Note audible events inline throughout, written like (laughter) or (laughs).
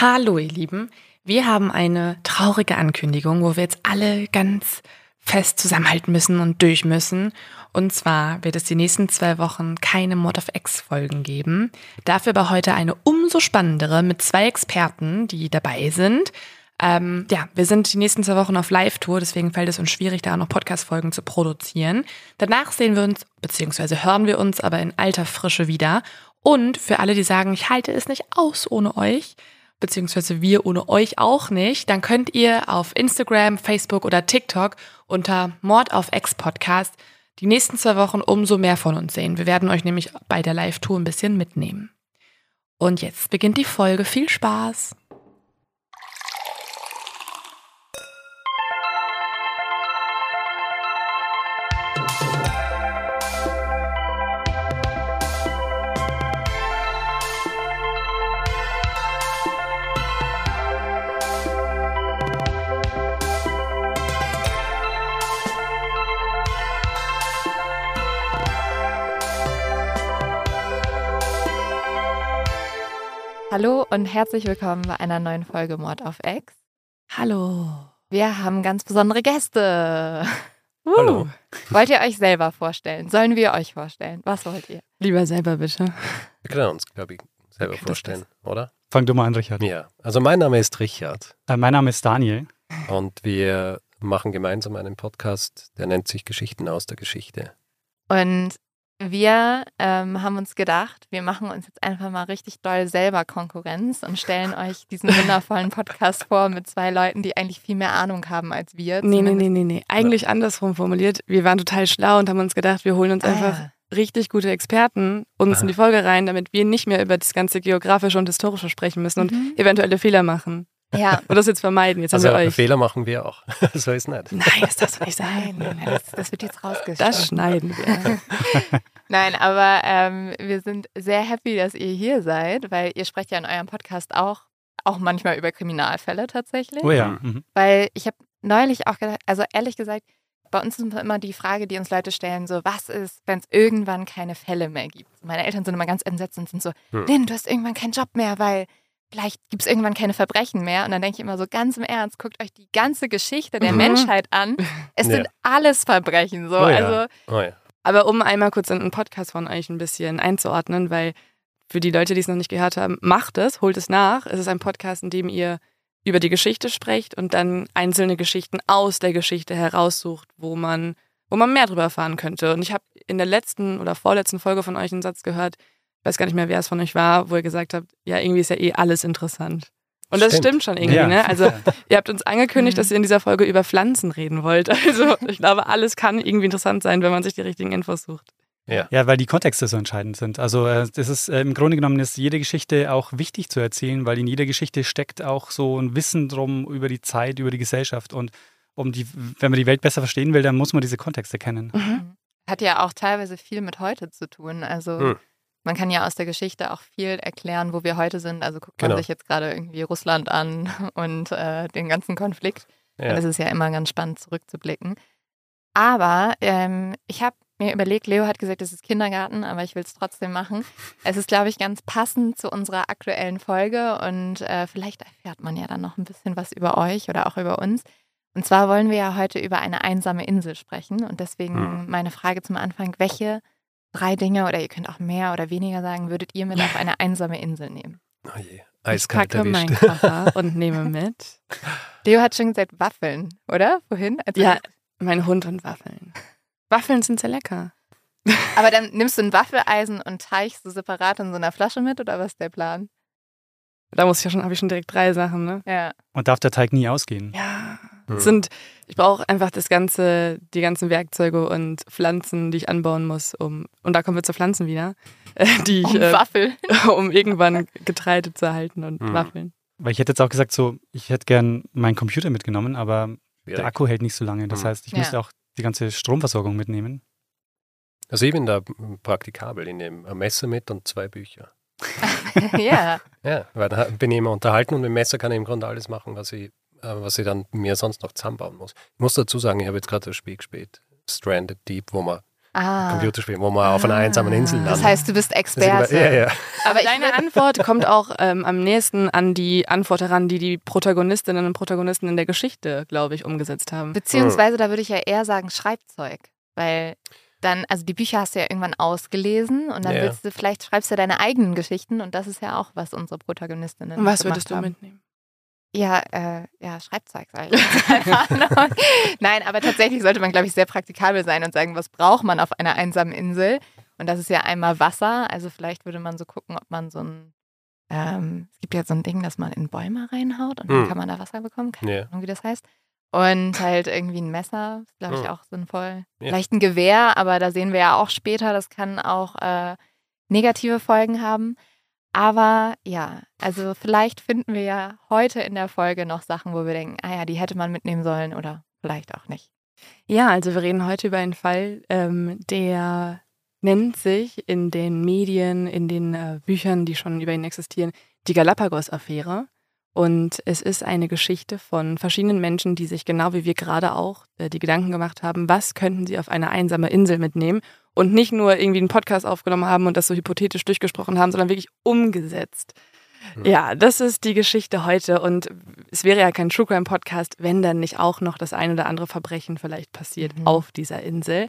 Hallo ihr Lieben, wir haben eine traurige Ankündigung, wo wir jetzt alle ganz fest zusammenhalten müssen und durch müssen. Und zwar wird es die nächsten zwei Wochen keine Mod of X Folgen geben. Dafür aber heute eine umso spannendere mit zwei Experten, die dabei sind. Ähm, ja, wir sind die nächsten zwei Wochen auf Live-Tour, deswegen fällt es uns schwierig, da auch noch Podcast-Folgen zu produzieren. Danach sehen wir uns, beziehungsweise hören wir uns aber in alter Frische wieder. Und für alle, die sagen, ich halte es nicht aus ohne euch, beziehungsweise wir ohne euch auch nicht, dann könnt ihr auf Instagram, Facebook oder TikTok unter Mord auf Ex Podcast die nächsten zwei Wochen umso mehr von uns sehen. Wir werden euch nämlich bei der Live-Tour ein bisschen mitnehmen. Und jetzt beginnt die Folge. Viel Spaß! Hallo und herzlich willkommen bei einer neuen Folge Mord auf Ex. Hallo. Wir haben ganz besondere Gäste. Uh. Hallo. Wollt ihr euch selber vorstellen? Sollen wir euch vorstellen? Was wollt ihr? Lieber selber bitte. Wir können uns, glaube ich, selber Okay, vorstellen, oder? Fang du mal an, Richard. Ja. Also mein Name ist Richard Äh, mein Name ist Daniel. und wir machen gemeinsam einen Podcast, der nennt sich Geschichten aus der Geschichte. Und wir ähm, haben uns gedacht, wir machen uns jetzt einfach mal richtig doll selber Konkurrenz und stellen (laughs) euch diesen wundervollen Podcast vor mit zwei Leuten, die eigentlich viel mehr Ahnung haben als wir. Nee, nee, Zumindest- nee, nee, nee. Eigentlich andersrum formuliert. Wir waren total schlau und haben uns gedacht, wir holen uns Ah, einfach ja. richtig gute Experten uns in die Folge rein, damit wir nicht mehr über das ganze Geografische und Historische sprechen müssen und Mhm. eventuelle Fehler machen. Ja, (laughs) Und das jetzt vermeiden. Jetzt Also haben wir euch. Fehler machen wir auch. (laughs) so ist nicht. Nein, das darfst du nicht sein. das, das wird jetzt rausgeschnitten. Das schneiden wir. (laughs) Nein, aber ähm, wir sind sehr happy, dass ihr hier seid, weil ihr sprecht ja in eurem Podcast auch, auch manchmal über Kriminalfälle tatsächlich. Oh ja. Mhm. Weil ich habe neulich auch gedacht, also ehrlich gesagt, bei uns ist immer die Frage, die uns Leute stellen, so, was ist, wenn es irgendwann keine Fälle mehr gibt? Meine Eltern sind immer ganz entsetzt und sind so, Hm. Lynn, du hast irgendwann keinen Job mehr, weil vielleicht gibt es irgendwann keine Verbrechen mehr. Und dann denke ich immer so, ganz im Ernst, guckt euch die ganze Geschichte der Mhm. Menschheit an. Es Ja. sind alles Verbrechen. So. Oh ja. Also Oh ja. Aber um einmal kurz einen Podcast von euch ein bisschen einzuordnen, weil für die Leute, die es noch nicht gehört haben, macht es, holt es nach. Es ist ein Podcast, in dem ihr über die Geschichte sprecht und dann einzelne Geschichten aus der Geschichte heraussucht, wo man, wo man mehr drüber erfahren könnte. Und ich habe in der letzten oder vorletzten Folge von euch einen Satz gehört, weiß gar nicht mehr, wer es von euch war, wo ihr gesagt habt, ja, irgendwie ist ja eh alles interessant. Und das Stimmt. stimmt schon irgendwie, Ja. ne? Also (laughs) ihr habt uns angekündigt, Mhm. dass ihr in dieser Folge über Pflanzen reden wollt. (laughs) Also ich glaube, alles kann irgendwie interessant sein, wenn man sich die richtigen Infos sucht. Ja. Ja, weil die Kontexte so entscheidend sind. Also äh, das ist äh, im Grunde genommen ist jede Geschichte auch wichtig zu erzählen, weil in jeder Geschichte steckt auch so ein Wissen drum über die Zeit, über die Gesellschaft und um die, wenn man die Welt besser verstehen will, dann muss man diese Kontexte kennen. hat ja auch teilweise viel mit heute zu tun. Also Hm. Man kann ja aus der Geschichte auch viel erklären, wo wir heute sind. Also guckt man Genau. sich jetzt gerade irgendwie Russland an (laughs) und äh, den ganzen Konflikt. Ja. Es ist ja immer ganz spannend zurückzublicken. Aber ähm, ich habe mir überlegt, Leo hat gesagt, es ist Kindergarten, aber ich will es trotzdem machen. Es ist, glaube ich, ganz passend zu unserer aktuellen Folge und äh, vielleicht erfährt man ja dann noch ein bisschen was über euch oder auch über uns. Und zwar wollen wir ja heute über eine einsame Insel sprechen und deswegen Hm. meine Frage zum Anfang, welche drei Dinge oder ihr könnt auch mehr oder weniger sagen, würdet ihr mit auf eine (laughs) einsame Insel nehmen? Oh je. Ich Eiskalt packe meinen erwischt. Koffer (laughs) und nehme mit. (laughs) Leo hat schon gesagt Waffeln, oder? Wohin? Als Ja, mein Hund und Waffeln. Waffeln sind sehr lecker. Aber dann nimmst du ein Waffeleisen und teichst du separat in so einer Flasche mit oder was ist der Plan? Da muss ich ja schon, habe ich schon direkt drei Sachen, ne? Ja. Und darf der Teig nie ausgehen. Ja. Hm. Es Sind, ich brauche einfach das ganze, die ganzen Werkzeuge und Pflanzen, die ich anbauen muss, um, und da kommen wir zu Pflanzen wieder, (laughs) äh, die ich, Um äh, Waffel. (laughs) um irgendwann Getreide zu erhalten und Hm. Waffeln. Weil ich hätte jetzt auch gesagt, so, ich hätte gern meinen Computer mitgenommen, aber der. Akku hält nicht so lange. Das Mhm. heißt, ich Ja. müsste auch die ganze Stromversorgung mitnehmen. Also ich bin da praktikabel. Ich nehme ein Messer mit und zwei Bücher. (laughs) ja. Ja, weil da bin ich immer unterhalten und mit dem Messer kann ich im Grunde alles machen, was ich, was ich dann mir sonst noch zusammenbauen muss. Ich muss dazu sagen, ich habe jetzt gerade das Spiel gespielt, Stranded Deep, wo man Ah. Computerspiel, wo man auf einer einsamen Insel landet. Das heißt, du bist Experte. ja, ja. Aber deine Antwort kommt auch ähm, am nächsten an die Antwort heran, die die Protagonistinnen und Protagonisten in der Geschichte, glaube ich, umgesetzt haben. Beziehungsweise, da würde ich ja eher sagen Schreibzeug. Weil dann, also die Bücher hast du ja irgendwann ausgelesen und dann Ja. willst du, vielleicht schreibst du deine eigenen Geschichten und das ist ja auch, was unsere Protagonistinnen Und was gemacht würdest du haben. mitnehmen? Ja, äh, ja, Schreibzeug, Ahnung. (laughs) Nein, aber tatsächlich sollte man, glaube ich, sehr praktikabel sein und sagen, was braucht man auf einer einsamen Insel? Und das ist ja einmal Wasser. Also vielleicht würde man so gucken, ob man so ein, ähm, es gibt ja so ein Ding, dass man in Bäume reinhaut und dann Hm. kann man da Wasser bekommen. Keine Ja. Ahnung, wie das heißt. Und halt irgendwie ein Messer, glaube ich, Hm. auch sinnvoll. Ja. Vielleicht ein Gewehr, aber da sehen wir ja auch später, das kann auch äh, negative Folgen haben. Aber ja, also vielleicht finden wir ja heute in der Folge noch Sachen, wo wir denken, ah ja, die hätte man mitnehmen sollen oder vielleicht auch nicht. Ja, also wir reden heute über einen Fall, ähm, der nennt sich in den Medien, in den äh, Büchern, die schon über ihn existieren, die Galapagos-Affäre. Und es ist eine Geschichte von verschiedenen Menschen, die sich genau wie wir gerade auch äh, die Gedanken gemacht haben, was könnten sie auf eine einsame Insel mitnehmen und nicht nur irgendwie einen Podcast aufgenommen haben und das so hypothetisch durchgesprochen haben, sondern wirklich umgesetzt. Hm. Ja, das ist die Geschichte heute und es wäre ja kein True Crime Podcast, wenn dann nicht auch noch das ein oder andere Verbrechen vielleicht passiert Mhm. auf dieser Insel.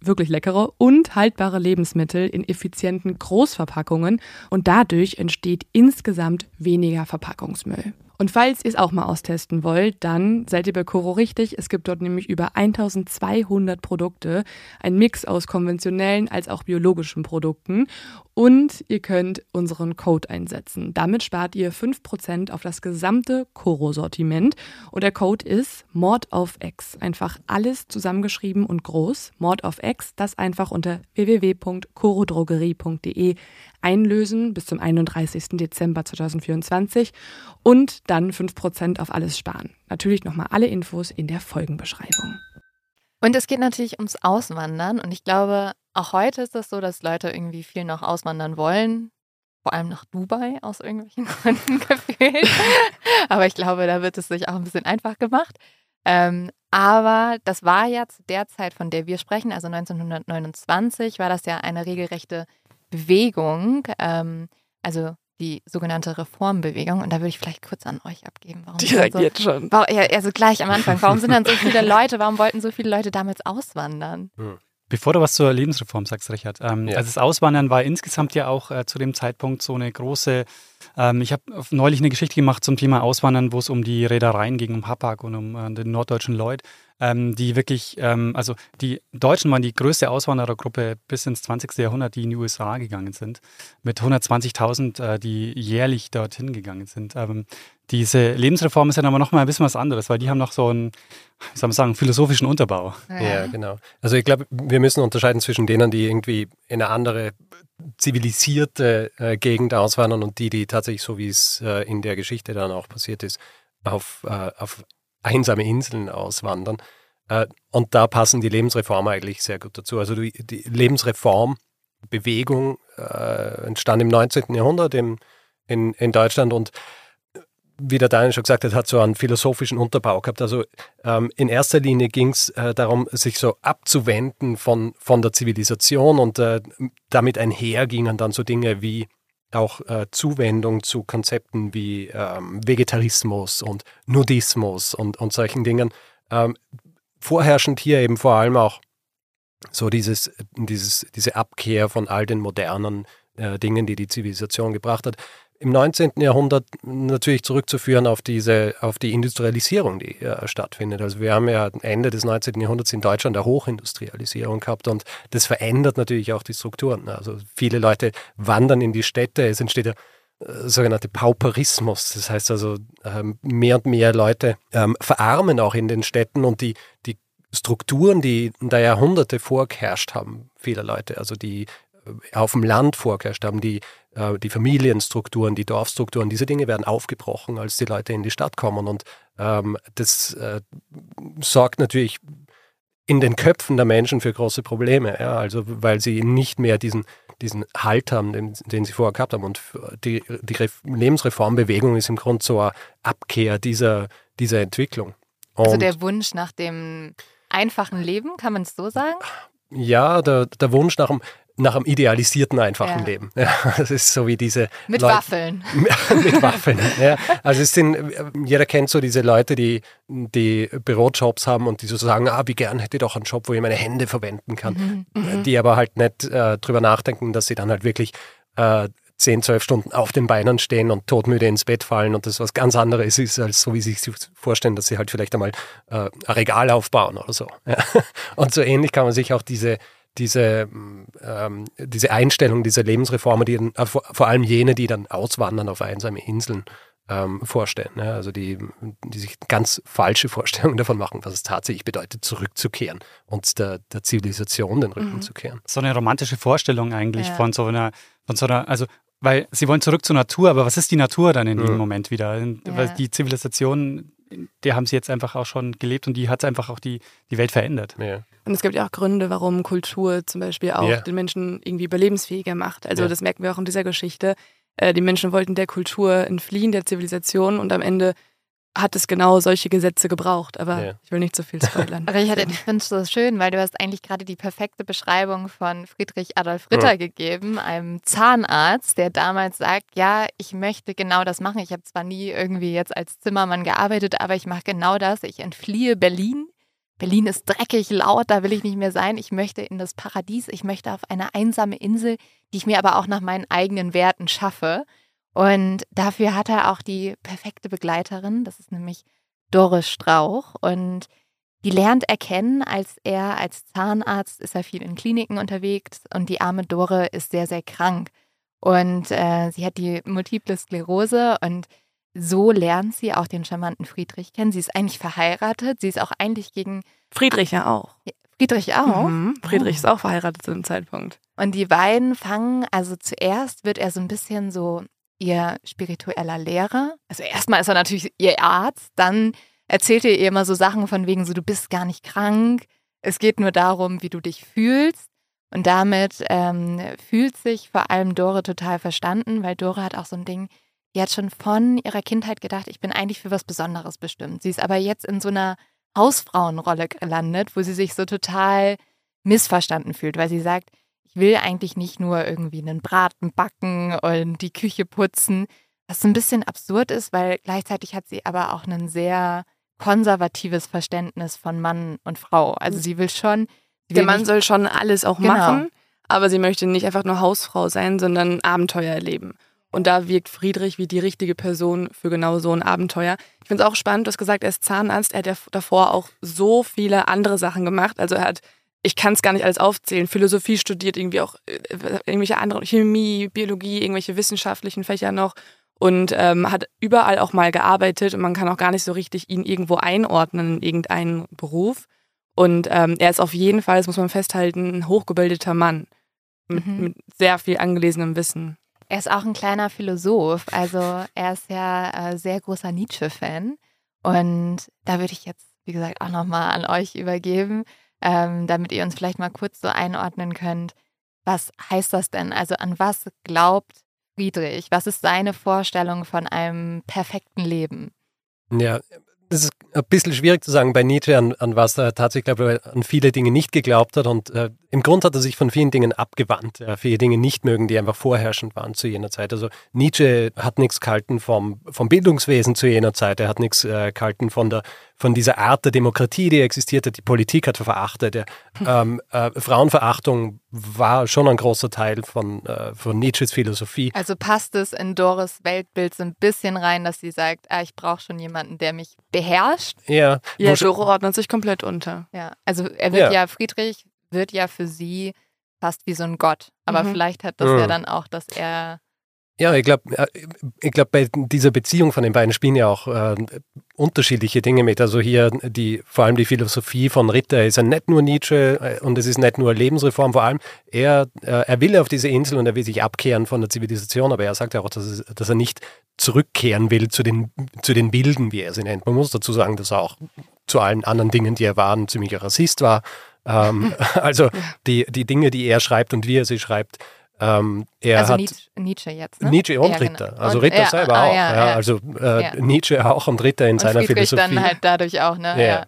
wirklich leckere und haltbare Lebensmittel in effizienten Großverpackungen und dadurch entsteht insgesamt weniger Verpackungsmüll. Und falls ihr es auch mal austesten wollt, dann seid ihr bei Coro richtig. Es gibt dort nämlich über 1200 Produkte, ein Mix aus konventionellen als auch biologischen Produkten. Und ihr könnt unseren Code einsetzen. Damit spart ihr 5% auf das gesamte Coro-Sortiment. Und der Code ist Mord auf X. Einfach alles zusammengeschrieben und groß. Mord auf X, das einfach unter www.corodrogerie.de einlösen bis zum 31. Dezember 2024 und dann 5% auf alles sparen. Natürlich nochmal alle Infos in der Folgenbeschreibung. Und es geht natürlich ums Auswandern. Und ich glaube, auch heute ist das so, dass Leute irgendwie viel noch auswandern wollen. Vor allem nach Dubai aus irgendwelchen (laughs) Gründen gefühlt. aber ich glaube, da wird es sich auch ein bisschen einfach gemacht. Ähm, aber das war ja zu der Zeit, von der wir sprechen, also 1929, war das ja eine regelrechte Bewegung, ähm, also die sogenannte Reformbewegung. Und da würde ich vielleicht kurz an euch abgeben. Warum Direkt so, jetzt schon. Warum, ja, also gleich am Anfang. Warum sind dann so viele (laughs) Leute, warum wollten so viele Leute damals auswandern? Bevor du was zur Lebensreform sagst, Richard, ähm, Ja. also das Auswandern war insgesamt ja auch äh, zu dem Zeitpunkt so eine große, ähm, ich habe neulich eine Geschichte gemacht zum Thema Auswandern, wo es um die Reedereien ging, um Hapag und um äh, den norddeutschen Lloyd, ähm, die wirklich, ähm, also die Deutschen waren die größte Auswanderergruppe bis ins 20. Jahrhundert, die in die USA gegangen sind, mit 120.000, äh, die jährlich dorthin gegangen sind. Ähm, diese Lebensreform ist dann aber nochmal ein bisschen was anderes, weil die haben noch so einen, wie soll man sagen, philosophischen Unterbau. Ja, genau. Also ich glaube, wir müssen unterscheiden zwischen denen, die irgendwie in eine andere zivilisierte äh, Gegend auswandern und die, die tatsächlich, so wie es äh, in der Geschichte dann auch passiert ist, auf, äh, auf einsame Inseln auswandern. Äh, und da passen die Lebensreformen eigentlich sehr gut dazu. Also die, Lebensreformbewegung äh, entstand im 19. Jahrhundert in, Deutschland und wie der Daniel schon gesagt hat, hat so einen philosophischen Unterbau gehabt. Also ähm, in erster Linie ging es äh, darum, sich so abzuwenden von, von der Zivilisation und äh, damit einher gingen dann so Dinge wie auch äh, Zuwendung zu Konzepten wie ähm, Vegetarismus und Nudismus und, und solchen Dingen. Ähm, vorherrschend hier eben vor allem auch so dieses, dieses, diese Abkehr von all den modernen äh, Dingen, die die Zivilisation gebracht hat im 19. Jahrhundert natürlich zurückzuführen auf diese, auf die Industrialisierung, die äh, stattfindet. Also wir haben ja Ende des 19. Jahrhunderts in Deutschland eine Hochindustrialisierung gehabt und das verändert natürlich auch die Strukturen. Also viele Leute wandern in die Städte, es entsteht ja äh, sogenannte Pauperismus. Das heißt also, ähm, mehr und mehr Leute ähm, verarmen auch in den Städten und die, die Strukturen, die da Jahrhunderte vorgeherrscht haben, vieler Leute, also die äh, auf dem Land vorgeherrscht haben, die äh, die Familienstrukturen, die Dorfstrukturen, diese Dinge werden aufgebrochen, als die Leute in die Stadt kommen. Und ähm, das äh, sorgt natürlich in den Köpfen der Menschen für große Probleme. Ja? Also weil sie nicht mehr diesen, diesen Halt haben, den, den sie vorher gehabt haben. Und die, die Lebensreformbewegung ist im Grunde so eine Abkehr dieser, dieser Entwicklung. Also Und also der Wunsch nach dem einfachen Leben, kann man es so sagen? Ja, der, der Wunsch nach einem nach einem idealisierten, einfachen ja. Leben. (laughs) Ja, das ist so wie diese. Mit Leute, Waffeln. (laughs) mit Waffeln. Ja. Also es sind, jeder kennt so diese Leute, die, die Bürojobs haben und die so sagen, ah, wie gern hätte ich doch einen Job, wo ich meine Hände verwenden kann. Mhm. mhm. Die aber halt nicht äh, drüber nachdenken, dass sie dann halt wirklich äh, 10, 12 Stunden auf den Beinen stehen und todmüde ins Bett fallen und das was ganz anderes ist, als so wie sie sich vorstellen, dass sie halt vielleicht einmal äh, ein Regal aufbauen oder so. Ja. (laughs) Und so ähnlich kann man sich auch diese diese, ähm, diese Einstellung, diese Lebensreformer, die dann, äh, vor, vor, allem jene, die dann auswandern auf einsame Inseln, ähm, vorstellen. Ne? Also die, die sich ganz falsche Vorstellungen davon machen, was es tatsächlich bedeutet, zurückzukehren und der, der Zivilisation den Rücken mhm. zu kehren. So eine romantische Vorstellung eigentlich ja. von so einer, von so einer, also weil sie wollen zurück zur Natur, aber was ist die Natur dann in mhm. dem Moment wieder? Ja. Weil die Zivilisation der haben sie jetzt einfach auch schon gelebt und die hat einfach auch die, die Welt verändert. Ja. Und es gibt ja auch Gründe, warum Kultur zum Beispiel auch ja. den Menschen irgendwie überlebensfähiger macht. Also ja. das merken wir auch in dieser Geschichte. Äh, die Menschen wollten der Kultur entfliehen, der Zivilisation und am Ende hat es genau solche Gesetze gebraucht. Aber ja. ich will nicht zu so viel spoilern. (laughs) Aber ich, ich finde es so schön, weil du hast eigentlich gerade die perfekte Beschreibung von Friedrich Adolf Ritter ja. gegeben, einem Zahnarzt, der damals sagt, ja, ich möchte genau das machen. Ich habe zwar nie irgendwie jetzt als Zimmermann gearbeitet, aber ich mache genau das. Ich entfliehe Berlin. Berlin ist dreckig, laut, da will ich nicht mehr sein. Ich möchte in das Paradies. Ich möchte auf eine einsame Insel, die ich mir aber auch nach meinen eigenen Werten schaffe. Und dafür hat er auch die perfekte Begleiterin, das ist nämlich Doris Strauch. Und die lernt er kennen, als er als Zahnarzt ist er viel in Kliniken unterwegs und die arme Dore ist sehr, sehr krank. Und äh, sie hat die multiple Sklerose und so lernt sie auch den charmanten Friedrich kennen. Sie ist eigentlich verheiratet. Sie ist auch eigentlich gegen. Friedrich ja auch. Friedrich auch. Mhm. Friedrich oh. ist auch verheiratet zu dem Zeitpunkt. Und die beiden fangen, also zuerst wird er so ein bisschen so ihr spiritueller Lehrer. Also erstmal ist er natürlich ihr Arzt, dann erzählt er ihr immer so Sachen von wegen so, du bist gar nicht krank, es geht nur darum, wie du dich fühlst. Und damit ähm, fühlt sich vor allem Dore total verstanden, weil Dore hat auch so ein Ding, die hat schon von ihrer Kindheit gedacht, ich bin eigentlich für was Besonderes bestimmt. Sie ist aber jetzt in so einer Hausfrauenrolle gelandet, wo sie sich so total missverstanden fühlt, weil sie sagt, will eigentlich nicht nur irgendwie einen Braten backen und die Küche putzen, was ein bisschen absurd ist, weil gleichzeitig hat sie aber auch ein sehr konservatives Verständnis von Mann und Frau. Also sie will schon. Sie will Der Mann soll schon alles auch genau. machen, aber sie möchte nicht einfach nur Hausfrau sein, sondern Abenteuer erleben. Und da wirkt Friedrich wie die richtige Person für genau so ein Abenteuer. Ich finde es auch spannend, du hast gesagt, er ist Zahnarzt. Er hat ja davor auch so viele andere Sachen gemacht. Also er hat ich kann es gar nicht alles aufzählen. Philosophie studiert, irgendwie auch äh, irgendwelche andere, Chemie, Biologie, irgendwelche wissenschaftlichen Fächer noch und ähm, hat überall auch mal gearbeitet und man kann auch gar nicht so richtig ihn irgendwo einordnen in irgendeinen Beruf. Und ähm, er ist auf jeden Fall, das muss man festhalten, ein hochgebildeter Mann mit, mhm. mit sehr viel angelesenem Wissen. Er ist auch ein kleiner Philosoph, also er ist ja äh, sehr großer Nietzsche-Fan. Und da würde ich jetzt, wie gesagt, auch nochmal an euch übergeben ähm, damit ihr uns vielleicht mal kurz so einordnen könnt. Was heißt das denn? Also an was glaubt Friedrich? Was ist seine Vorstellung von einem perfekten Leben? Ja, das ist ein bisschen schwierig zu sagen bei Nietzsche, an, an was er tatsächlich, glaube ich, an viele Dinge nicht geglaubt hat. Und äh, im Grund hat er sich von vielen Dingen abgewandt, äh, viele Dinge nicht mögen, die einfach vorherrschend waren zu jener Zeit. Also Nietzsche hat nichts gehalten vom, vom Bildungswesen zu jener Zeit, er hat nichts äh, gehalten von, der, von dieser Art der Demokratie, die existiert hat. Die Politik hat er verachtet. Der, ähm, äh, Frauenverachtung war schon ein großer Teil von, äh, von Nietzsches Philosophie. Also passt es in Doris Weltbild so ein bisschen rein, dass sie sagt, ah, ich brauche schon jemanden, der mich beherrscht. Ja, Ja, Doro ordnet sich komplett unter. Ja, also er wird Ja. ja, Friedrich wird ja für sie fast wie so ein Gott. Aber Mhm. vielleicht hat das Mhm. ja dann auch, dass er Ja, ich glaube, ich glaub, bei dieser Beziehung von den beiden spielen ja auch äh, unterschiedliche Dinge mit. Also hier die, vor allem die Philosophie von Ritter ist ja nicht nur Nietzsche äh, und es ist nicht nur Lebensreform, vor allem er, äh, er will auf diese Insel und er will sich abkehren von der Zivilisation, aber er sagt ja auch, dass, es, dass er nicht zurückkehren will zu den, zu den Wilden, wie er sie nennt. Man muss dazu sagen, dass er auch zu allen anderen Dingen, die er war, ein ziemlicher Rassist war. Ähm, (laughs) also die, die Dinge, die er schreibt und wie er sie schreibt, ähm, er also hat Nietzsche, Nietzsche jetzt, ne? Nietzsche und Ja, genau. Ritter. Also Und- Ritter ja, selber ah, auch. ja, Ja. Also äh. Nietzsche auch und Ritter in Und seiner Friedrich Philosophie. dann halt dadurch auch, ne? Ja. Ja.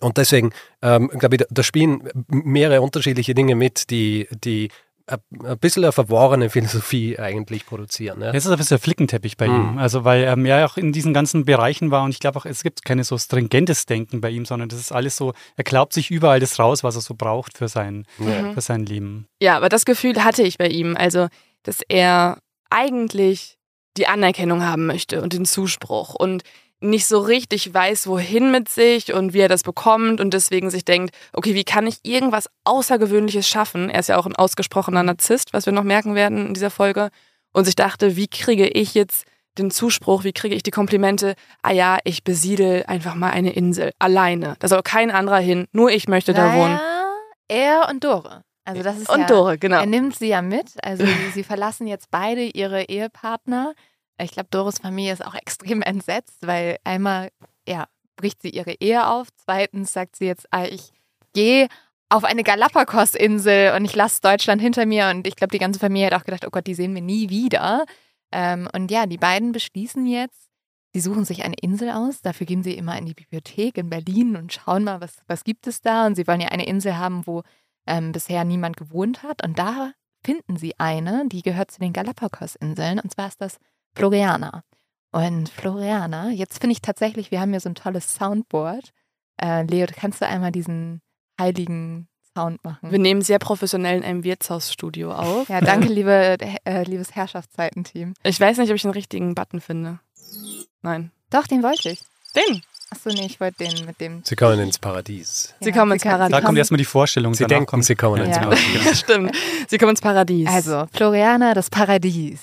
Und deswegen, ähm, glaube ich, da- da spielen mehrere unterschiedliche Dinge mit, die, die ein- bisschen eine verworrene Philosophie eigentlich produzieren. Ja? Es ist ein bisschen ein Flickenteppich bei Mhm. ihm. Also, weil ähm, er auch in diesen ganzen Bereichen war und ich glaube auch, es gibt keine so stringentes Denken bei ihm, sondern das ist alles so, er glaubt sich überall das raus, was er so braucht für sein, Ja. für sein Leben. Ja, aber das Gefühl hatte ich bei ihm. Also, dass er eigentlich die Anerkennung haben möchte und den Zuspruch und nicht so richtig weiß, wohin mit sich und wie er das bekommt und deswegen sich denkt, okay, wie kann ich irgendwas Außergewöhnliches schaffen? Er ist ja auch ein ausgesprochener Narzisst, was wir noch merken werden in dieser Folge. Und sich dachte, wie kriege ich jetzt den Zuspruch, wie kriege ich die Komplimente? Ah ja, ich besiedel einfach mal eine Insel alleine. Da soll kein anderer hin, nur ich möchte da wohnen. Naja, er und Dore. Also das ist Und ja, Dore, genau. Er nimmt sie ja mit. Also sie, sie verlassen jetzt beide ihre Ehepartner. Ich glaube, Doris Familie ist auch (laughs) extrem entsetzt, weil einmal ja, bricht sie ihre Ehe auf. Zweitens sagt sie jetzt, ah, ich gehe auf eine Galapagos-Insel und ich lasse Deutschland hinter mir. Und ich glaube, die ganze Familie hat auch gedacht, oh Gott, die sehen wir nie wieder. Ähm, und ja, die beiden beschließen jetzt, sie suchen sich eine Insel aus. Dafür gehen sie immer in die Bibliothek in Berlin und schauen mal, was, was gibt es da. Und sie wollen ja eine Insel haben, wo ähm, bisher niemand gewohnt hat. Und da finden sie eine, die gehört zu den Galapagos-Inseln. Und zwar ist das Floriana. Und Floriana, jetzt finde ich tatsächlich, wir haben hier so ein tolles Soundboard. Äh, Leo, kannst du einmal diesen heiligen Sound machen? Wir nehmen sehr professionell in einem Wirtshausstudio auf. Ja, danke, liebe, äh, liebes Herrschaftszeitenteam. Ich weiß nicht, ob ich den richtigen Button finde. Nein. Doch, den wollte ich. Den. Achso, nee, ich wollte den mit dem. Sie kommen ins Paradies. Sie kommen ins kann- Paradies. Da kommt erstmal die Vorstellung. Sie danach denken, kommt- sie kommen ins Ja. Paradies. (laughs) Stimmt. Sie kommen ins Paradies. Also, Floriana, das Paradies.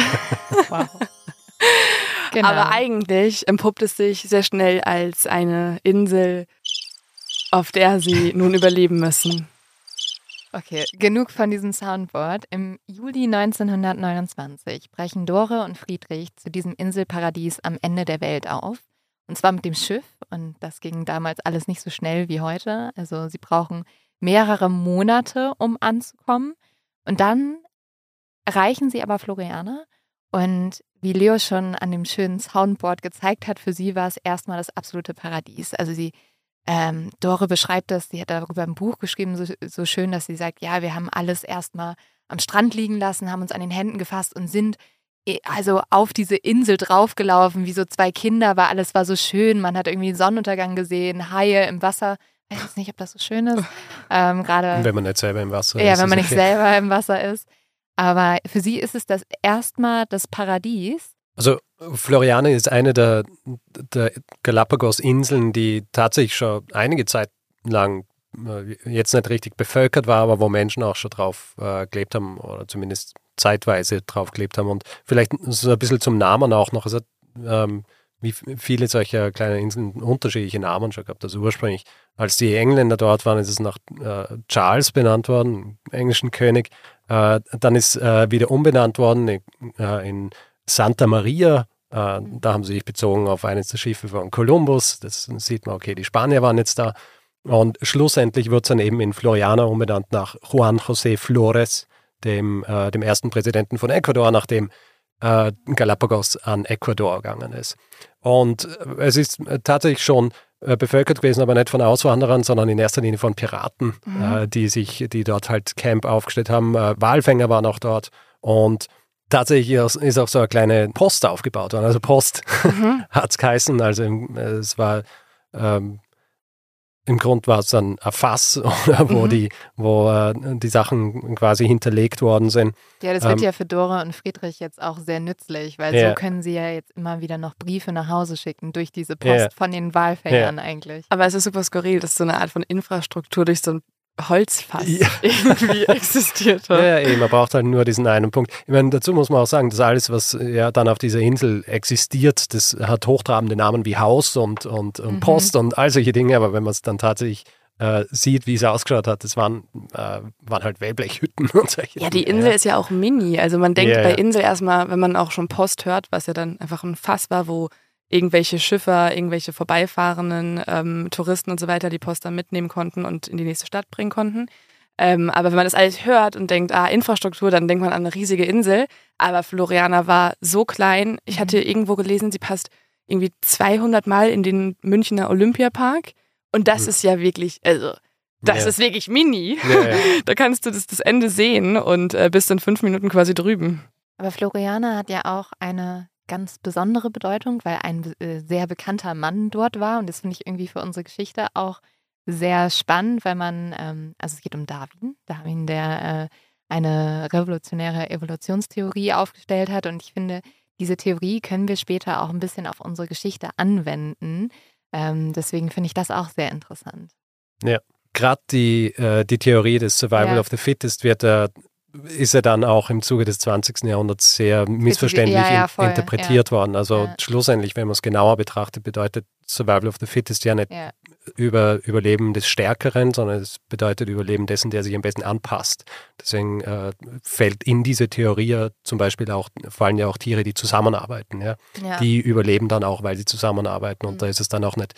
(laughs) wow. Genau. Aber eigentlich empuppt es sich sehr schnell als eine Insel, auf der sie nun überleben müssen. Okay, genug von diesem Soundboard. Im Juli 1929 brechen Dore und Friedrich zu diesem Inselparadies am Ende der Welt auf. Und zwar mit dem Schiff. Und das ging damals alles nicht so schnell wie heute. Also sie brauchen mehrere Monate, um anzukommen. Und dann erreichen sie aber Floriana. Und wie Leo schon an dem schönen Soundboard gezeigt hat, für sie war es erstmal das absolute Paradies. Also sie ähm, Dore beschreibt das, sie hat darüber ein Buch geschrieben, so, so schön, dass sie sagt, ja, wir haben alles erstmal am Strand liegen lassen, haben uns an den Händen gefasst und sind eh, also auf diese Insel draufgelaufen, wie so zwei Kinder, weil alles war so schön. Man hat irgendwie den Sonnenuntergang gesehen, Haie im Wasser. Ich weiß nicht, ob das so schön ist. Ähm, Gerade Wenn man nicht selber im Wasser ja, ist. wenn man nicht okay. selber im Wasser ist. Aber für sie ist es das erstmal das Paradies. Also Floriane ist eine der, der Galapagos-Inseln, die tatsächlich schon einige Zeit lang äh, jetzt nicht richtig bevölkert war, aber wo Menschen auch schon drauf äh, gelebt haben oder zumindest zeitweise drauf gelebt haben. Und vielleicht so ein bisschen zum Namen auch noch. Hat ähm, wie viele solcher kleinen Inseln unterschiedliche Namen schon gehabt. Also ursprünglich, als die Engländer dort waren, ist es nach äh, Charles benannt worden, englischen König. Äh, dann ist äh, wieder umbenannt worden in, äh, in Santa Maria. Äh, da haben sie sich bezogen auf eines der Schiffe von Kolumbus. Das sieht man, okay, die Spanier waren jetzt da. Und schlussendlich wird es dann eben in Floriana umbenannt nach Juan José Flores, dem, äh, dem ersten Präsidenten von Ecuador, nachdem äh, Galapagos an Ecuador gegangen ist. Und äh, es ist tatsächlich schon äh, bevölkert gewesen, aber nicht von Auswanderern, sondern in erster Linie von Piraten, mhm. äh, die sich, die dort halt Camp aufgestellt haben. Äh, Walfänger waren auch dort und tatsächlich ist auch so eine kleine Post aufgebaut worden. Also Post mhm. (laughs) hat es geheißen. Also es war ähm, im Grund war es dann ein Fass, (laughs) wo, mhm. die, wo äh, die Sachen quasi hinterlegt worden sind. Ja, das wird ähm, ja für Dora und Friedrich jetzt auch sehr nützlich, weil ja. so können sie ja jetzt immer wieder noch Briefe nach Hause schicken durch diese Post ja. von den Walfängern ja. eigentlich. Aber es ist super skurril, dass so eine Art von Infrastruktur durch so ein Holzfass ja. (laughs) irgendwie existiert hat. Ja, eben, man braucht halt nur diesen einen Punkt. Ich meine, dazu muss man auch sagen, dass alles, was ja dann auf dieser Insel existiert, das hat hochtrabende Namen wie Haus und, und, und mhm. Post und all solche Dinge, aber wenn man es dann tatsächlich äh, sieht, wie es ausgeschaut hat, das waren, äh, waren halt Wellblechhütten und solche Ja, die Insel ja. ist ja auch mini. Also man denkt yeah, bei Insel erstmal, wenn man auch schon Post hört, was ja dann einfach ein Fass war, wo irgendwelche Schiffer, irgendwelche vorbeifahrenden ähm, Touristen und so weiter die Post dann mitnehmen konnten und in die nächste Stadt bringen konnten. Ähm, aber wenn man das alles hört und denkt, ah, Infrastruktur, dann denkt man an eine riesige Insel. Aber Floriana war so klein. Ich hatte mhm. irgendwo gelesen, sie passt irgendwie 200 Mal in den Münchner Olympiapark. Und das mhm. ist ja wirklich, also, das ja. ist wirklich mini. Ja, ja. (laughs) Da kannst du das, das Ende sehen und äh, bist in fünf Minuten quasi drüben. Aber Floriana hat ja auch eine ganz besondere Bedeutung, weil ein äh, sehr bekannter Mann dort war. Und das finde ich irgendwie für unsere Geschichte auch sehr spannend, weil man, ähm, also es geht um Darwin, Darwin, der äh, eine revolutionäre Evolutionstheorie aufgestellt hat. Und ich finde, diese Theorie können wir später auch ein bisschen auf unsere Geschichte anwenden. Ähm, deswegen finde ich das auch sehr interessant. Ja, gerade die, äh, die Theorie des Survival ja. of the Fittest wird da ist er dann auch im Zuge des 20. Jahrhunderts sehr missverständlich ja, ja, voll, interpretiert ja. worden. Also schlussendlich, wenn man es genauer betrachtet, bedeutet Survival of the Fittest ja nicht über Überleben des Stärkeren, sondern es bedeutet Überleben dessen, der sich am besten anpasst. Deswegen äh, fällt in diese Theorie ja zum Beispiel auch, fallen ja auch Tiere, die zusammenarbeiten. Ja? Die überleben dann auch, weil sie zusammenarbeiten. Und mhm. da ist es dann auch nicht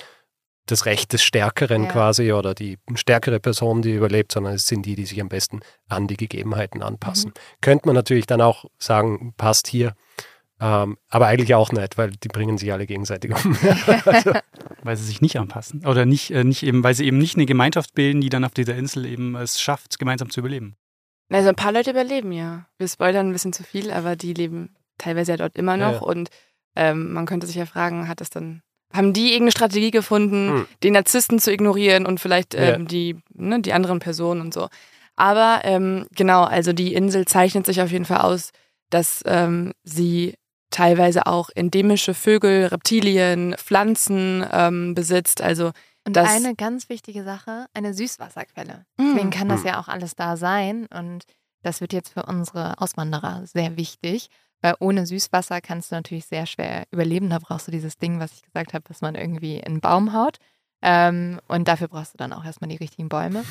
das Recht des Stärkeren ja. quasi oder die stärkere Person, die überlebt, sondern es sind die, die sich am besten an die Gegebenheiten anpassen. Mhm. Könnte man natürlich dann auch sagen, passt hier. Ähm, aber eigentlich auch nicht, weil die bringen sich alle gegenseitig um. (laughs) also. Weil sie sich nicht anpassen. Oder nicht, äh, nicht eben, weil sie eben nicht eine Gemeinschaft bilden, die dann auf dieser Insel eben es schafft, gemeinsam zu überleben. Also ein paar Leute überleben ja. Wir spoilern ein bisschen zu viel, aber die leben teilweise ja dort immer noch. Ja, ja. Und ähm, man könnte sich ja fragen, hat das dann haben die irgendeine Strategie gefunden, hm. den Narzissten zu ignorieren und vielleicht ähm, ja. die, ne, die anderen Personen und so. Aber ähm, genau, also die Insel zeichnet sich auf jeden Fall aus, dass ähm, sie teilweise auch endemische Vögel, Reptilien, Pflanzen ähm, besitzt. Also und eine ganz wichtige Sache, eine Süßwasserquelle. Mm. Deswegen kann das hm. ja auch alles da sein. Und das wird jetzt für unsere Auswanderer sehr wichtig. Weil ohne Süßwasser kannst du natürlich sehr schwer überleben. Da brauchst du dieses Ding, was ich gesagt habe, dass man irgendwie in einen Baum haut. Ähm, und dafür brauchst du dann auch erstmal die richtigen Bäume.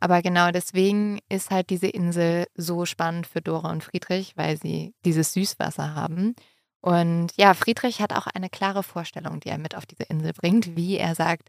Aber genau deswegen ist halt diese Insel so spannend für Dora und Friedrich, weil sie dieses Süßwasser haben. Und ja, Friedrich hat auch eine klare Vorstellung, die er mit auf diese Insel bringt, wie er sagt,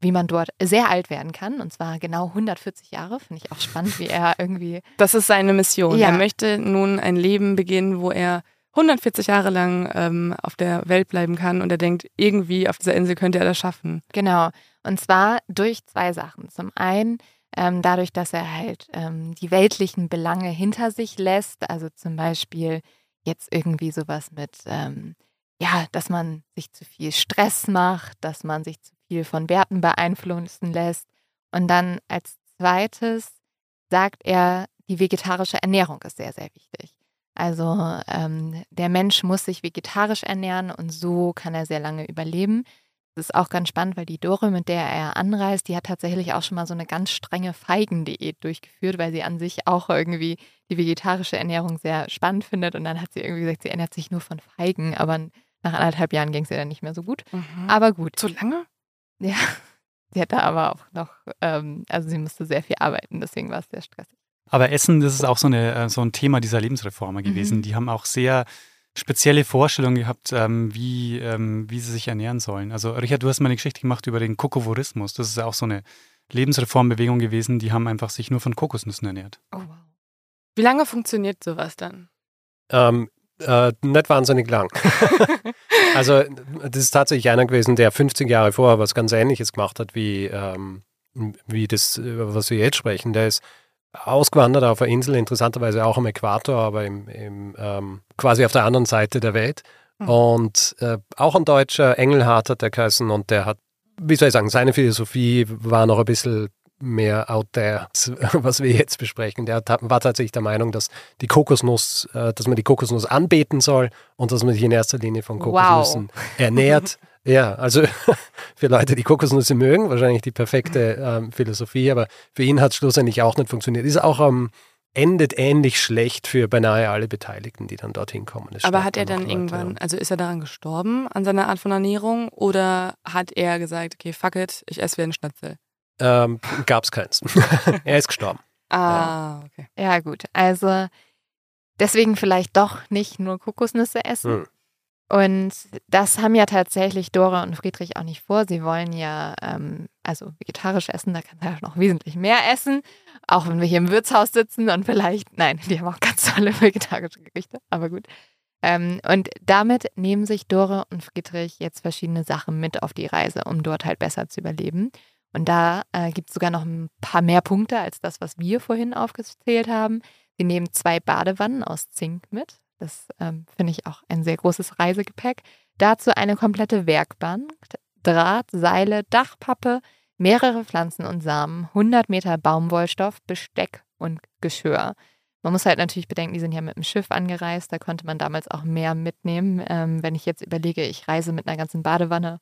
wie man dort sehr alt werden kann. Und zwar genau 140 Jahre. Finde ich auch spannend, wie er irgendwie. Das ist seine Mission. Ja. Er möchte nun ein Leben beginnen, wo er 140 Jahre lang ähm, auf der Welt bleiben kann und er denkt, irgendwie auf dieser Insel könnte er das schaffen. Genau. Und zwar durch zwei Sachen. Zum einen ähm, dadurch, dass er halt ähm, die weltlichen Belange hinter sich lässt. Also zum Beispiel jetzt irgendwie sowas mit, ähm, ja, dass man sich zu viel Stress macht, dass man sich zu viel von Werten beeinflussen lässt. Und dann als zweites sagt er, die vegetarische Ernährung ist sehr, sehr wichtig. Also ähm, der Mensch muss sich vegetarisch ernähren und so kann er sehr lange überleben. Das ist auch ganz spannend, weil die Dore, mit der er anreist, die hat tatsächlich auch schon mal so eine ganz strenge Feigendiät durchgeführt, weil sie an sich auch irgendwie die vegetarische Ernährung sehr spannend findet. Und dann hat sie irgendwie gesagt, sie ernährt sich nur von Feigen, aber nach anderthalb Jahren ging es ihr dann nicht mehr so gut. Mhm. Aber gut. So lange? Ja. (laughs) Sie hatte aber auch noch, ähm, also sie musste sehr viel arbeiten, deswegen war es sehr stressig. Aber Essen, das ist auch so, eine, äh, so ein Thema dieser Lebensreformer gewesen. Mhm. Die haben auch sehr spezielle Vorstellungen gehabt, ähm, wie, ähm, wie sie sich ernähren sollen. Also Richard, du hast mal eine Geschichte gemacht über den Kokovorismus. Das ist auch so eine Lebensreformbewegung gewesen. Die haben einfach sich nur von Kokosnüssen ernährt. Oh wow. Wie lange funktioniert sowas dann? Ähm, äh, nicht wahnsinnig lang. (laughs) also das ist tatsächlich einer gewesen, der 15 Jahre vorher was ganz Ähnliches gemacht hat, wie, ähm, wie das, was wir jetzt sprechen. Der ist ausgewandert auf einer Insel, interessanterweise auch am Äquator, aber im, im ähm, quasi auf der anderen Seite der Welt. Mhm. Und äh, auch ein Deutscher, Engelhardt hat der geheißen und der hat, wie soll ich sagen, seine Philosophie war noch ein bisschen mehr out there, (laughs) was wir jetzt besprechen. Der war tatsächlich der Meinung, dass die Kokosnuss, äh, dass man die Kokosnuss anbeten soll und dass man sich in erster Linie von Kokosnüssen wow. ernährt. (laughs) ja, also (laughs) für Leute, die Kokosnüsse mögen, wahrscheinlich die perfekte ähm, Philosophie, aber für ihn hat es schlussendlich auch nicht funktioniert. Ist auch am ähm, endet ähnlich schlecht für beinahe alle Beteiligten, die dann dorthin kommen. Es Aber hat er dann irgendwann, also ist er daran gestorben, an seiner Art von Ernährung, oder hat er gesagt, okay, fuck it, ich esse wie ein Schnitzel? Ähm, Gab es keins. (laughs) er ist gestorben. Ah, okay. Ja, gut. Also deswegen vielleicht doch nicht nur Kokosnüsse essen. Hm. Und das haben ja tatsächlich Dora und Friedrich auch nicht vor. Sie wollen ja ähm, also vegetarisch essen, da kann er ja noch wesentlich mehr essen. Auch wenn wir hier im Wirtshaus sitzen und vielleicht, nein, die haben auch ganz tolle vegetarische Gerichte, aber gut. Ähm, und damit nehmen sich Dora und Friedrich jetzt verschiedene Sachen mit auf die Reise, um dort halt besser zu überleben. Und da äh, gibt es sogar noch ein paar mehr Punkte als das, was wir vorhin aufgezählt haben. Sie nehmen zwei Badewannen aus Zink mit. Das ähm, finde ich auch ein sehr großes Reisegepäck. Dazu eine komplette Werkbank, Draht, Seile, Dachpappe, mehrere Pflanzen und Samen, 100 Meter Baumwollstoff, Besteck und Geschirr. Man muss halt natürlich bedenken, die sind ja mit dem Schiff angereist, da konnte man damals auch mehr mitnehmen. Ähm, wenn ich jetzt überlege, ich reise mit einer ganzen Badewanne,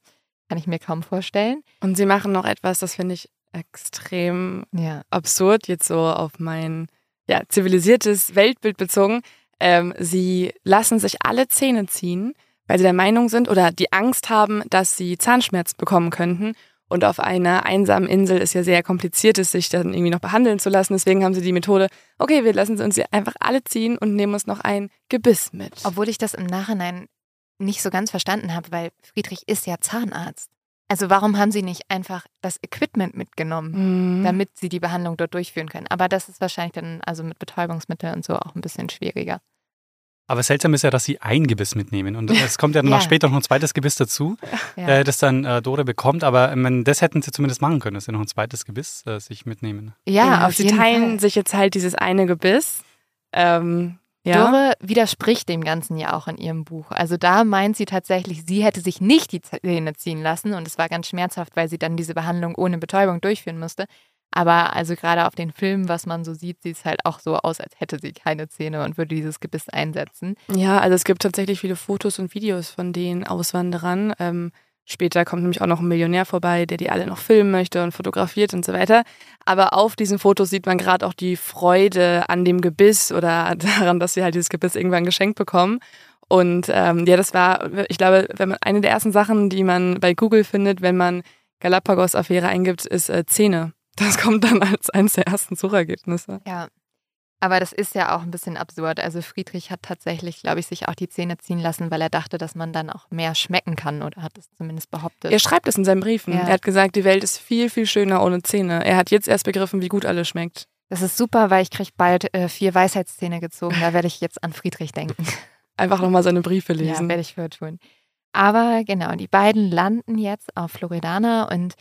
kann ich mir kaum vorstellen. Und sie machen noch etwas, das finde ich extrem ja. absurd, jetzt so auf mein ja, zivilisiertes Weltbild bezogen. Ähm, sie lassen sich alle Zähne ziehen, weil sie der Meinung sind oder die Angst haben, dass sie Zahnschmerz bekommen könnten. Und auf einer einsamen Insel ist ja sehr kompliziert, es sich dann irgendwie noch behandeln zu lassen. Deswegen haben sie die Methode, okay, wir lassen sie uns einfach alle ziehen und nehmen uns noch ein Gebiss mit. Obwohl ich das im Nachhinein nicht so ganz verstanden habe, weil Friedrich ist ja Zahnarzt. Also warum haben sie nicht einfach das Equipment mitgenommen, mhm. damit sie die Behandlung dort durchführen können? Aber das ist wahrscheinlich dann also mit Betäubungsmitteln und so auch ein bisschen schwieriger. Aber seltsam ist ja, dass sie ein Gebiss mitnehmen. Und es kommt ja, (laughs) ja. noch später noch ein zweites Gebiss dazu, (laughs) ja. äh, das dann äh, Dore bekommt. Aber ähm, das hätten sie zumindest machen können, dass sie noch ein zweites Gebiss äh, sich mitnehmen. Ja, ja auf sie teilen Fall. sich jetzt halt dieses eine Gebiss. Ähm, ja. Dore widerspricht dem Ganzen ja auch in ihrem Buch. Also da meint sie tatsächlich, sie hätte sich nicht die Zähne ziehen lassen und es war ganz schmerzhaft, weil sie dann diese Behandlung ohne Betäubung durchführen musste. Aber also gerade auf den Filmen, was man so sieht, sieht es halt auch so aus, als hätte sie keine Zähne und würde dieses Gebiss einsetzen. Ja, also es gibt tatsächlich viele Fotos und Videos von den Auswanderern. Ähm, Später kommt nämlich auch noch ein Millionär vorbei, der die alle noch filmen möchte und fotografiert und so weiter. Aber auf diesen Fotos sieht man gerade auch die Freude an dem Gebiss oder (laughs) daran, dass sie halt dieses Gebiss irgendwann geschenkt bekommen. Und ähm, ja, das war, ich glaube, wenn man eine der ersten Sachen, die man bei Google findet, wenn man Galapagos-Affäre eingibt, ist äh, Zähne. Das kommt dann als eines der ersten Suchergebnisse. Ja, aber das ist ja auch ein bisschen absurd. Also Friedrich hat tatsächlich, glaube ich, sich auch die Zähne ziehen lassen, weil er dachte, dass man dann auch mehr schmecken kann oder hat es zumindest behauptet. Er schreibt es in seinen Briefen. Ja. Er hat gesagt, die Welt ist viel, viel schöner ohne Zähne. Er hat jetzt erst begriffen, wie gut alles schmeckt. Das ist super, weil ich kriege bald äh, vier Weisheitszähne gezogen. Da werde ich jetzt an Friedrich denken. (laughs) Einfach nochmal seine Briefe lesen. Ja, werde ich für tun. Aber genau, die beiden landen jetzt auf Floridana und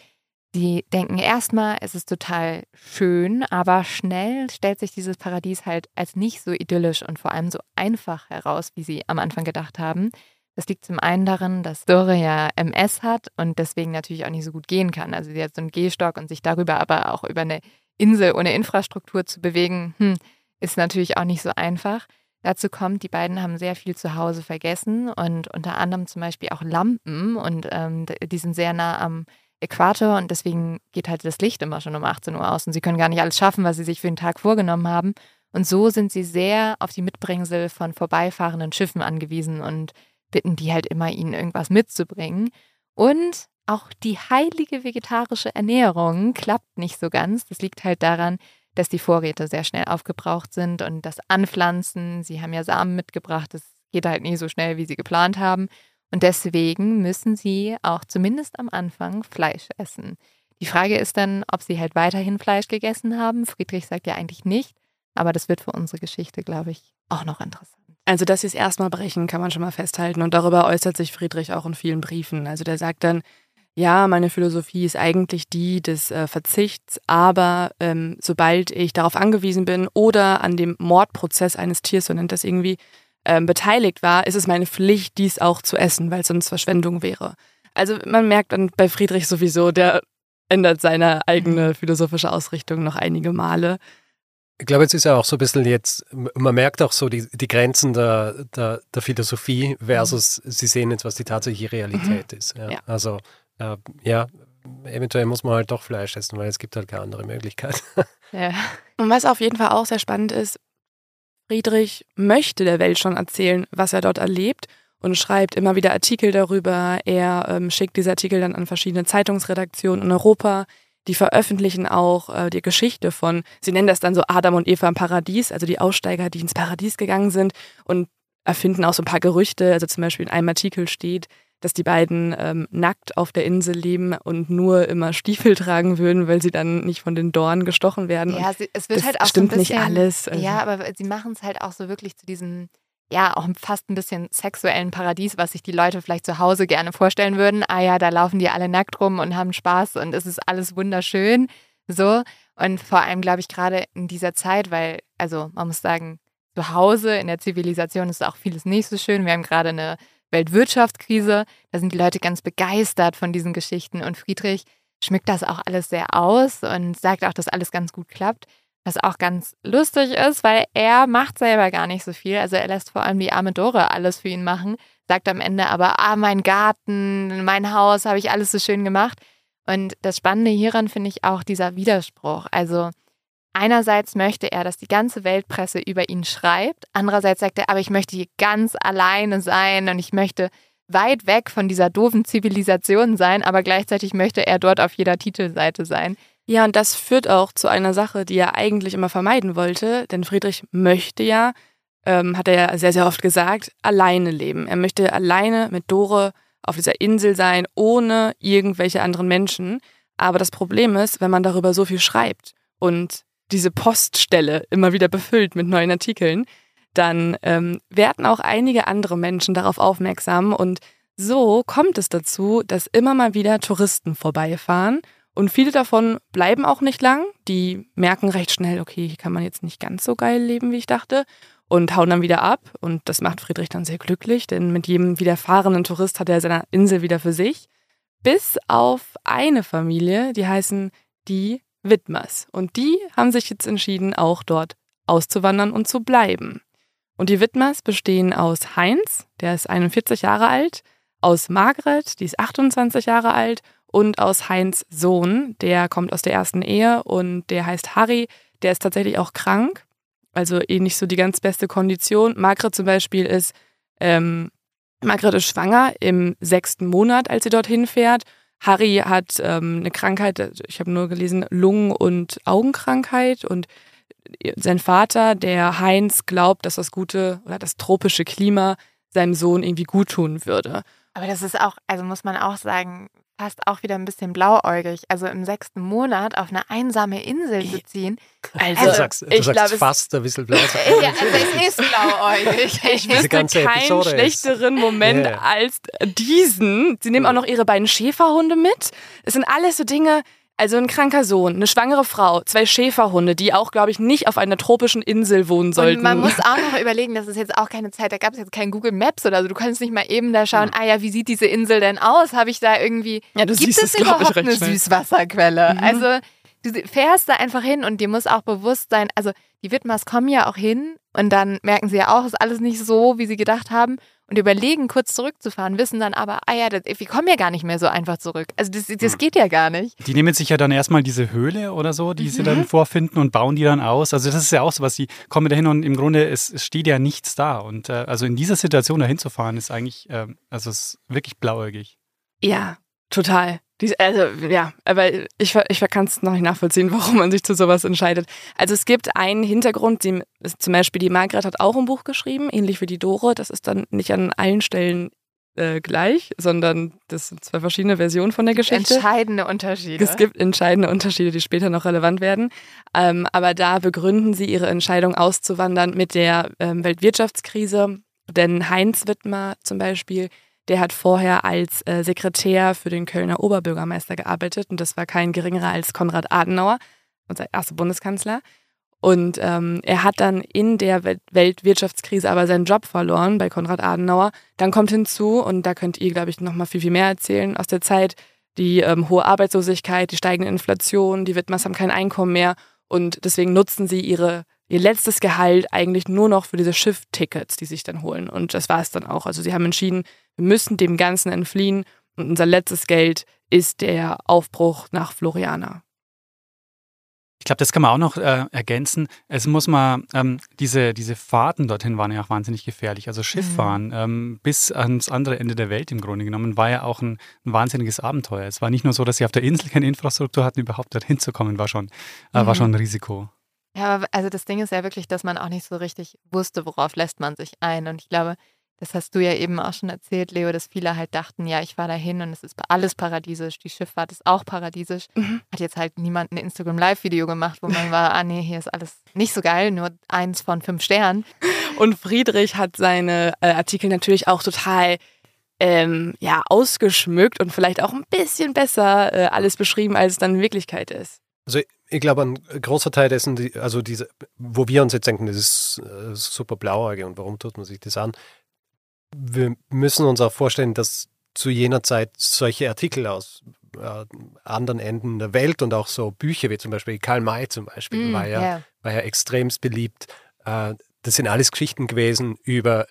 die denken erstmal, es ist total schön, aber schnell stellt sich dieses Paradies halt als nicht so idyllisch und vor allem so einfach heraus, wie sie am Anfang gedacht haben. Das liegt zum einen darin, dass Dore ja MS hat und deswegen natürlich auch nicht so gut gehen kann. Also sie hat so einen Gehstock und sich darüber aber auch über eine Insel ohne Infrastruktur zu bewegen, hm, ist natürlich auch nicht so einfach. Dazu kommt, die beiden haben sehr viel zu Hause vergessen und unter anderem zum Beispiel auch Lampen und ähm, die sind sehr nah am Äquator und deswegen geht halt das Licht immer schon um 18 Uhr aus und sie können gar nicht alles schaffen, was sie sich für den Tag vorgenommen haben. Und so sind sie sehr auf die Mitbringsel von vorbeifahrenden Schiffen angewiesen und bitten die halt immer, ihnen irgendwas mitzubringen. Und auch die heilige vegetarische Ernährung klappt nicht so ganz. Das liegt halt daran, dass die Vorräte sehr schnell aufgebraucht sind und das Anpflanzen, sie haben ja Samen mitgebracht, das geht halt nie so schnell, wie sie geplant haben. Und deswegen müssen sie auch zumindest am Anfang Fleisch essen. Die Frage ist dann, ob sie halt weiterhin Fleisch gegessen haben. Friedrich sagt ja eigentlich nicht. Aber das wird für unsere Geschichte, glaube ich, auch noch interessant. Also, dass sie es erstmal brechen, kann man schon mal festhalten. Und darüber äußert sich Friedrich auch in vielen Briefen. Also, der sagt dann, ja, meine Philosophie ist eigentlich die des äh, Verzichts, aber ähm, sobald ich darauf angewiesen bin oder an dem Mordprozess eines Tiers, so nennt das irgendwie, ähm, beteiligt war, ist es meine Pflicht, dies auch zu essen, weil es sonst Verschwendung wäre. Also man merkt dann bei Friedrich sowieso, der ändert seine eigene mhm. philosophische Ausrichtung noch einige Male. Ich glaube, es ist ja auch so ein bisschen jetzt, man merkt auch so die, die Grenzen der, der, der Philosophie versus mhm. sie sehen jetzt, was die tatsächliche Realität mhm. ist. Ja. Ja. Also äh, ja, eventuell muss man halt doch Fleisch essen, weil es gibt halt keine andere Möglichkeit. (laughs) Ja. Und was auf jeden Fall auch sehr spannend ist, Friedrich möchte der Welt schon erzählen, was er dort erlebt und schreibt immer wieder Artikel darüber. Er ähm, schickt diese Artikel dann an verschiedene Zeitungsredaktionen in Europa. Die veröffentlichen auch äh, die Geschichte von, sie nennen das dann so Adam und Eva im Paradies, also die Aussteiger, die ins Paradies gegangen sind und erfinden auch so ein paar Gerüchte. Also zum Beispiel in einem Artikel steht, dass die beiden ähm, nackt auf der Insel leben und nur immer Stiefel tragen würden, weil sie dann nicht von den Dornen gestochen werden. Ja, sie, es wird halt auch stimmt so ein bisschen, nicht alles. Also. Ja, aber sie machen es halt auch so wirklich zu diesem, ja, auch fast ein bisschen sexuellen Paradies, was sich die Leute vielleicht zu Hause gerne vorstellen würden. Ah ja, da laufen die alle nackt rum und haben Spaß und es ist alles wunderschön. So. Und vor allem, glaube ich, gerade in dieser Zeit, weil, also man muss sagen, zu Hause in der Zivilisation ist auch vieles nicht so schön. Wir haben gerade eine Weltwirtschaftskrise. Da sind die Leute ganz begeistert von diesen Geschichten und Friedrich schmückt das auch alles sehr aus und sagt auch, dass alles ganz gut klappt. Was auch ganz lustig ist, weil er macht selber gar nicht so viel. Also er lässt vor allem die arme Dore alles für ihn machen, sagt am Ende aber, ah, mein Garten, mein Haus, habe ich alles so schön gemacht. Und das Spannende hieran finde ich auch dieser Widerspruch. Also Einerseits möchte er, dass die ganze Weltpresse über ihn schreibt. Andererseits sagt er, aber ich möchte hier ganz alleine sein und ich möchte weit weg von dieser doofen Zivilisation sein, aber gleichzeitig möchte er dort auf jeder Titelseite sein. Ja, und das führt auch zu einer Sache, die er eigentlich immer vermeiden wollte, denn Friedrich möchte ja, ähm, hat er ja sehr, sehr oft gesagt, alleine leben. Er möchte alleine mit Dore auf dieser Insel sein, ohne irgendwelche anderen Menschen. Aber das Problem ist, wenn man darüber so viel schreibt und diese Poststelle immer wieder befüllt mit neuen Artikeln, dann ähm, werden auch einige andere Menschen darauf aufmerksam und so kommt es dazu, dass immer mal wieder Touristen vorbeifahren und viele davon bleiben auch nicht lang. Die merken recht schnell, okay, hier kann man jetzt nicht ganz so geil leben, wie ich dachte und hauen dann wieder ab und das macht Friedrich dann sehr glücklich, denn mit jedem wiederfahrenden Tourist hat er seine Insel wieder für sich. Bis auf eine Familie, die heißen die Widmers. Und die haben sich jetzt entschieden, auch dort auszuwandern und zu bleiben. Und die Widmers bestehen aus Heinz, der ist 41 Jahre alt, aus Margret, die ist 28 Jahre alt, und aus Heinz Sohn, der kommt aus der ersten Ehe und der heißt Harry, der ist tatsächlich auch krank, also eh nicht so die ganz beste Kondition. Margret zum Beispiel ist, ähm, Margret ist schwanger im sechsten Monat, als sie dorthin fährt Harry hat ähm, eine Krankheit, ich habe nur gelesen, Lungen- und Augenkrankheit und sein Vater, der Heinz, glaubt, dass das gute oder das tropische Klima seinem Sohn irgendwie gut tun würde. Aber das ist auch, also muss man auch sagen, fast auch wieder ein bisschen blauäugig. Also im sechsten Monat auf eine einsame Insel zu ziehen. Also, du sagst, du ich sagst glaub, fast ein bisschen blauäugig. (laughs) ja, also es ist blauäugig. Ich wüsste keinen Episode schlechteren ist. Moment yeah. als diesen. Sie nehmen auch noch ihre beiden Schäferhunde mit. Es sind alles so Dinge, also ein kranker Sohn, eine schwangere Frau, zwei Schäferhunde, die auch, glaube ich, nicht auf einer tropischen Insel wohnen sollten. Und man muss auch noch überlegen, das ist jetzt auch keine Zeit, da gab es jetzt kein Google Maps oder so. Du kannst nicht mal eben da schauen, ah ja, wie sieht diese Insel denn aus? Habe ich da irgendwie, ja, du gibt es, überhaupt eine schnell. Süßwasserquelle? Mhm. Also du fährst da einfach hin und dir muss auch bewusst sein, also die Widmers kommen ja auch hin und dann merken sie ja auch, ist alles nicht so, wie sie gedacht haben und überlegen, kurz zurückzufahren, wissen dann aber, ah ja, das, wir kommen ja gar nicht mehr so einfach zurück. Also das, das hm. geht ja gar nicht. Die nehmen sich ja dann erstmal diese Höhle oder so, die mhm. sie dann vorfinden und bauen die dann aus. Also das ist ja auch so was, sie kommen dahin und im Grunde, es, es steht ja nichts da. Und äh, also in dieser Situation dahin zu fahren, ist eigentlich, äh, also es ist wirklich blauäugig. Ja, total. Die, also ja, aber ich, ich kann es noch nicht nachvollziehen, (laughs) warum man sich zu sowas entscheidet. Also es gibt einen Hintergrund, die, zum Beispiel die Margret hat auch ein Buch geschrieben, ähnlich wie die Dore. Das ist dann nicht an allen Stellen äh, gleich, sondern das sind zwei verschiedene Versionen von der Geschichte. Entscheidende Unterschiede. Es gibt entscheidende Unterschiede, die später noch relevant werden. Ähm, aber da begründen sie ihre Entscheidung auszuwandern mit der ähm, Weltwirtschaftskrise. Denn Heinz Wittmer zum Beispiel, der hat vorher als äh, Sekretär für den Kölner Oberbürgermeister gearbeitet und das war kein geringerer als Konrad Adenauer, unser erster Bundeskanzler. Und ähm, er hat dann in der Weltwirtschaftskrise aber seinen Job verloren bei Konrad Adenauer. Dann kommt hinzu, und da könnt ihr, glaube ich, noch mal viel, viel mehr erzählen aus der Zeit, die ähm, hohe Arbeitslosigkeit, die steigende Inflation, die Widmers haben kein Einkommen mehr und deswegen nutzen sie ihre, ihr letztes Gehalt eigentlich nur noch für diese Schifftickets, die sich dann holen. Und das war es dann auch. Also sie haben entschieden, wir müssen dem Ganzen entfliehen und unser letztes Geld ist der Aufbruch nach Floriana. Ich glaube, das kann man auch noch äh, ergänzen. Es muss mal, ähm, diese, diese Fahrten dorthin waren ja auch wahnsinnig gefährlich. Also Schifffahren mhm. ähm, bis ans andere Ende der Welt im Grunde genommen war ja auch ein, ein, wahnsinniges Abenteuer. Es war nicht nur so, dass sie auf der Insel keine Infrastruktur hatten, überhaupt dorthin zu kommen, war schon, äh, mhm. war schon ein Risiko. Ja, also das Ding ist ja wirklich, dass man auch nicht so richtig wusste, worauf lässt man sich ein. Und ich glaube, das hast du ja eben auch schon erzählt, Leo, dass viele halt dachten, ja, ich fahre da hin und es ist alles paradiesisch, die Schifffahrt ist auch paradiesisch. Mhm. Hat jetzt halt niemand ein Instagram Live-Video gemacht, wo man war, ah nee, hier ist alles nicht so geil, nur eins von fünf Sternen. Und Friedrich hat seine äh, Artikel natürlich auch total ähm, ja, ausgeschmückt und vielleicht auch ein bisschen besser äh, alles beschrieben, als es dann in Wirklichkeit ist. Also ich glaube, ein großer Teil dessen, also diese, wo wir uns jetzt denken, das ist äh, super blauäugig und warum tut man sich das an? wir müssen uns auch vorstellen, dass zu jener Zeit solche Artikel aus äh, anderen Enden der Welt und auch so Bücher wie zum Beispiel Karl May zum Beispiel mm, war, ja, yeah. war ja extremst beliebt. Äh, das sind alles Geschichten gewesen über,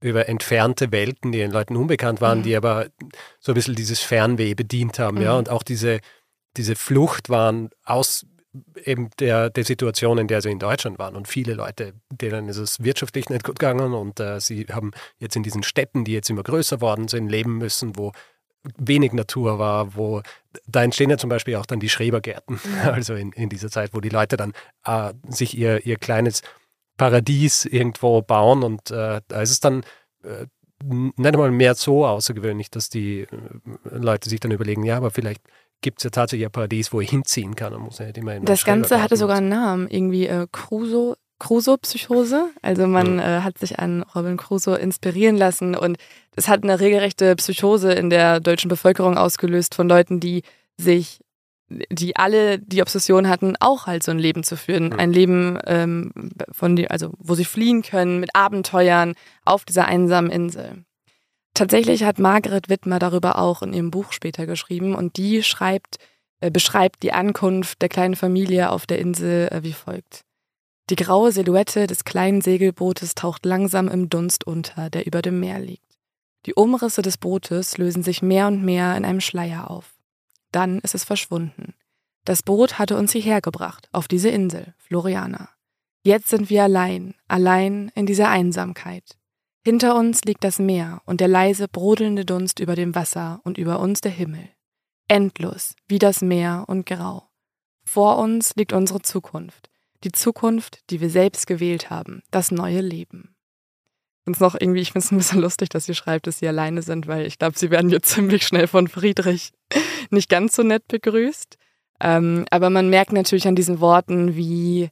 über entfernte Welten, die den Leuten unbekannt waren, mm. die aber so ein bisschen dieses Fernweh bedient haben. Mm. Ja, und auch diese, diese Flucht waren aus eben der, der Situation, in der sie in Deutschland waren. Und viele Leute, denen ist es wirtschaftlich nicht gut gegangen und äh, sie haben jetzt in diesen Städten, die jetzt immer größer worden sind, leben müssen, wo wenig Natur war, wo da entstehen ja zum Beispiel auch dann die Schrebergärten, ja. (laughs) also in, in dieser Zeit, wo die Leute dann äh, sich ihr, ihr kleines Paradies irgendwo bauen und äh, da ist es dann äh, nicht einmal mehr so außergewöhnlich, dass die äh, Leute sich dann überlegen, ja, aber vielleicht gibt es ja tatsächlich ein Paradies, wo ich hinziehen kann. muss ja immer in das Ganze hatte sogar einen Namen, irgendwie äh, Crusoe. Crusoe-Psychose. Also man mhm. äh, hat sich an Robin Crusoe inspirieren lassen und es hat eine regelrechte Psychose in der deutschen Bevölkerung ausgelöst von Leuten, die sich, die alle die Obsession hatten, auch halt so ein Leben zu führen. Mhm. Ein Leben, ähm, von die, also wo sie fliehen können mit Abenteuern auf dieser einsamen Insel. Tatsächlich hat Margaret Wittmer darüber auch in ihrem Buch später geschrieben und die schreibt, äh, beschreibt die Ankunft der kleinen Familie auf der Insel äh, wie folgt. Die graue Silhouette des kleinen Segelbootes taucht langsam im Dunst unter, der über dem Meer liegt. Die Umrisse des Bootes lösen sich mehr und mehr in einem Schleier auf. Dann ist es verschwunden. Das Boot hatte uns hierher gebracht, auf diese Insel, Floriana. Jetzt sind wir allein, allein in dieser Einsamkeit. Hinter uns liegt das Meer und der leise brodelnde Dunst über dem Wasser und über uns der Himmel. Endlos, wie das Meer und grau. Vor uns liegt unsere Zukunft. Die Zukunft, die wir selbst gewählt haben. Das neue Leben. Und noch irgendwie, ich finde es ein bisschen lustig, dass sie schreibt, dass sie alleine sind, weil ich glaube, sie werden jetzt (laughs) ziemlich schnell von Friedrich nicht ganz so nett begrüßt. Ähm, aber man merkt natürlich an diesen Worten, wie,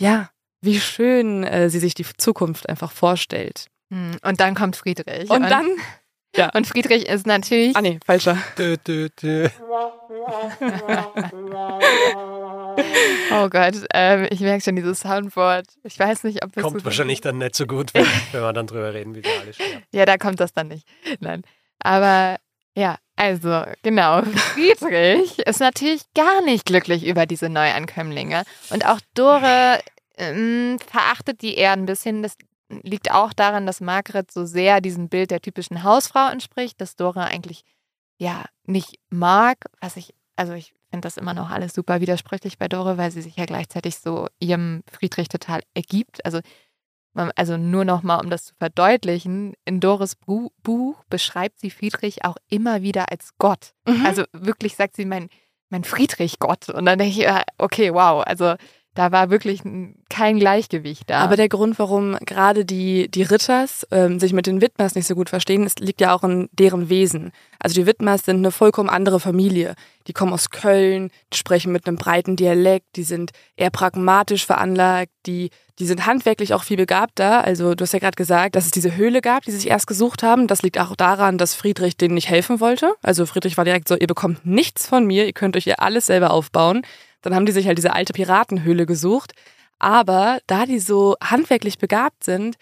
ja, wie schön äh, sie sich die Zukunft einfach vorstellt. Hm, und dann kommt Friedrich. Und, und dann. Ja. Und Friedrich ist natürlich. Ah, nee, falscher. Dö, dö, dö. (laughs) oh Gott, ähm, ich merke schon dieses Soundboard. Ich weiß nicht, ob das. Kommt wahrscheinlich dann nicht so gut, wenn, wenn wir dann drüber reden, wie wir alle sterben. (laughs) Ja, da kommt das dann nicht. Nein. Aber ja, also genau. Friedrich ist natürlich gar nicht glücklich über diese Neuankömmlinge. Und auch Dore ähm, verachtet die eher ein bisschen. Das liegt auch daran, dass Margret so sehr diesem Bild der typischen Hausfrau entspricht, dass Dora eigentlich ja nicht mag, was ich, also ich finde das immer noch alles super widersprüchlich bei Dora, weil sie sich ja gleichzeitig so ihrem Friedrich total ergibt. Also, also nur noch mal, um das zu verdeutlichen, in Doris Buch beschreibt sie Friedrich auch immer wieder als Gott. Mhm. Also wirklich sagt sie mein, mein Friedrich Gott. Und dann denke ich, okay, wow, also da war wirklich kein Gleichgewicht da. Aber der Grund, warum gerade die, die Ritters ähm, sich mit den Widmers nicht so gut verstehen, ist, liegt ja auch in deren Wesen. Also die Widmers sind eine vollkommen andere Familie. Die kommen aus Köln, die sprechen mit einem breiten Dialekt, die sind eher pragmatisch veranlagt, die, die sind handwerklich auch viel begabter. Also du hast ja gerade gesagt, dass es diese Höhle gab, die sie sich erst gesucht haben. Das liegt auch daran, dass Friedrich denen nicht helfen wollte. Also Friedrich war direkt so, ihr bekommt nichts von mir, ihr könnt euch hier alles selber aufbauen. Dann haben die sich halt diese alte Piratenhöhle gesucht. Aber da die so handwerklich begabt sind,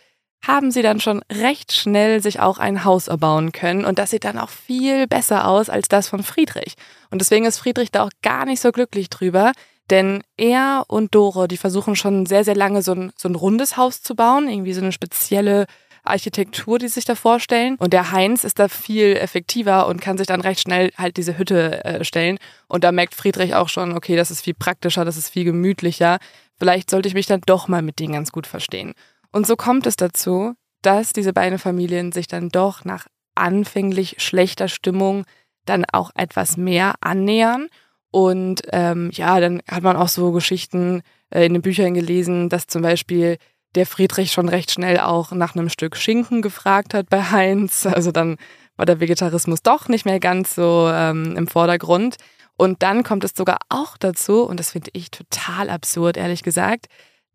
haben sie dann schon recht schnell sich auch ein Haus erbauen können. Und das sieht dann auch viel besser aus als das von Friedrich. Und deswegen ist Friedrich da auch gar nicht so glücklich drüber. Denn er und Dore, die versuchen schon sehr, sehr lange so ein, so ein rundes Haus zu bauen. Irgendwie so eine spezielle Architektur, die sich da vorstellen. Und der Heinz ist da viel effektiver und kann sich dann recht schnell halt diese Hütte äh, stellen. Und da merkt Friedrich auch schon, okay, das ist viel praktischer, das ist viel gemütlicher. Vielleicht sollte ich mich dann doch mal mit denen ganz gut verstehen. Und so kommt es dazu, dass diese beiden Familien sich dann doch nach anfänglich schlechter Stimmung dann auch etwas mehr annähern. Und ähm, ja, dann hat man auch so Geschichten äh, in den Büchern gelesen, dass zum Beispiel der Friedrich schon recht schnell auch nach einem Stück Schinken gefragt hat bei Heinz. Also dann war der Vegetarismus doch nicht mehr ganz so ähm, im Vordergrund. Und dann kommt es sogar auch dazu, und das finde ich total absurd, ehrlich gesagt,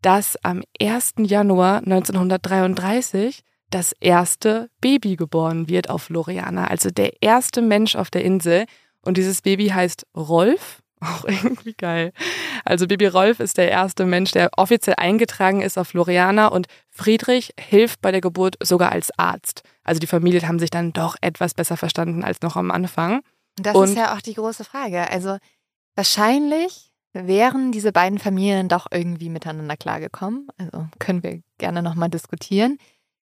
dass am 1. Januar 1933 das erste Baby geboren wird auf Loriana, also der erste Mensch auf der Insel. Und dieses Baby heißt Rolf (laughs) auch irgendwie geil. Also Bibi Rolf ist der erste Mensch, der offiziell eingetragen ist auf Floriana und Friedrich hilft bei der Geburt sogar als Arzt. Also die Familien haben sich dann doch etwas besser verstanden als noch am Anfang. Das und ist ja auch die große Frage. Also wahrscheinlich wären diese beiden Familien doch irgendwie miteinander klargekommen. Also können wir gerne nochmal diskutieren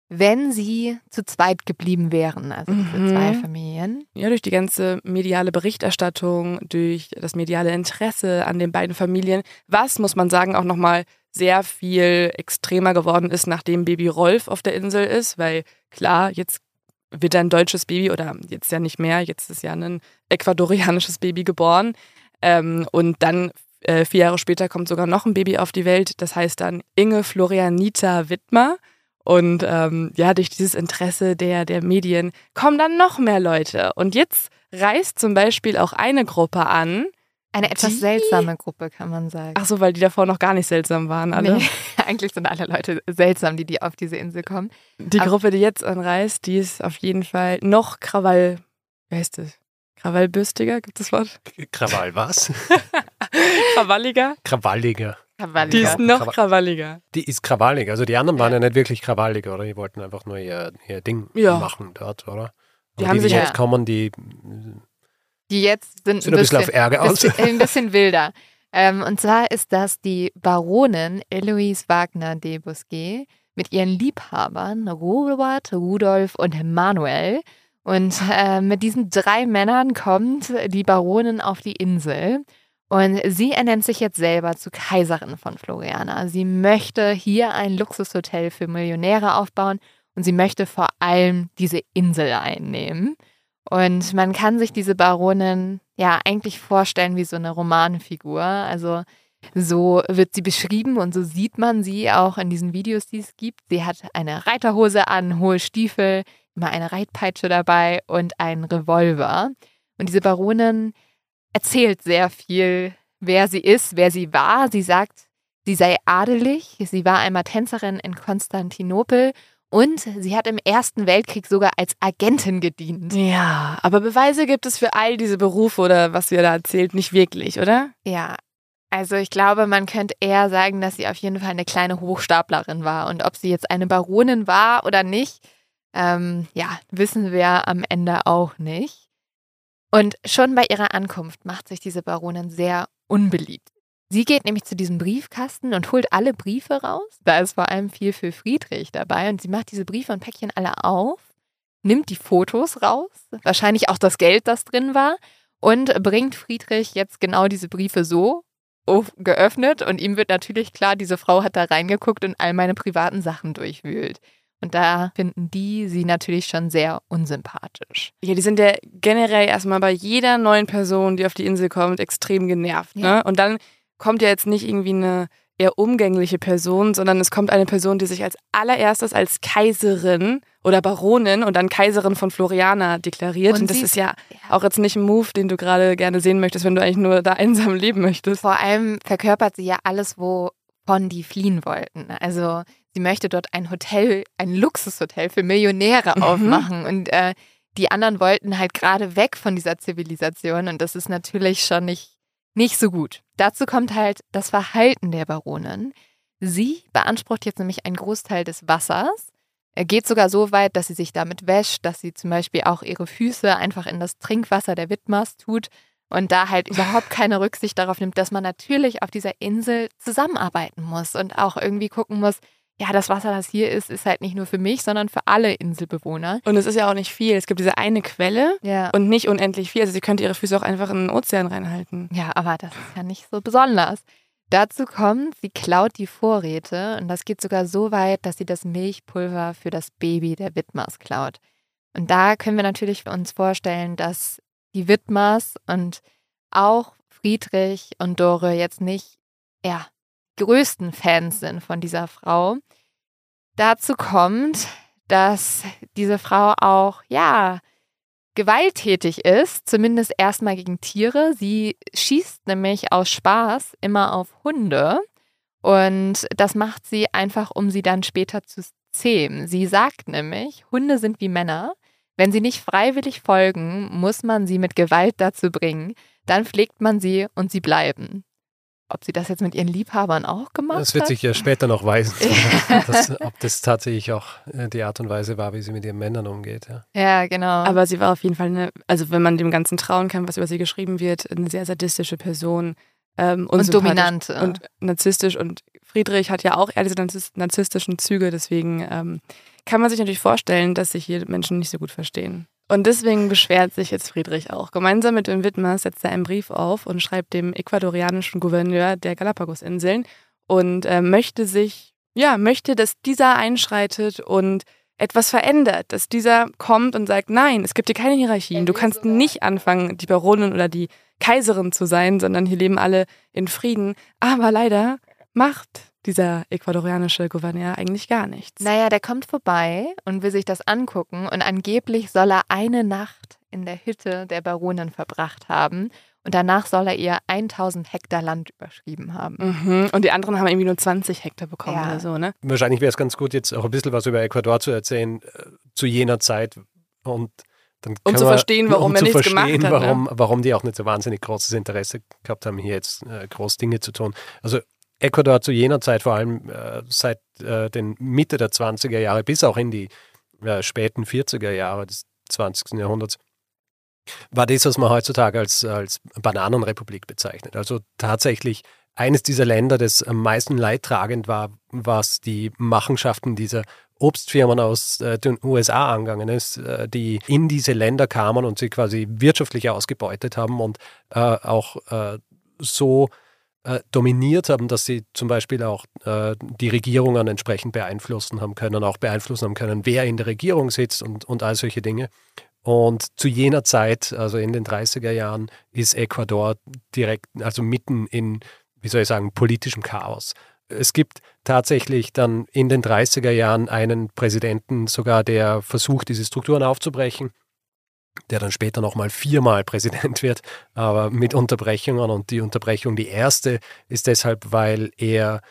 wenn sie zu zweit geblieben wären, also diese mhm. zwei Familien. Ja, durch die ganze mediale Berichterstattung, durch das mediale Interesse an den beiden Familien, was, muss man sagen, auch nochmal sehr viel extremer geworden ist, nachdem Baby Rolf auf der Insel ist, weil klar, jetzt wird ein deutsches Baby oder jetzt ja nicht mehr, jetzt ist ja ein ecuadorianisches Baby geboren. Ähm, und dann äh, vier Jahre später kommt sogar noch ein Baby auf die Welt, das heißt dann Inge Florianita Wittmer. Und ähm, ja, durch dieses Interesse der, der Medien kommen dann noch mehr Leute. Und jetzt reist zum Beispiel auch eine Gruppe an. Eine etwas die, seltsame Gruppe, kann man sagen. Ach so, weil die davor noch gar nicht seltsam waren, alle. Nee, (laughs) eigentlich sind alle Leute seltsam, die, die auf diese Insel kommen. Die Aber Gruppe, die jetzt anreist, die ist auf jeden Fall noch Krawall. Wie heißt das? Krawallbürstiger, gibt es das Wort? Krawall was? (laughs) Krawalliger? Krawalliger. Krawalliger. Die ist noch krawalliger. Die ist krawallig. Also die anderen waren ja, ja nicht wirklich krawallig, oder? Die wollten einfach nur ihr, ihr Ding ja. machen dort, oder? Die Und haben die, sich die jetzt kommen, die, die jetzt sind, sind ein bisschen, bisschen auf Ärger aus. Ein bisschen (laughs) wilder. Ähm, und zwar ist das die Baronin Eloise Wagner de Bousquet mit ihren Liebhabern Robert, Rudolf und Manuel. Und äh, mit diesen drei Männern kommt die Baronin auf die Insel. Und sie ernennt sich jetzt selber zur Kaiserin von Floriana. Sie möchte hier ein Luxushotel für Millionäre aufbauen und sie möchte vor allem diese Insel einnehmen. Und man kann sich diese Baronin ja eigentlich vorstellen wie so eine Romanfigur. Also so wird sie beschrieben und so sieht man sie auch in diesen Videos, die es gibt. Sie hat eine Reiterhose an, hohe Stiefel, immer eine Reitpeitsche dabei und einen Revolver. Und diese Baronin erzählt sehr viel, wer sie ist, wer sie war. Sie sagt, sie sei adelig, sie war einmal Tänzerin in Konstantinopel und sie hat im Ersten Weltkrieg sogar als Agentin gedient. Ja, aber Beweise gibt es für all diese Berufe oder was sie da erzählt nicht wirklich, oder? Ja. Also ich glaube, man könnte eher sagen, dass sie auf jeden Fall eine kleine Hochstaplerin war. Und ob sie jetzt eine Baronin war oder nicht, ähm, ja, wissen wir am Ende auch nicht. Und schon bei ihrer Ankunft macht sich diese Baronin sehr unbeliebt. Sie geht nämlich zu diesem Briefkasten und holt alle Briefe raus. Da ist vor allem viel für Friedrich dabei. Und sie macht diese Briefe und Päckchen alle auf, nimmt die Fotos raus, wahrscheinlich auch das Geld, das drin war, und bringt Friedrich jetzt genau diese Briefe so geöffnet. Und ihm wird natürlich klar, diese Frau hat da reingeguckt und all meine privaten Sachen durchwühlt. Und da finden die sie natürlich schon sehr unsympathisch. Ja, die sind ja generell erstmal bei jeder neuen Person, die auf die Insel kommt, extrem genervt. Ja. Ne? Und dann kommt ja jetzt nicht irgendwie eine eher umgängliche Person, sondern es kommt eine Person, die sich als allererstes als Kaiserin oder Baronin und dann Kaiserin von Floriana deklariert. Und, und das ist ja, ja, auch jetzt nicht ein Move, den du gerade gerne sehen möchtest, wenn du eigentlich nur da einsam leben möchtest. Vor allem verkörpert sie ja alles, wovon die fliehen wollten. Also sie möchte dort ein Hotel, ein Luxushotel für Millionäre mhm. aufmachen und äh, die anderen wollten halt gerade weg von dieser Zivilisation und das ist natürlich schon nicht nicht so gut. Dazu kommt halt das Verhalten der Baronin. Sie beansprucht jetzt nämlich einen Großteil des Wassers. Er geht sogar so weit, dass sie sich damit wäscht, dass sie zum Beispiel auch ihre Füße einfach in das Trinkwasser der Widmers tut und da halt (laughs) überhaupt keine Rücksicht darauf nimmt, dass man natürlich auf dieser Insel zusammenarbeiten muss und auch irgendwie gucken muss, ja, das Wasser, das hier ist, ist halt nicht nur für mich, sondern für alle Inselbewohner. Und es ist ja auch nicht viel. Es gibt diese eine Quelle ja. und nicht unendlich viel. Also sie könnte ihre Füße auch einfach in den Ozean reinhalten. Ja, aber das ist ja nicht so besonders. Dazu kommt, sie klaut die Vorräte und das geht sogar so weit, dass sie das Milchpulver für das Baby der Widmers klaut. Und da können wir natürlich uns vorstellen, dass die Widmers und auch Friedrich und Dore jetzt nicht, ja, größten Fans sind von dieser Frau. Dazu kommt, dass diese Frau auch, ja, gewalttätig ist, zumindest erstmal gegen Tiere. Sie schießt nämlich aus Spaß immer auf Hunde und das macht sie einfach, um sie dann später zu zähmen. Sie sagt nämlich, Hunde sind wie Männer. Wenn sie nicht freiwillig folgen, muss man sie mit Gewalt dazu bringen. Dann pflegt man sie und sie bleiben. Ob sie das jetzt mit ihren Liebhabern auch gemacht hat? Das wird sich ja später noch weisen, (laughs) dass, ob das tatsächlich auch äh, die Art und Weise war, wie sie mit ihren Männern umgeht. Ja. ja, genau. Aber sie war auf jeden Fall eine, also wenn man dem Ganzen trauen kann, was über sie geschrieben wird, eine sehr sadistische Person. Ähm, und dominant. Und narzisstisch. Und Friedrich hat ja auch eher diese narzisstischen Züge, deswegen ähm, kann man sich natürlich vorstellen, dass sich hier Menschen nicht so gut verstehen. Und deswegen beschwert sich jetzt Friedrich auch. Gemeinsam mit dem Widmer setzt er einen Brief auf und schreibt dem ecuadorianischen Gouverneur der Galapagosinseln und äh, möchte sich, ja, möchte, dass dieser einschreitet und etwas verändert, dass dieser kommt und sagt, nein, es gibt hier keine Hierarchien. Du kannst nicht anfangen, die Baronin oder die Kaiserin zu sein, sondern hier leben alle in Frieden. Aber leider macht dieser ecuadorianische Gouverneur eigentlich gar nichts. Naja, der kommt vorbei und will sich das angucken und angeblich soll er eine Nacht in der Hütte der Baronin verbracht haben und danach soll er ihr 1000 Hektar Land überschrieben haben. Mhm. Und die anderen haben irgendwie nur 20 Hektar bekommen ja. oder so, ne? Wahrscheinlich wäre es ganz gut, jetzt auch ein bisschen was über Ecuador zu erzählen, äh, zu jener Zeit und dann um zu verstehen, warum um er nichts gemacht hat. Warum, ne? warum die auch nicht so wahnsinnig großes Interesse gehabt haben, hier jetzt äh, groß Dinge zu tun. Also Ecuador zu jener Zeit, vor allem äh, seit äh, den Mitte der 20er Jahre bis auch in die äh, späten 40er Jahre des 20. Jahrhunderts, war das, was man heutzutage als, als Bananenrepublik bezeichnet. Also tatsächlich eines dieser Länder, das am meisten leidtragend war, was die Machenschaften dieser Obstfirmen aus äh, den USA angegangen ist, äh, die in diese Länder kamen und sie quasi wirtschaftlich ausgebeutet haben und äh, auch so äh, dominiert haben, dass sie zum Beispiel auch äh, die Regierungen entsprechend beeinflussen haben können, auch beeinflussen haben können, wer in der Regierung sitzt und, und all solche Dinge. Und zu jener Zeit, also in den 30er Jahren, ist Ecuador direkt, also mitten in, wie soll ich sagen, politischem Chaos. Es gibt tatsächlich dann in den 30er Jahren einen Präsidenten sogar, der versucht, diese Strukturen aufzubrechen der dann später nochmal viermal Präsident wird, aber mit Unterbrechungen. Und die Unterbrechung, die erste, ist deshalb, weil er,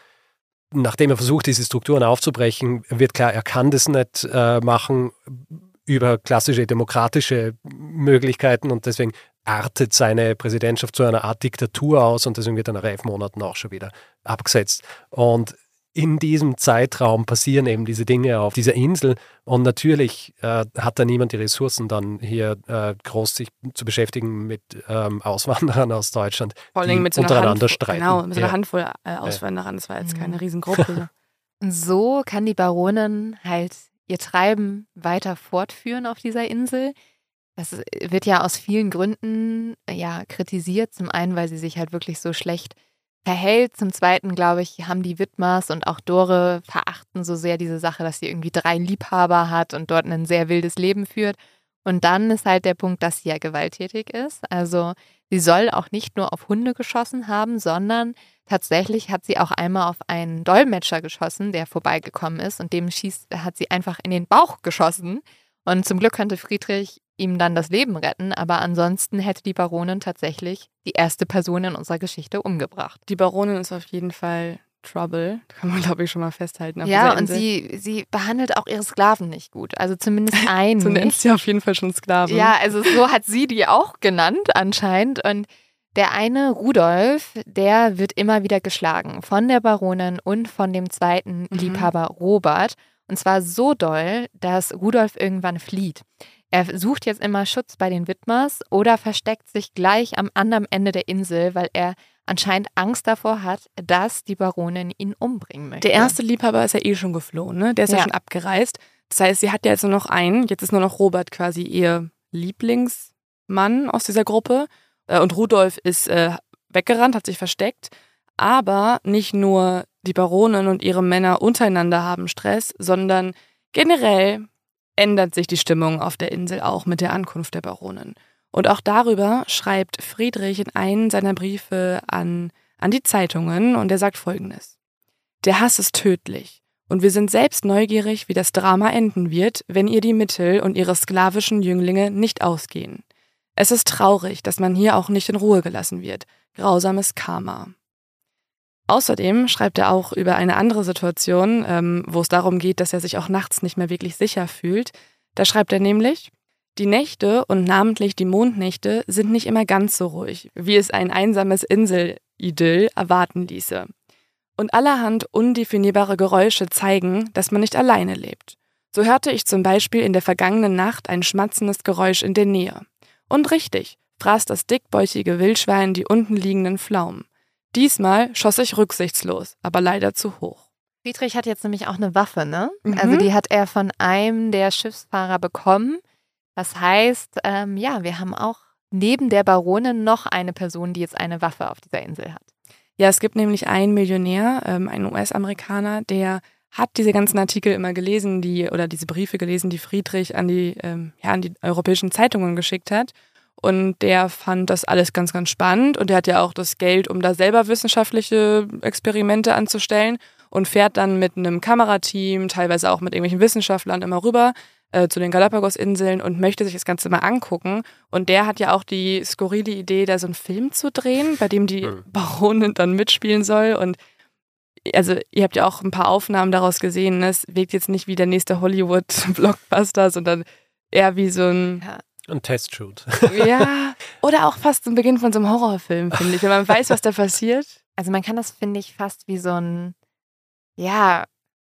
nachdem er versucht, diese Strukturen aufzubrechen, wird klar, er kann das nicht äh, machen über klassische demokratische Möglichkeiten und deswegen artet seine Präsidentschaft zu einer Art Diktatur aus und deswegen wird er nach elf Monaten auch schon wieder abgesetzt. Und in diesem Zeitraum passieren eben diese Dinge auf dieser Insel und natürlich äh, hat da niemand die Ressourcen, dann hier äh, groß sich zu beschäftigen mit ähm, (laughs) Auswanderern aus Deutschland, Vor allem mit so untereinander Handvoll, streiten. Genau, mit so einer ja. Handvoll äh, Auswanderern, das war jetzt keine mhm. Riesengruppe. (laughs) und so kann die Baronin halt ihr Treiben weiter fortführen auf dieser Insel. Das wird ja aus vielen Gründen ja kritisiert. Zum einen, weil sie sich halt wirklich so schlecht verhält. Zum Zweiten, glaube ich, haben die Widmers und auch Dore verachten so sehr diese Sache, dass sie irgendwie drei Liebhaber hat und dort ein sehr wildes Leben führt. Und dann ist halt der Punkt, dass sie ja gewalttätig ist. Also sie soll auch nicht nur auf Hunde geschossen haben, sondern tatsächlich hat sie auch einmal auf einen Dolmetscher geschossen, der vorbeigekommen ist und dem schießt, hat sie einfach in den Bauch geschossen. Und zum Glück konnte Friedrich ihm dann das Leben retten, aber ansonsten hätte die Baronin tatsächlich die erste Person in unserer Geschichte umgebracht. Die Baronin ist auf jeden Fall Trouble, kann man glaube ich schon mal festhalten. ja, und sie, sie behandelt auch ihre Sklaven nicht gut, also zumindest (laughs) einen. so nennt sie auf jeden Fall schon Sklaven. Ja, also so hat sie die auch genannt anscheinend und der eine, Rudolf, der wird immer wieder geschlagen von der Baronin und von dem zweiten mhm. Liebhaber Robert. Und zwar so doll, dass Rudolf irgendwann flieht. Er sucht jetzt immer Schutz bei den Widmers oder versteckt sich gleich am anderen Ende der Insel, weil er anscheinend Angst davor hat, dass die Baronin ihn umbringen möchte. Der erste Liebhaber ist ja eh schon geflohen, ne? Der ist ja, ja schon abgereist. Das heißt, sie hat ja jetzt nur noch einen. Jetzt ist nur noch Robert quasi ihr Lieblingsmann aus dieser Gruppe. Äh, und Rudolf ist äh, weggerannt, hat sich versteckt. Aber nicht nur die Baronin und ihre Männer untereinander haben Stress, sondern generell ändert sich die Stimmung auf der Insel auch mit der Ankunft der Baronin. Und auch darüber schreibt Friedrich in einem seiner Briefe an, an die Zeitungen und er sagt folgendes. Der Hass ist tödlich und wir sind selbst neugierig, wie das Drama enden wird, wenn ihr die Mittel und ihre sklavischen Jünglinge nicht ausgehen. Es ist traurig, dass man hier auch nicht in Ruhe gelassen wird. Grausames Karma. Außerdem schreibt er auch über eine andere Situation, ähm, wo es darum geht, dass er sich auch nachts nicht mehr wirklich sicher fühlt. Da schreibt er nämlich, die Nächte und namentlich die Mondnächte sind nicht immer ganz so ruhig, wie es ein einsames Inselidyll erwarten ließe. Und allerhand undefinierbare Geräusche zeigen, dass man nicht alleine lebt. So hörte ich zum Beispiel in der vergangenen Nacht ein schmatzendes Geräusch in der Nähe. Und richtig, fraß das dickbäuchige Wildschwein die unten liegenden Pflaumen. Diesmal schoss ich rücksichtslos, aber leider zu hoch. Friedrich hat jetzt nämlich auch eine Waffe, ne? Mhm. Also die hat er von einem der Schiffsfahrer bekommen. Das heißt, ähm, ja, wir haben auch neben der Baronin noch eine Person, die jetzt eine Waffe auf dieser Insel hat. Ja, es gibt nämlich einen Millionär, ähm, einen US-Amerikaner, der hat diese ganzen Artikel immer gelesen, die oder diese Briefe gelesen, die Friedrich an die, ähm, ja, an die europäischen Zeitungen geschickt hat und der fand das alles ganz, ganz spannend. Und der hat ja auch das Geld, um da selber wissenschaftliche Experimente anzustellen. Und fährt dann mit einem Kamerateam, teilweise auch mit irgendwelchen Wissenschaftlern immer rüber äh, zu den Galapagos-Inseln und möchte sich das Ganze mal angucken. Und der hat ja auch die skurrile Idee, da so einen Film zu drehen, bei dem die Baronin dann mitspielen soll. Und also ihr habt ja auch ein paar Aufnahmen daraus gesehen. Ne? Es wirkt jetzt nicht wie der nächste Hollywood-Blockbuster, sondern eher wie so ein ja. Ein Testshoot. Ja, (laughs) oder auch fast zum Beginn von so einem Horrorfilm, finde ich, wenn man weiß, was da (laughs) passiert. Also man kann das, finde ich, fast wie so ein, ja,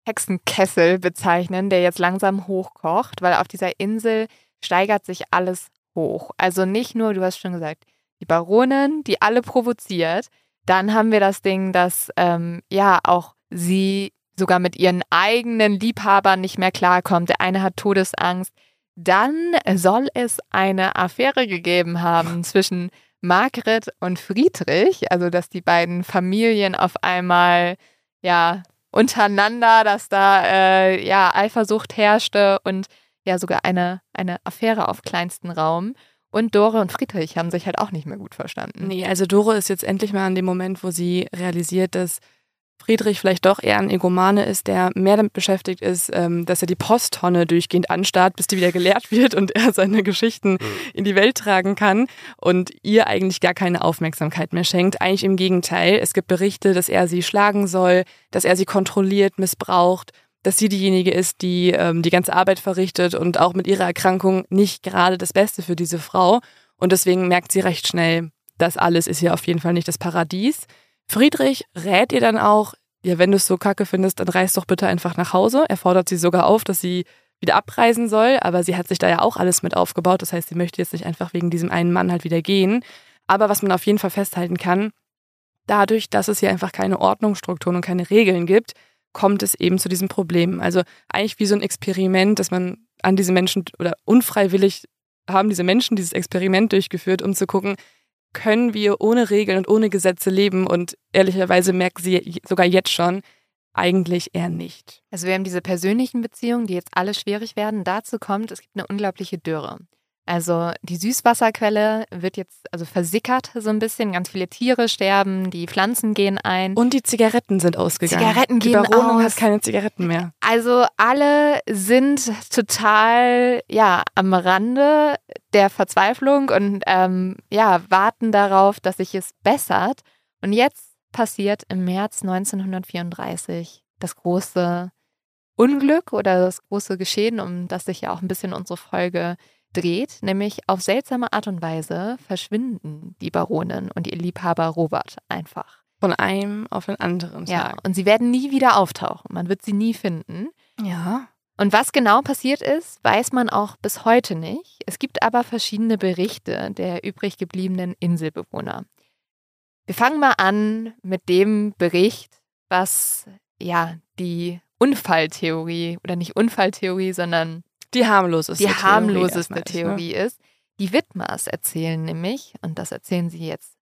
Hexenkessel bezeichnen, der jetzt langsam hochkocht, weil auf dieser Insel steigert sich alles hoch. Also nicht nur, du hast schon gesagt, die Baronin, die alle provoziert. Dann haben wir das Ding, dass ähm, ja auch sie sogar mit ihren eigenen Liebhabern nicht mehr klarkommt. Der eine hat Todesangst, dann soll es eine Affäre gegeben haben zwischen Margret und Friedrich, also dass die beiden Familien auf einmal ja untereinander, dass da äh, ja Eifersucht herrschte und ja sogar eine, eine Affäre auf kleinstem Raum. Und Dore und Friedrich haben sich halt auch nicht mehr gut verstanden. Nee, also Dore ist jetzt endlich mal an dem Moment, wo sie realisiert, dass Friedrich vielleicht doch eher ein Egomane ist, der mehr damit beschäftigt ist, ähm, dass er die Posttonne durchgehend anstarrt, bis die wieder geleert (laughs) wird und er seine Geschichten mhm. in die Welt tragen kann und ihr eigentlich gar keine Aufmerksamkeit mehr schenkt. Eigentlich im Gegenteil. Es gibt Berichte, dass er sie schlagen soll, dass er sie kontrolliert, missbraucht, dass sie diejenige ist, die ähm, die ganze Arbeit verrichtet und auch mit ihrer Erkrankung nicht gerade das Beste für diese Frau. Und deswegen merkt sie recht schnell, das alles ist hier auf jeden Fall nicht das Paradies. Friedrich rät ihr dann auch, ja, wenn du es so kacke findest, dann reist doch bitte einfach nach Hause. Er fordert sie sogar auf, dass sie wieder abreisen soll, aber sie hat sich da ja auch alles mit aufgebaut. Das heißt, sie möchte jetzt nicht einfach wegen diesem einen Mann halt wieder gehen. Aber was man auf jeden Fall festhalten kann, dadurch, dass es hier einfach keine Ordnungsstrukturen und keine Regeln gibt, kommt es eben zu diesem Problem. Also eigentlich wie so ein Experiment, dass man an diese Menschen oder unfreiwillig haben diese Menschen dieses Experiment durchgeführt, um zu gucken, können wir ohne Regeln und ohne Gesetze leben und ehrlicherweise merken sie sogar jetzt schon, eigentlich eher nicht. Also wir haben diese persönlichen Beziehungen, die jetzt alle schwierig werden. Dazu kommt, es gibt eine unglaubliche Dürre. Also die Süßwasserquelle wird jetzt also versickert so ein bisschen. Ganz viele Tiere sterben, die Pflanzen gehen ein. Und die Zigaretten sind ausgegangen. Zigaretten die gehen Baronin aus. hat keine Zigaretten mehr. Also alle sind total ja am Rande der Verzweiflung und ähm, ja warten darauf, dass sich es bessert. Und jetzt passiert im März 1934 das große Unglück oder das große Geschehen, um das sich ja auch ein bisschen unsere Folge dreht, nämlich auf seltsame Art und Weise verschwinden die Baronin und ihr Liebhaber Robert einfach. Von einem auf den anderen Ja, Tag. und sie werden nie wieder auftauchen. Man wird sie nie finden. Ja. Und was genau passiert ist, weiß man auch bis heute nicht. Es gibt aber verschiedene Berichte der übrig gebliebenen Inselbewohner. Wir fangen mal an mit dem Bericht, was ja die Unfalltheorie oder nicht Unfalltheorie, sondern Die harmloseste die Theorie harmloseste ist, ne? Theorie ist. Die Widmers erzählen nämlich, und das erzählen sie jetzt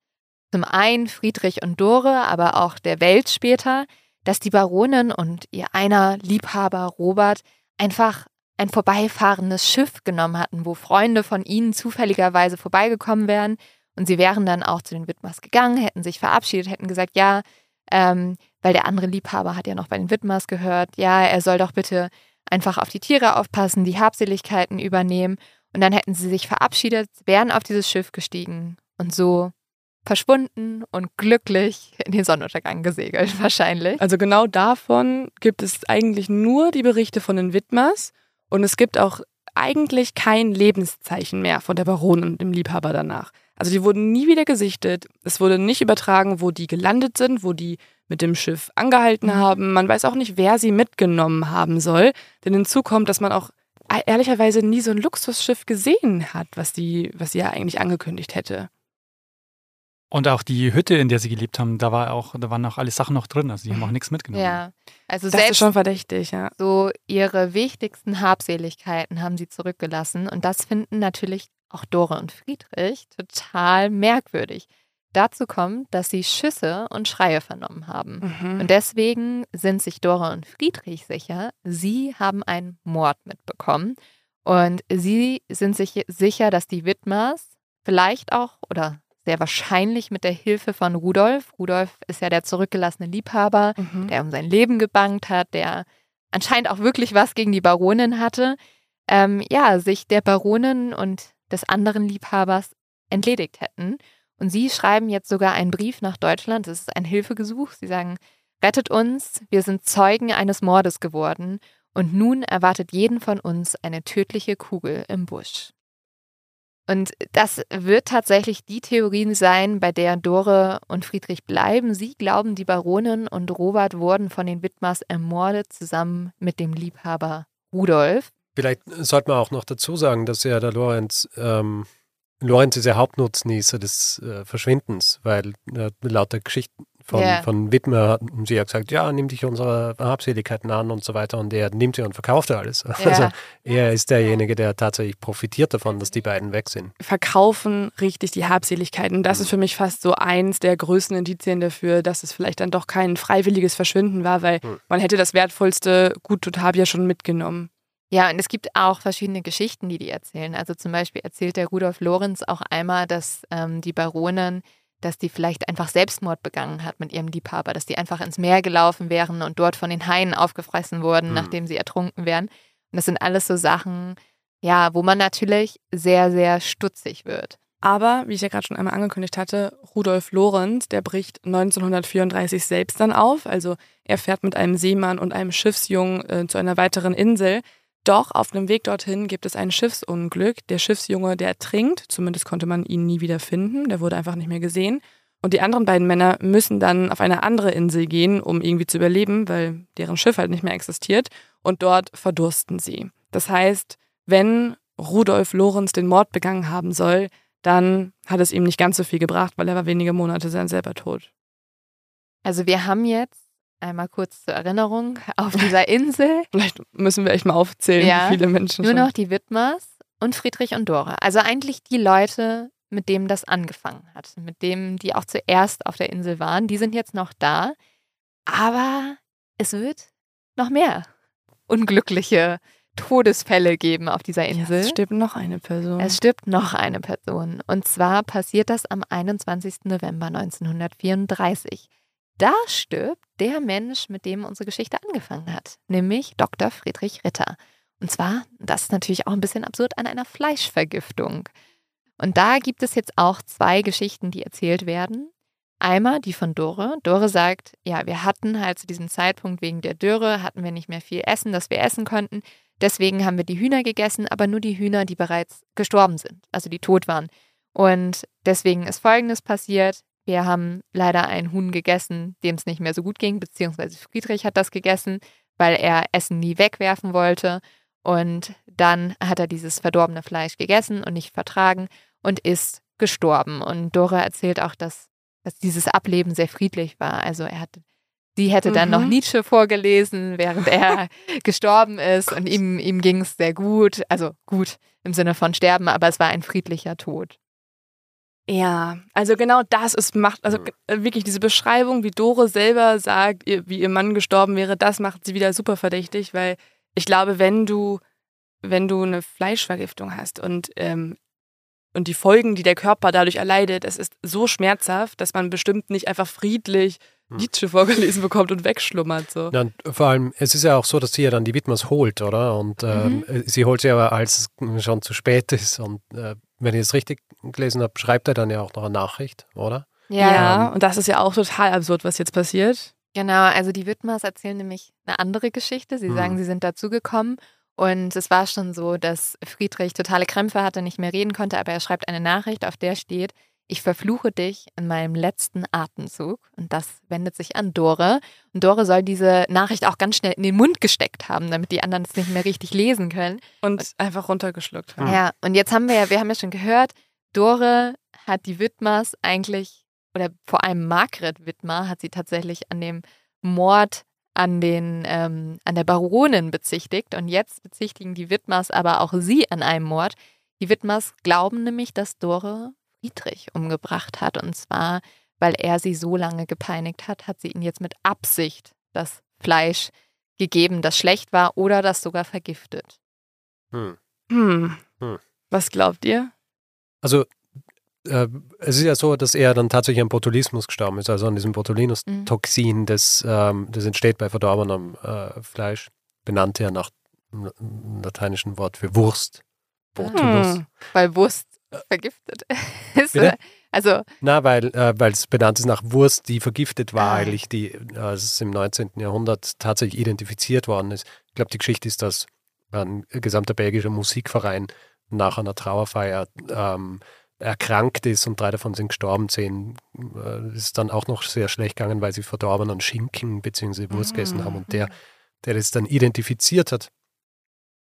zum einen Friedrich und Dore, aber auch der Welt später, dass die Baronin und ihr einer Liebhaber Robert einfach ein vorbeifahrendes Schiff genommen hatten, wo Freunde von ihnen zufälligerweise vorbeigekommen wären. Und sie wären dann auch zu den Widmers gegangen, hätten sich verabschiedet, hätten gesagt, ja, ähm, weil der andere Liebhaber hat ja noch bei den Widmers gehört, ja, er soll doch bitte einfach auf die Tiere aufpassen, die Habseligkeiten übernehmen. Und dann hätten sie sich verabschiedet, wären auf dieses Schiff gestiegen und so verschwunden und glücklich in den Sonnenuntergang gesegelt, (laughs) wahrscheinlich. Also genau davon gibt es eigentlich nur die Berichte von den Widmers und es gibt auch eigentlich kein Lebenszeichen mehr von der Baronin und dem Liebhaber danach. Also die wurden nie wieder gesichtet. Es wurde nicht übertragen, wo die gelandet sind, wo die mit dem Schiff angehalten Mhm. haben. Man weiß auch nicht, wer sie mitgenommen haben soll. Denn hinzu kommt, dass man auch e- ehrlicherweise nie so ein Luxusschiff gesehen hat, was die, was sie ja eigentlich angekündigt hätte. Und auch die Hütte, in der sie gelebt haben, da war auch, da waren auch alle Sachen noch drin. Also die haben auch nichts mitgenommen. Ja, also Das ist selbst schon verdächtig, ja. so ihre wichtigsten Habseligkeiten haben sie zurückgelassen. Und das finden natürlich auch Dore und Friedrich total merkwürdig. Dazu kommt, dass sie Schüsse und Schreie vernommen haben. Mhm. Und deswegen sind sich Dora und Friedrich sicher, sie haben einen Mord mitbekommen. Und sie sind sich sicher, dass die Widmers vielleicht auch oder sehr wahrscheinlich mit der Hilfe von Rudolf, Rudolf ist ja der zurückgelassene Liebhaber, Mhm. der um sein Leben gebankt hat, der anscheinend auch wirklich was gegen die Baronin hatte, ähm, ja, sich der Baronin und des anderen Liebhabers entledigt hätten. Und sie schreiben jetzt sogar einen Brief nach Deutschland. Das ist ein Hilfegesuch. Sie sagen, rettet uns, wir sind Zeugen eines Mordes geworden und nun erwartet jeden von uns eine tödliche Kugel im Busch. Und das wird tatsächlich die Theorie sein, bei der Dore und Friedrich bleiben. Sie glauben, die Baronin und Robert wurden von den Widmers ermordet, zusammen mit dem Liebhaber Rudolf. Vielleicht sollte man auch noch dazu sagen, dass ja der Lorenz, ähm, Lorenz ist ja Hauptnutznießer des äh, Verschwindens, weil äh, laut der Geschichten von, Ja. von Widmer hatten sie ja gesagt, ja, nimm dich unserer Habseligkeiten an und so weiter und er nimmt sie und verkauft alles. (laughs) Also er ist derjenige, der tatsächlich profitiert davon, dass die beiden weg sind. verkaufen richtig die Habseligkeiten. Das ist für mich fast so eins der größten Indizien dafür, dass es vielleicht dann doch kein freiwilliges Verschwinden war, weil Hm. man hätte das wertvollste Gut total ja schon mitgenommen. Ja, und es gibt auch verschiedene Geschichten, die die erzählen. Also zum Beispiel erzählt der Rudolf Lorenz auch einmal, dass ähm, die Baronin, dass die vielleicht einfach Selbstmord begangen hat mit ihrem Liebhaber, dass die einfach ins Meer gelaufen wären und dort von den Haien aufgefressen wurden, Mhm. nachdem sie ertrunken wären. Und das sind alles so Sachen, ja, wo man natürlich sehr, sehr stutzig wird. Aber, wie ich ja gerade schon einmal angekündigt hatte, Rudolf Lorenz, der bricht 1934 selbst dann auf. Also er fährt mit einem Seemann und einem Schiffsjungen äh, zu einer weiteren Insel. Doch auf dem Weg dorthin gibt es ein Schiffsunglück. Der Schiffsjunge, der ertrinkt. Zumindest konnte man ihn nie wieder finden. Der wurde einfach nicht mehr gesehen. Und die anderen beiden Männer müssen dann auf eine andere Insel gehen, um irgendwie zu überleben, weil deren Schiff halt nicht mehr existiert. Und dort verdursten sie. Das heißt, wenn Rudolf Lorenz den Mord begangen haben soll, dann hat es ihm nicht ganz so viel gebracht, weil er war wenige Monate dann selber tot. Also wir haben jetzt einmal kurz zur Erinnerung auf dieser Insel (laughs) Vielleicht müssen wir echt mal aufzählen, Ja, wie viele Menschen nur schon. noch die Widmers und Friedrich und Dora. Also eigentlich die Leute, mit denen das angefangen hat, mit denen, die auch zuerst auf der Insel waren, die sind jetzt noch da. Aber es wird noch mehr unglückliche Todesfälle geben auf dieser Ja, Insel. es stirbt noch eine Person. Es stirbt noch eine Person. Und zwar passiert das am 21. November 1934. Da stirbt der Mensch, mit dem unsere Geschichte angefangen hat, nämlich Dr. Friedrich Ritter. Und zwar, das ist natürlich auch ein bisschen absurd, an einer Fleischvergiftung. Und da gibt es jetzt auch zwei Geschichten, die erzählt werden. Einmal die von Dore. Dore sagt, ja, wir hatten halt zu diesem Zeitpunkt wegen der Dürre, hatten wir nicht mehr viel Essen, das wir essen konnten. Deswegen haben wir die Hühner gegessen, aber nur die Hühner, die bereits gestorben sind, also die tot waren. Und deswegen ist Folgendes passiert. Wir haben leider einen Huhn gegessen, dem es nicht mehr so gut ging, beziehungsweise Friedrich hat das gegessen, weil er Essen nie wegwerfen wollte. Und dann hat er dieses verdorbene Fleisch gegessen und nicht vertragen und ist gestorben. Und Dora erzählt auch, dass, dass dieses Ableben sehr friedlich war. Also er hat, sie hätte dann noch Mhm. Nietzsche vorgelesen, während er (laughs) gestorben ist und ihm, ihm ging es sehr gut. Also gut im Sinne von sterben, aber es war ein friedlicher Tod. Ja, also genau das ist macht, also Mhm. äh, wirklich diese Beschreibung, wie Dore selber sagt, wie ihr Mann gestorben wäre, das macht sie wieder super verdächtig, weil ich glaube, wenn du, wenn du eine Fleischvergiftung hast und, ähm, und die Folgen, die der Körper dadurch erleidet, es ist so schmerzhaft, dass man bestimmt nicht einfach friedlich Mhm. Nietzsche vorgelesen bekommt und wegschlummert. So. Ja, und vor allem, es ist ja auch so, dass sie ja dann die Widmers holt, oder? Und ähm, sie holt sie aber, als es schon zu spät ist. Und äh, wenn ich es richtig gelesen habe, schreibt er dann ja auch noch eine Nachricht, oder? Ja, und das ist ja auch total absurd, was jetzt passiert. Genau, also die Widmers erzählen nämlich eine andere Geschichte. Sie Mhm. sagen, sie sind dazugekommen und es war schon so, dass Friedrich totale Krämpfe hatte, nicht mehr reden konnte, aber er schreibt eine Nachricht, auf der steht, ich verfluche dich in meinem letzten Atemzug. Und das wendet sich an Dore. Und Dore soll diese Nachricht auch ganz schnell in den Mund gesteckt haben, damit die anderen es nicht mehr richtig lesen können. Und einfach runtergeschluckt. haben. Ja, und jetzt haben wir ja, wir haben ja schon gehört, Dore hat die Widmers eigentlich, oder vor allem Margret Widmer hat sie tatsächlich an dem Mord an den, ähm, an der Baronin bezichtigt. Und jetzt bezichtigen die Widmers aber auch sie an einem Mord. Die Widmers glauben nämlich, dass Dore Friedrich umgebracht hat. Und zwar, weil er sie so lange gepeinigt hat, hat sie ihn jetzt mit Absicht das Fleisch gegeben, das schlecht war oder das sogar vergiftet. Hm. Hm. Hm. Was glaubt ihr? Also, äh, es ist ja so, dass er dann tatsächlich an Botulismus gestorben ist, also an diesem Botulinus-Toxin, das, ähm, das entsteht bei verdorbenem äh, Fleisch, benannt ja nach dem lateinischen Wort für Wurst. Botulus. Hm. weil Wurst vergiftet (laughs) ist. Bitte? Also, Na, weil äh, es benannt ist nach Wurst, die vergiftet war, Ah. eigentlich, die äh, es im 19. Jahrhundert tatsächlich identifiziert worden ist. Ich glaube, die Geschichte ist, dass ein gesamter belgischer Musikverein nach einer Trauerfeier ähm, erkrankt ist und drei davon sind gestorben. Zehn äh, ist dann auch noch sehr schlecht gegangen, weil sie verdorbenen Schinken bzw. Wurst gegessen haben. Und der, der das dann identifiziert hat,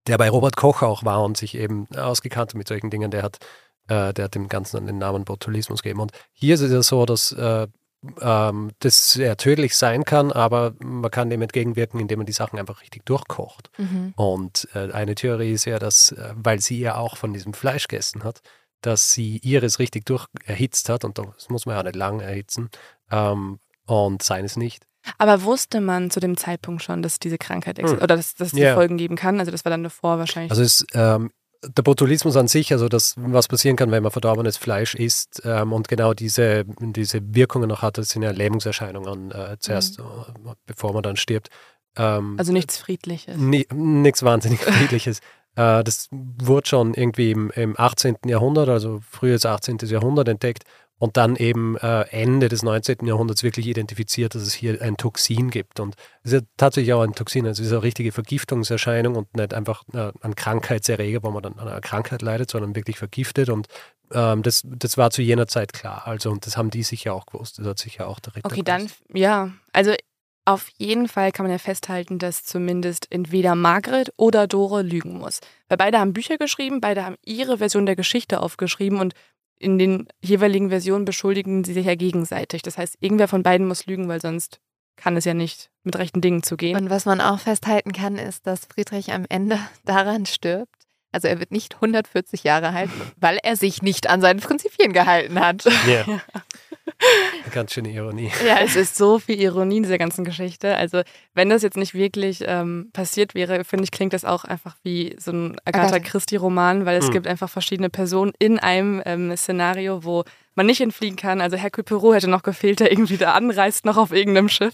der bei Robert Koch auch war und sich eben ausgekannt hat mit solchen Dingen, der hat äh, der hat dem Ganzen dann den Namen Botulismus gegeben. Und hier ist es ja so, dass äh, ähm, das sehr tödlich sein kann, aber man kann dem entgegenwirken, indem man die Sachen einfach richtig durchkocht. mhm. Und äh, eine Theorie ist ja, dass, äh, weil sie ja auch von diesem Fleisch gegessen hat, dass sie ihres richtig durch erhitzt hat und das muss man ja nicht lang erhitzen ähm, und seines nicht. Aber wusste man zu dem Zeitpunkt schon, dass diese Krankheit existiert Hm. oder dass, dass es die Ja. Folgen geben kann? Also das war dann davor wahrscheinlich. Also es, ähm, der Botulismus an sich, also das, was passieren kann, wenn man verdorbenes Fleisch isst ähm, und genau diese, diese Wirkungen noch hat, das sind ja Lähmungserscheinungen äh, zuerst, äh, bevor man dann stirbt. Ähm, also nichts Friedliches. Ni- Nichts wahnsinnig Friedliches. (laughs) Äh, das wurde schon irgendwie im, im 18. Jahrhundert, also frühes 18. Jahrhundert entdeckt und dann eben äh, Ende des 19. Jahrhunderts wirklich identifiziert, dass es hier ein Toxin gibt. Und es ist ja tatsächlich auch ein Toxin, also es ist eine richtige Vergiftungserscheinung und nicht einfach äh, ein Krankheitserreger, wo man dann an einer Krankheit leidet, sondern wirklich vergiftet. Und ähm, das, das war zu jener Zeit klar. Also, und das haben die sicher auch gewusst. Das hat sicher auch der Ritter Okay, dann, gewusst. ja. Also auf jeden Fall kann man ja festhalten, dass zumindest entweder Margret oder Dore lügen muss. Weil beide haben Bücher geschrieben, beide haben ihre Version der Geschichte aufgeschrieben und in den jeweiligen Versionen beschuldigen sie sich ja gegenseitig. Das heißt, irgendwer von beiden muss lügen, weil sonst kann es ja nicht mit rechten Dingen zugehen. Und was man auch festhalten kann, ist, dass Friedrich am Ende (laughs) daran stirbt. Also er wird nicht 140 Jahre alt, weil er sich nicht an seinen Prinzipien gehalten hat. Ja. (laughs) (laughs) Ganz schöne Ironie. Ja, es ist so viel Ironie in dieser ganzen Geschichte. Also, wenn das jetzt nicht wirklich ähm, passiert wäre, finde ich, klingt das auch einfach wie so ein Agatha. Christie-Roman, weil es Hm. gibt einfach verschiedene Personen in einem ähm, Szenario, wo man nicht entfliehen kann. Also, Hercule Poirot hätte noch gefehlt, der irgendwie da anreist, noch auf irgendeinem Schiff.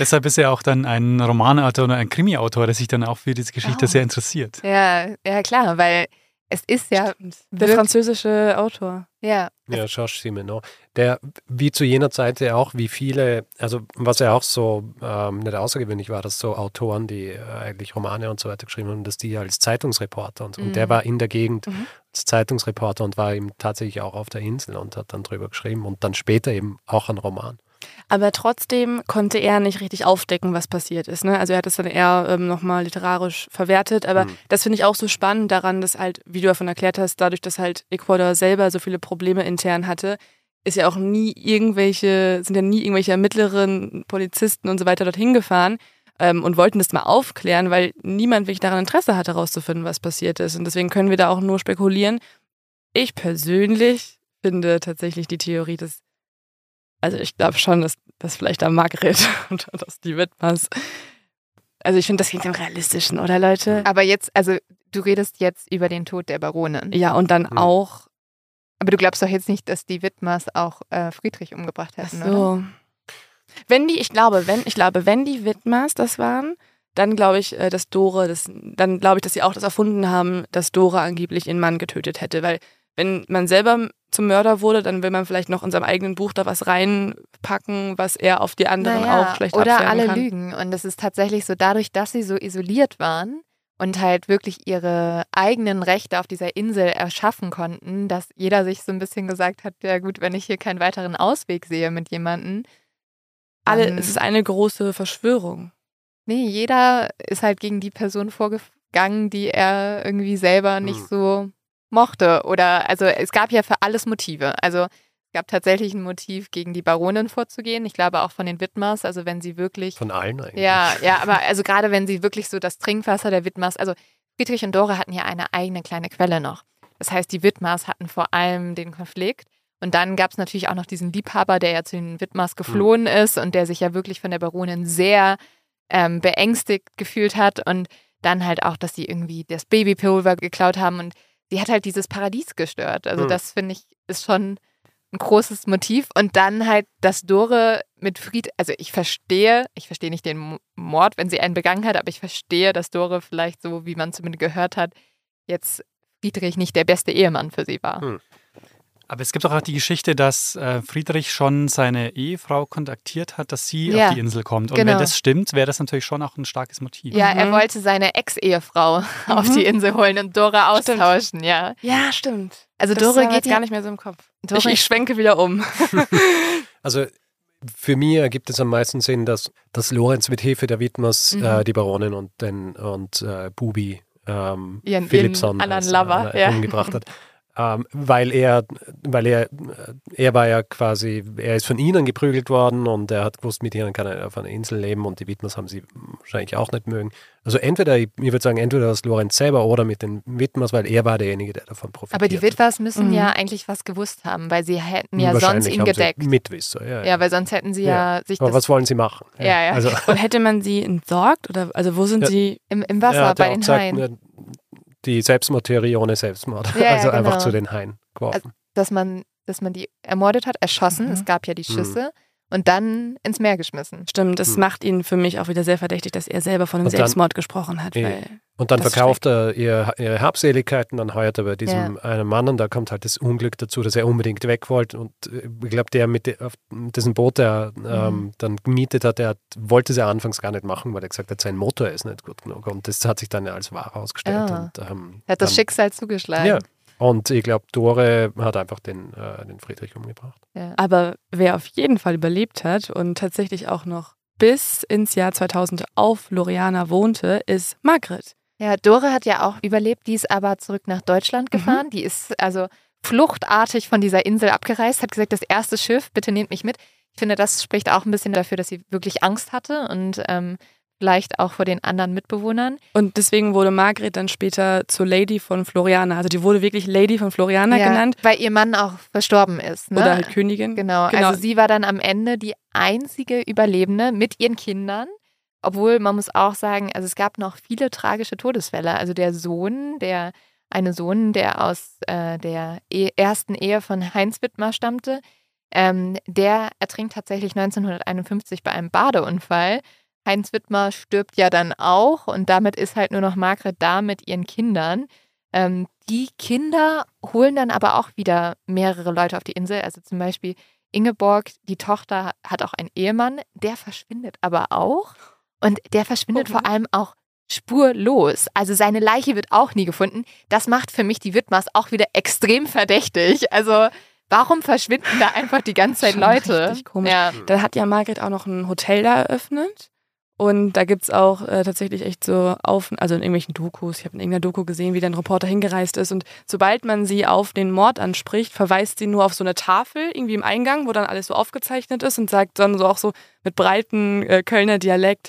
Deshalb ist er auch dann ein Romanautor oder ein Krimiautor, der sich dann auch für diese Geschichte Oh. sehr interessiert. Ja, ja klar, weil es ist ja, Der französische Autor. ja, Ja, Georges Simenon. Der, wie zu jener Zeit ja auch, wie viele, also was ja auch so ähm, nicht außergewöhnlich war, dass so Autoren, die äh, eigentlich Romane und so weiter geschrieben haben, dass die als Zeitungsreporter und so. Und der Mhm. war in der Gegend Mhm. als Zeitungsreporter und war eben tatsächlich auch auf der Insel und hat dann drüber geschrieben und dann später eben auch einen Roman. Aber trotzdem konnte er nicht richtig aufdecken, was passiert ist. Ne? Also er hat es dann eher ähm, nochmal literarisch verwertet. Aber Mhm. das finde ich auch so spannend daran, dass halt, wie du davon erklärt hast, dadurch, dass halt Ecuador selber so viele Probleme intern hatte, ist ja auch nie irgendwelche, sind ja nie irgendwelche Ermittlerinnen, Polizisten und so weiter dorthin gefahren ähm, und wollten das mal aufklären, weil niemand wirklich daran Interesse hatte, herauszufinden, was passiert ist. Und deswegen können wir da auch nur spekulieren. Ich persönlich finde tatsächlich die Theorie, dass also ich glaube schon, dass das vielleicht da Margret (laughs) und dass die Widmers. Also ich finde, das klingt am realistischen, oder Leute? aber jetzt, also du redest jetzt über den Tod der Baronin. Ja, und dann Hm. auch. Aber du glaubst doch jetzt nicht, dass die Widmers auch äh, Friedrich umgebracht Ach hätten, oder? so. Wenn die, ich glaube, wenn, ich glaube, wenn die Widmers das waren, dann glaube ich, äh, dass Dore, das, dann glaube ich, dass sie auch das erfunden haben, dass Dore angeblich ihren Mann getötet hätte. Weil wenn man selber zum Mörder wurde, dann will man vielleicht noch in seinem eigenen Buch da was reinpacken, was er auf die anderen Naja, auch schlecht Oder alle kann. lügen. Und es ist tatsächlich so, dadurch, dass sie so isoliert waren und halt wirklich ihre eigenen Rechte auf dieser Insel erschaffen konnten, dass jeder sich so ein bisschen gesagt hat, ja gut, wenn ich hier keinen weiteren Ausweg sehe mit jemandem. Alle, es ist eine große Verschwörung. Nee, jeder ist halt gegen die Person vorgegangen, die er irgendwie selber nicht Hm. so mochte. Oder also es gab ja für alles Motive. Also es gab tatsächlich ein Motiv, gegen die Baronin vorzugehen. Ich glaube auch von den Widmers. Also wenn sie wirklich Von allen eigentlich. ja, ja, aber also gerade wenn sie wirklich so das Trinkwasser der Widmers, also Friedrich und Dore hatten ja eine eigene kleine Quelle noch. Das heißt, die Widmers hatten vor allem den Konflikt. Und dann gab es natürlich auch noch diesen Liebhaber, der ja zu den Widmers geflohen ist und der sich ja wirklich von der Baronin sehr ähm, beängstigt gefühlt hat. Und dann halt auch, dass sie irgendwie das Babypulver geklaut haben. Und sie hat halt dieses Paradies gestört. Also Hm. das finde ich ist schon ein großes Motiv. Und dann halt, dass Dore mit Fried, also ich verstehe, ich verstehe nicht den Mo- Mord, wenn sie einen begangen hat, aber ich verstehe, dass Dore vielleicht so, wie man zumindest gehört hat, jetzt Friedrich nicht der beste Ehemann für sie war. Hm. Aber es gibt auch die Geschichte, dass äh, Friedrich schon seine Ehefrau kontaktiert hat, dass sie Ja, auf die Insel kommt. Und genau. wenn das stimmt, wäre das natürlich schon auch ein starkes Motiv. Ja, er Mhm. wollte seine Ex-Ehefrau (laughs) auf Mhm. die Insel holen und Dore Stimmt. austauschen, ja. Ja, stimmt. Also Das Dore war geht gar nicht mehr so im Kopf. Ich, ich schwenke wieder um. (laughs) Also für mich ergibt es am meisten Sinn, dass, dass Lorenz mit Hilfe der Widmers Mhm. äh, die Baronin und, den, und äh, Bubi ähm, Ihren- Philipson ihren anderen Lover, äh, ja. umgebracht hat. (laughs) Ähm, weil er, weil er, er war ja quasi, er ist von ihnen geprügelt worden und er hat gewusst, mit ihnen kann er auf einer Insel leben und die Widmers haben sie wahrscheinlich auch nicht mögen. Also entweder, ich, ich würde sagen, entweder das Lorenz selber oder mit den Widmers, weil er war derjenige, der davon profitiert. aber die Witwers müssen Mhm. ja eigentlich was gewusst haben, weil sie hätten ja sonst ihn gedeckt. Mitwisser, ja. Ja, weil sonst hätten sie ja, sich Aber das was wollen sie machen? Ja, ja. Also, Und hätte man sie entsorgt? Oder also wo sind Ja. sie? im, im Wasser er ja bei den gesagt, Haien, ne, die Selbstmordtheorie ohne Selbstmord. Ja, ja, also einfach genau. zu den Haien geworfen. dass man, dass man die ermordet hat, erschossen, Mhm. es gab ja die Schüsse und dann ins Meer geschmissen. Stimmt, das Hm. macht ihn für mich auch wieder sehr verdächtig, dass er selber von einem Selbstmord gesprochen hat. Ja. Weil, Und dann das verkauft er ihr, ihre Habseligkeiten, dann heuert er bei diesem einen Mann und da kommt halt das Unglück dazu, dass er unbedingt weg wollte. Und äh, ich glaube, der mit de- dessen Boot er ähm, Mhm. dann gemietet hat, der wollte es ja anfangs gar nicht machen, weil er gesagt hat, sein Motor ist nicht gut genug. Und das hat sich dann ja als wahr herausgestellt. Ah. Und, ähm, Er hat das dann- Schicksal zugeschlagen. Ja. Und ich glaube, Dore hat einfach den, äh, den Friedrich umgebracht. Ja. aber wer auf jeden Fall überlebt hat und tatsächlich auch noch bis ins Jahr 2000 auf Loriana wohnte, ist Margret. Ja, Dore hat ja auch überlebt, die ist aber zurück nach Deutschland gefahren. Die ist also fluchtartig von dieser Insel abgereist, hat gesagt, das erste Schiff, bitte nehmt mich mit. Ich finde, das spricht auch ein bisschen dafür, dass sie wirklich Angst hatte und ähm, vielleicht auch vor den anderen Mitbewohnern. Und deswegen wurde Margret dann später zur Lady von Floriana. Also die wurde wirklich Lady von Floriana ja, genannt. Weil ihr Mann auch verstorben ist. Ne? Oder halt Königin. Genau. genau. Also sie war dann am Ende die einzige Überlebende mit ihren Kindern. Obwohl man muss auch sagen, also es gab noch viele tragische Todesfälle. Also der Sohn, der eine Sohn, der aus äh, der e ersten Ehe von (laughs) Heinz Wittmer stammte, ähm, der ertrinkt tatsächlich 1951 bei einem Badeunfall. Heinz Wittmer stirbt ja dann auch und damit ist halt nur noch Margret da mit ihren Kindern. Ähm, die Kinder holen dann aber auch wieder mehrere Leute auf die Insel. Also zum Beispiel Ingeborg, die Tochter, hat auch einen Ehemann, der verschwindet aber auch. Und der verschwindet okay. vor allem auch spurlos. Also seine Leiche wird auch nie gefunden. Das macht für mich die Wittmers auch wieder extrem verdächtig. Also warum verschwinden da einfach die ganze Zeit Leute? Richtig komisch. Ja. Da hat ja Margret auch noch ein Hotel da eröffnet. Und da gibt es auch äh, tatsächlich echt so auf, also in irgendwelchen Dokus, ich habe in irgendeiner Doku gesehen, wie der Reporter hingereist ist. Und sobald man sie auf den Mord anspricht, verweist sie nur auf so eine Tafel irgendwie im Eingang, wo dann alles so aufgezeichnet ist und sagt dann so auch so mit breiten äh, Kölner Dialekt,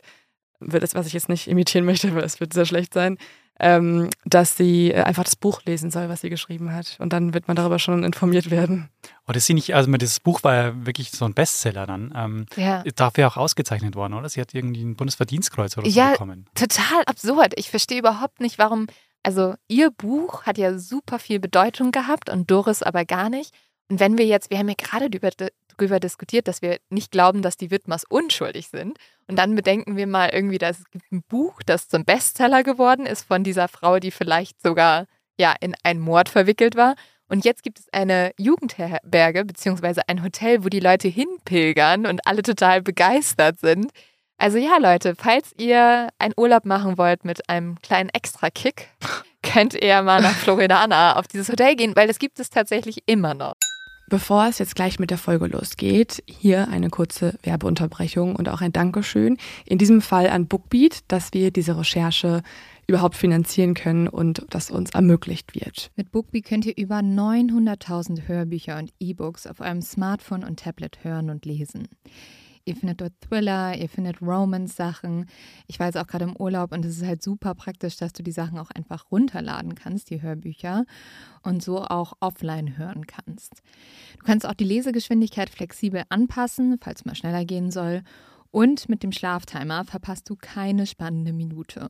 das, was ich jetzt nicht imitieren möchte, (laughs) weil es wird sehr schlecht sein, ähm, dass sie äh, einfach das Buch lesen soll, was sie geschrieben hat. Und dann wird man darüber schon informiert werden. Oh, das sie nicht, also das Buch war ja wirklich so ein Bestseller dann. Ähm, ja. Dafür auch ausgezeichnet worden, oder? Sie hat irgendwie ein Bundesverdienstkreuz oder so ja, bekommen. Total absurd. Ich verstehe überhaupt nicht, warum. Also ihr Buch hat ja super viel Bedeutung gehabt und Doris aber gar nicht. Und wenn wir jetzt, wir haben ja gerade über darüber diskutiert, dass wir nicht glauben, dass die Widmers unschuldig sind. Und dann bedenken wir mal irgendwie, dass es gibt ein Buch, das zum Bestseller geworden ist von dieser Frau, die vielleicht sogar ja in einen Mord verwickelt war. Und jetzt gibt es eine Jugendherberge beziehungsweise ein Hotel, wo die Leute hinpilgern und alle total begeistert sind. Also ja, Leute, falls ihr einen Urlaub machen wollt mit einem kleinen Extra-Kick, (laughs) könnt ihr mal nach Floridana auf dieses Hotel gehen, weil das gibt es tatsächlich immer noch. Bevor es jetzt gleich mit der Folge losgeht, hier eine kurze Werbeunterbrechung und auch ein Dankeschön. In diesem Fall an Bookbeat, dass wir diese Recherche überhaupt finanzieren können und das uns ermöglicht wird. Mit Bookbeat könnt ihr über 900.000 Hörbücher und E-Books auf eurem Smartphone und Tablet hören und lesen. Ihr findet dort Thriller, ihr findet Romance-Sachen. Ich war jetzt auch gerade im Urlaub und es ist halt super praktisch, dass du die Sachen auch einfach runterladen kannst, die Hörbücher, und so auch offline hören kannst. Du kannst auch die Lesegeschwindigkeit flexibel anpassen, falls mal schneller gehen soll. Und mit dem Schlaftimer verpasst du keine spannende Minute.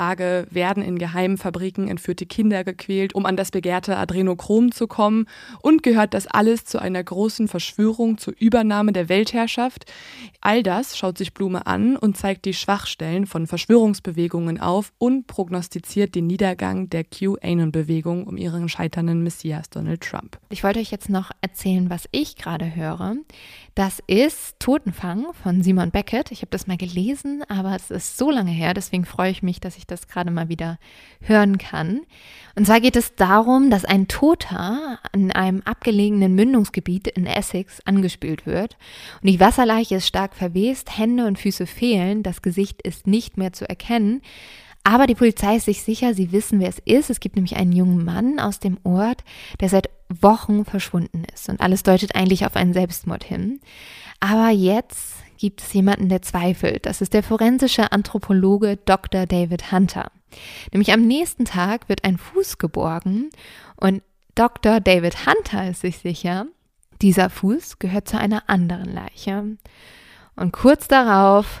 Frage, werden in geheimen Fabriken entführte Kinder gequält, um an das begehrte Adrenochrom zu kommen? Und gehört das alles zu einer großen Verschwörung zur Übernahme der Weltherrschaft? All das schaut sich Blume an und zeigt die Schwachstellen von Verschwörungsbewegungen auf und prognostiziert den Niedergang der QAnon-Bewegung um ihren scheiternden Messias Donald Trump. Ich wollte euch jetzt noch erzählen, was ich gerade höre. Das ist Totenfang von Simon Beckett. Ich habe das mal gelesen, aber es ist so lange her, deswegen freue ich mich, dass ich das gerade mal wieder hören kann. Und zwar geht es darum, dass ein Toter in einem abgelegenen Mündungsgebiet in Essex angespült wird. Und die Wasserleiche ist stark verwest, Hände und Füße fehlen, das Gesicht ist nicht mehr zu erkennen. Aber die Polizei ist sich sicher, sie wissen, wer es ist. Es gibt nämlich einen jungen Mann aus dem Ort, der seit Wochen verschwunden ist. Und alles deutet eigentlich auf einen Selbstmord hin. Aber jetzt gibt es jemanden, der zweifelt. Das ist der forensische Anthropologe Dr. David Hunter. Nämlich am nächsten Tag wird ein Fuß geborgen und Dr. David Hunter ist sich sicher, dieser Fuß gehört zu einer anderen Leiche. Und kurz darauf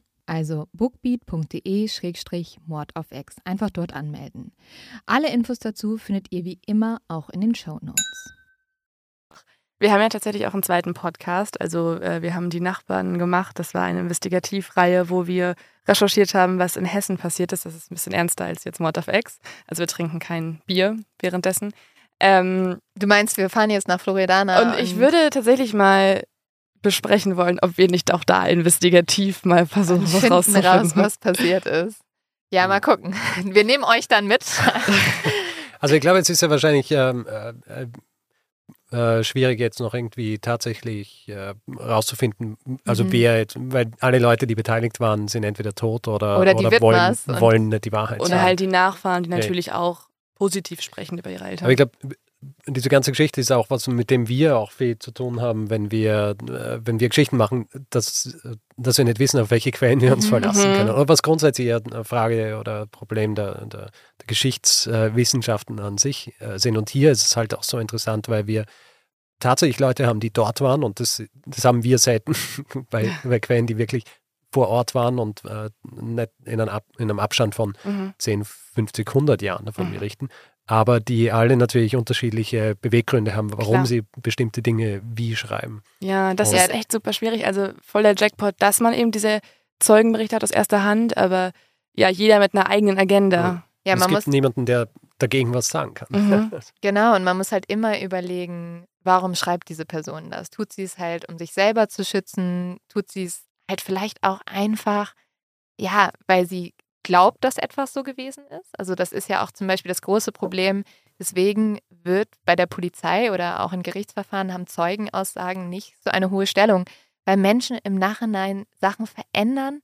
Also bookbeat.de-mord auf Ex. Einfach dort anmelden. Alle Infos dazu findet ihr wie immer auch in den Show Notes. Wir haben ja tatsächlich auch einen zweiten Podcast. Also äh, wir haben die Nachbarn gemacht. Das war eine Investigativreihe, wo wir recherchiert haben, was in Hessen passiert ist. Das ist ein bisschen ernster als jetzt Mord auf Ex. Also wir trinken kein Bier währenddessen. Ähm, du meinst, wir fahren jetzt nach Floridana. Und ich würde tatsächlich mal besprechen wollen, ob wir nicht auch da investigativ mal versuchen, was rauszufinden. raus, was passiert ist. Ja, mal gucken. (laughs) Wir nehmen euch dann mit. Also ich glaube, es ist ja wahrscheinlich ähm, äh, äh, schwierig jetzt noch irgendwie tatsächlich äh, rauszufinden, also mhm. wer jetzt, weil alle Leute, die beteiligt waren, sind entweder tot oder, oder, oder wollen, wollen nicht die Wahrheit oder sagen. Oder halt die Nachfahren, die natürlich ja. auch positiv sprechen über ihre Eltern. Aber ich glaube, diese ganze Geschichte ist auch was, mit dem wir auch viel zu tun haben, wenn wir, äh, wenn wir Geschichten machen, dass, dass wir nicht wissen, auf welche Quellen wir uns mhm. verlassen mhm. können. Oder was grundsätzlich eher eine Frage oder Problem der, der, der Geschichtswissenschaften an sich äh, sind. Und hier ist es halt auch so interessant, weil wir tatsächlich Leute haben, die dort waren und das, das haben wir selten (laughs) bei, bei Quellen, die wirklich vor Ort waren und äh, nicht in einem, Ab, in einem Abstand von mhm. 10, 50, 100 Jahren davon mhm. berichten aber die alle natürlich unterschiedliche Beweggründe haben, warum Klar. sie bestimmte Dinge wie schreiben. Ja, das Und ist echt super schwierig. Also voll der Jackpot, dass man eben diese Zeugenberichte hat aus erster Hand, aber ja, jeder mit einer eigenen Agenda. Ja, ja man es gibt muss niemanden, der dagegen was sagen kann. Mhm. (laughs) genau, und man muss halt immer überlegen, warum schreibt diese Person das? Tut sie es halt, um sich selber zu schützen? Tut sie es halt vielleicht auch einfach, ja, weil sie glaubt, dass etwas so gewesen ist. Also das ist ja auch zum Beispiel das große Problem. Deswegen wird bei der Polizei oder auch in Gerichtsverfahren haben Zeugenaussagen nicht so eine hohe Stellung, weil Menschen im Nachhinein Sachen verändern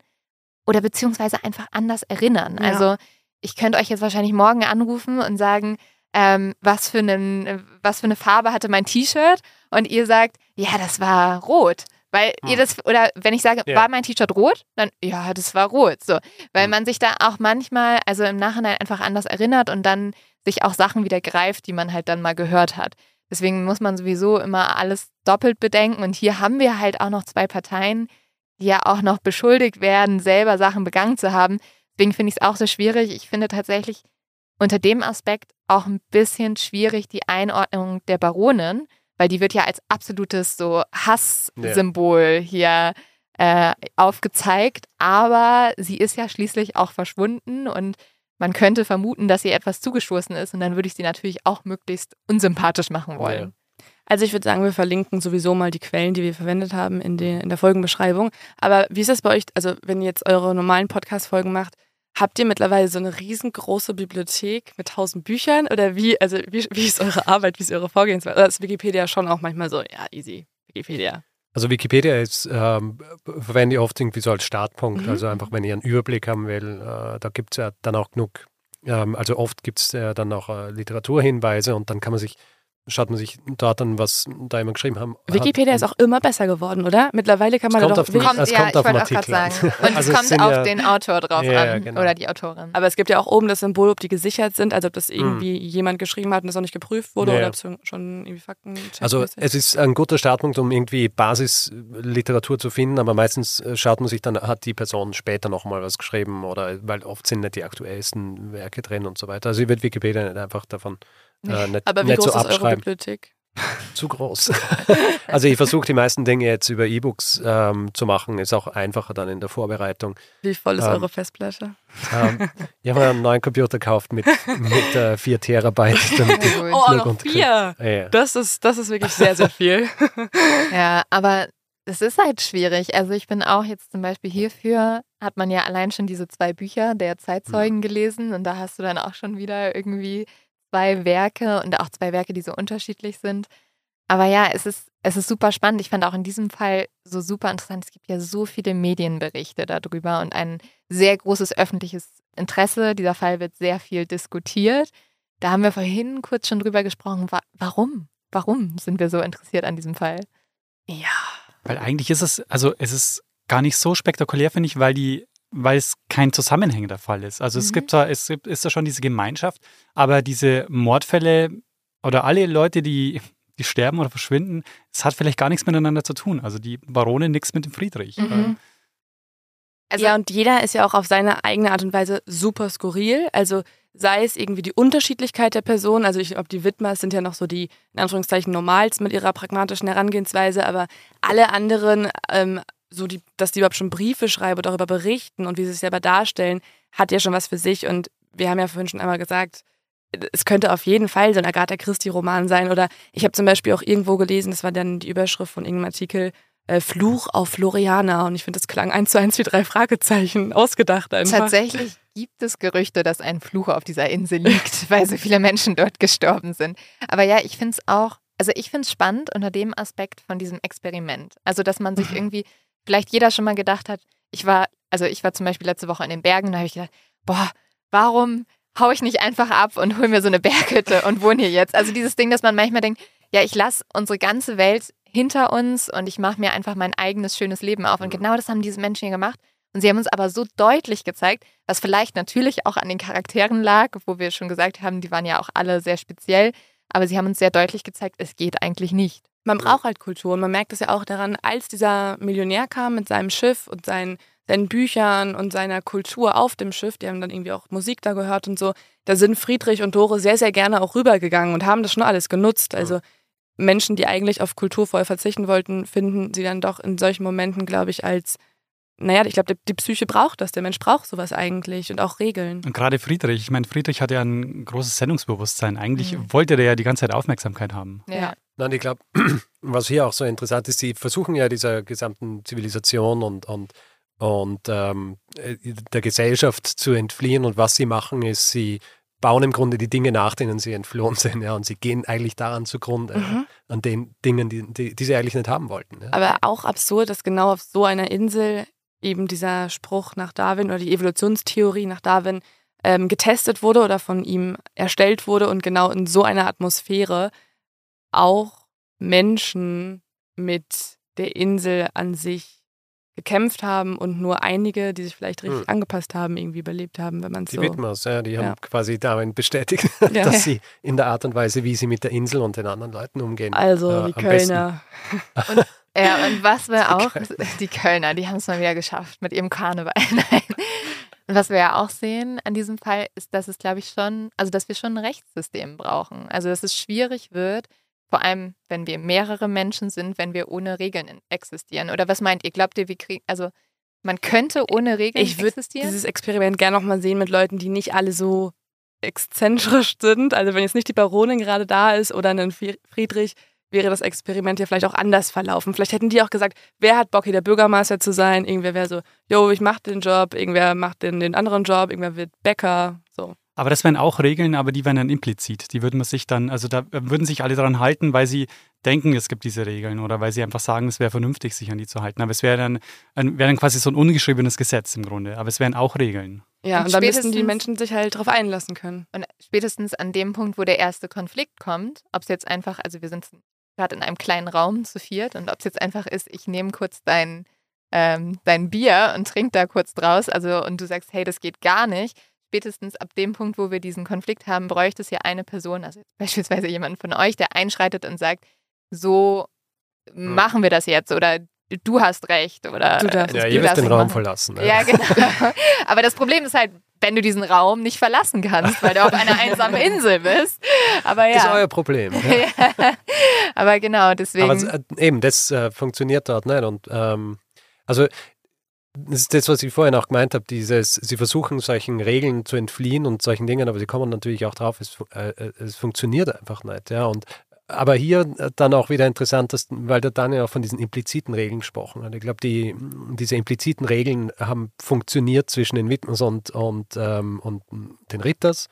oder beziehungsweise einfach anders erinnern. Ja. Also ich könnte euch jetzt wahrscheinlich morgen anrufen und sagen, ähm, was, für einen, was für eine Farbe hatte mein T-Shirt und ihr sagt, ja, das war rot. Weil hm. ihr das, oder wenn ich sage, ja. war mein T-Shirt rot, dann ja, das war rot. So. Weil hm. man sich da auch manchmal, also im Nachhinein einfach anders erinnert und dann sich auch Sachen wieder greift, die man halt dann mal gehört hat. Deswegen muss man sowieso immer alles doppelt bedenken. Und hier haben wir halt auch noch zwei Parteien, die ja auch noch beschuldigt werden, selber Sachen begangen zu haben. Deswegen finde ich es auch so schwierig. Ich finde tatsächlich unter dem Aspekt auch ein bisschen schwierig die Einordnung der Baronin, weil die wird ja als absolutes so Hasssymbol ja. hier äh, aufgezeigt, aber sie ist ja schließlich auch verschwunden und man könnte vermuten, dass ihr etwas zugestoßen ist und dann würde ich sie natürlich auch möglichst unsympathisch machen wollen. Ja. Also ich würde sagen, wir verlinken sowieso mal die Quellen, die wir verwendet haben in, die, in der Folgenbeschreibung. Aber wie ist das bei euch, also wenn ihr jetzt eure normalen Podcast-Folgen macht, Habt ihr mittlerweile so eine riesengroße Bibliothek mit tausend Büchern oder wie, also wie, wie ist eure Arbeit, wie ist eure Vorgehensweise? Oder ist Wikipedia schon auch manchmal so, ja, easy, Wikipedia? Also Wikipedia ist, ähm, verwende ich oft irgendwie so als Startpunkt. Mhm. Also einfach, wenn ihr einen Überblick haben will, äh, da gibt es ja dann auch genug, ähm, also oft gibt es ja dann auch äh, Literaturhinweise und dann kann man sich schaut man sich dort an, was da immer geschrieben haben. Wikipedia ist auch immer besser geworden, oder? Mittlerweile kann man da doch... Auf, kommt, es ja, kommt ich wollte auch gerade sagen. Und (laughs) also es kommt auf ja, den Autor drauf ja, an genau. oder die Autorin. Aber es gibt ja auch oben das Symbol, ob die gesichert sind, also ob das irgendwie hm. jemand geschrieben hat und das noch nicht geprüft wurde oder ob es schon irgendwie Fakten... Also es ist ein guter Startpunkt, um irgendwie Basisliteratur zu finden, aber meistens äh, schaut man sich dann, hat die Person später nochmal was geschrieben oder weil oft sind nicht die aktuellsten Werke drin und so weiter. Also ich würde Wikipedia nicht einfach davon äh, nicht, Aber wie nicht groß so ist eure Bibliothek? (laughs) Zu groß. (laughs) also ich versuche die meisten Dinge jetzt über E-Books ähm, zu machen, ist auch einfacher dann in der Vorbereitung. Wie voll ist ähm, eure Festplatte? Ähm, ich habe einen neuen Computer gekauft mit, (laughs) mit äh, 4 Terabyte. Damit oh, noch 4? Ja. Das, ist, das ist wirklich sehr, sehr viel. ja, aber es ist halt schwierig. Also ich bin auch jetzt zum Beispiel hierfür, hat man ja allein schon diese zwei Bücher der Zeitzeugen gelesen und da hast du dann auch schon wieder irgendwie zwei Werke und auch zwei Werke, die so unterschiedlich sind. Aber ja, es ist, es ist super spannend. Ich fand auch in diesem Fall so super interessant. Es gibt ja so viele Medienberichte darüber und ein sehr großes öffentliches Interesse. Dieser Fall wird sehr viel diskutiert. Da haben wir vorhin kurz schon drüber gesprochen. Warum? Warum sind wir so interessiert an diesem Fall? Ja. Weil eigentlich ist es, also es ist gar nicht so spektakulär, finde ich, weil die weil es kein zusammenhängender Fall ist. Also mhm. es gibt da, es gibt, ist da schon diese Gemeinschaft, aber diese Mordfälle oder alle Leute, die, die sterben oder verschwinden, es hat vielleicht gar nichts miteinander zu tun. Also die Barone nichts mit dem Friedrich. Mhm. Also, ja, und jeder ist ja auch auf seine eigene Art und Weise super skurril. Also sei es irgendwie die Unterschiedlichkeit der Person, also ich glaube, die Widmers sind ja noch so die, in Anführungszeichen, Normals mit ihrer pragmatischen Herangehensweise, aber alle anderen, ähm, so die, dass die überhaupt schon Briefe schreiben und darüber berichten und wie sie es selber darstellen, hat ja schon was für sich. Und wir haben ja vorhin schon einmal gesagt, es könnte auf jeden Fall so ein Agatha Christie-Roman sein. Oder ich habe zum Beispiel auch irgendwo gelesen, das war dann die Überschrift von irgendeinem Artikel, äh, Fluch auf Floriana. Und ich finde, das klang eins zu eins wie drei Fragezeichen, ausgedacht einfach. Tatsächlich gibt es Gerüchte, dass ein Fluch auf dieser Insel liegt, (laughs) weil so viele Menschen dort gestorben sind. Aber ja, ich finde es auch, also ich finde es spannend unter dem Aspekt von diesem Experiment. Also, dass man sich (laughs) irgendwie, vielleicht jeder schon mal gedacht hat, ich war, also ich war zum Beispiel letzte Woche in den Bergen, da habe ich gedacht, boah, warum hau ich nicht einfach ab und hol mir so eine Berghütte und wohne hier jetzt? Also dieses Ding, dass man manchmal denkt, ja, ich lasse unsere ganze Welt hinter uns und ich mache mir einfach mein eigenes schönes Leben auf. Und mhm. genau das haben diese Menschen hier gemacht. Und sie haben uns aber so deutlich gezeigt, was vielleicht natürlich auch an den Charakteren lag, wo wir schon gesagt haben, die waren ja auch alle sehr speziell, aber sie haben uns sehr deutlich gezeigt, es geht eigentlich nicht. Man braucht halt Kultur und man merkt es ja auch daran, als dieser Millionär kam mit seinem Schiff und seinen, seinen Büchern und seiner Kultur auf dem Schiff, die haben dann irgendwie auch Musik da gehört und so, da sind Friedrich und Dore sehr, sehr gerne auch rübergegangen und haben das schon alles genutzt. Also Menschen, die eigentlich auf Kultur voll verzichten wollten, finden sie dann doch in solchen Momenten, glaube ich, als naja, ich glaube, die Psyche braucht das. Der Mensch braucht sowas eigentlich und auch Regeln. Und gerade Friedrich, ich meine, Friedrich hat ja ein großes Sendungsbewusstsein. Eigentlich mhm. wollte der ja die ganze Zeit Aufmerksamkeit haben. Ja. Nein, ich glaube, (clears throat) was hier auch so interessant ist, sie versuchen ja dieser gesamten Zivilisation und, und, und ähm, der Gesellschaft zu entfliehen. Und was sie machen, ist, sie bauen im Grunde die Dinge nach, denen sie entflohen (laughs) sind. Ja, und sie gehen eigentlich daran zugrunde, mhm. an den Dingen, die, die, die, sie eigentlich nicht haben wollten. Ja. Aber auch absurd, dass genau auf so einer Insel eben dieser Spruch nach Darwin oder die Evolutionstheorie nach Darwin ähm, getestet wurde oder von ihm erstellt wurde und genau in so einer Atmosphäre auch Menschen mit der Insel an sich gekämpft haben und nur einige, die sich vielleicht richtig hm. angepasst haben, irgendwie überlebt haben, wenn man es so... Die Widmers, ja, die ja. haben quasi darin bestätigt, (laughs) ja. dass sie in der Art und Weise, wie sie mit der Insel und den anderen Leuten umgehen. Also äh, die Kölner. Und, ja, und was wir (laughs) auch, (laughs) die Kölner, die haben es mal wieder geschafft mit ihrem Karneval. Nein. Und was wir ja auch sehen an diesem Fall, ist, dass es, glaube ich, schon, also dass wir schon ein Rechtssystem brauchen. Also dass es schwierig wird, vor allem, wenn wir mehrere Menschen sind, wenn wir ohne Regeln existieren. Oder was meint ihr? Glaubt ihr, wir kriegen, also man könnte ohne Regeln ich existieren? Ich würde dieses Experiment gerne nochmal sehen mit Leuten, die nicht alle so exzentrisch sind. Also wenn jetzt nicht die Baronin gerade da ist oder ein Friedrich, wäre das Experiment ja vielleicht auch anders verlaufen. Vielleicht hätten die auch gesagt, wer hat Bock, hier der Bürgermeister zu sein? Irgendwer wäre so, yo, ich mach den Job, irgendwer macht den, den anderen Job, irgendwer wird Bäcker. Aber das wären auch Regeln, aber die wären dann implizit. Die würden man sich dann, also da würden sich alle daran halten, weil sie denken, es gibt diese Regeln oder weil sie einfach sagen, es wäre vernünftig, sich an die zu halten. Aber es wäre dann, wäre dann quasi so ein ungeschriebenes Gesetz im Grunde. Aber es wären auch Regeln. Ja, und, und da müssten die Menschen sich halt drauf einlassen können. Und spätestens an dem Punkt, wo der erste Konflikt kommt, ob es jetzt einfach, also wir sind gerade in einem kleinen Raum zu viert und ob es jetzt einfach ist, ich nehme kurz dein, ähm, dein Bier und trinke da kurz draus, also und du sagst, hey, das geht gar nicht, spätestens ab dem Punkt, wo wir diesen Konflikt haben, bräuchte es ja eine Person, also (laughs) beispielsweise jemand von euch, der einschreitet und sagt, so hm. machen wir das jetzt oder du hast recht oder du darfst, ja, ihr müsst den Raum machen. verlassen. Ja. ja, genau. (laughs) Aber das Problem ist halt, wenn du diesen Raum nicht verlassen kannst, weil du auf einer einsamen Insel bist. Aber ja. Das ist euer Problem. Ja. (laughs) Aber genau, deswegen. Aber äh, eben, das äh, funktioniert dort nicht. Und ähm, also das ist das, was ich vorhin auch gemeint habe, dieses, sie versuchen solchen Regeln zu entfliehen und solchen Dingen, aber sie kommen natürlich auch drauf, es, äh, äh, es funktioniert einfach nicht. Ja. Und, aber hier dann auch wieder interessant, dass, weil der Daniel auch von diesen impliziten Regeln gesprochen hat. Ich glaube, die, diese impliziten Regeln haben funktioniert zwischen den Widmers und, und, ähm, und den Ritters,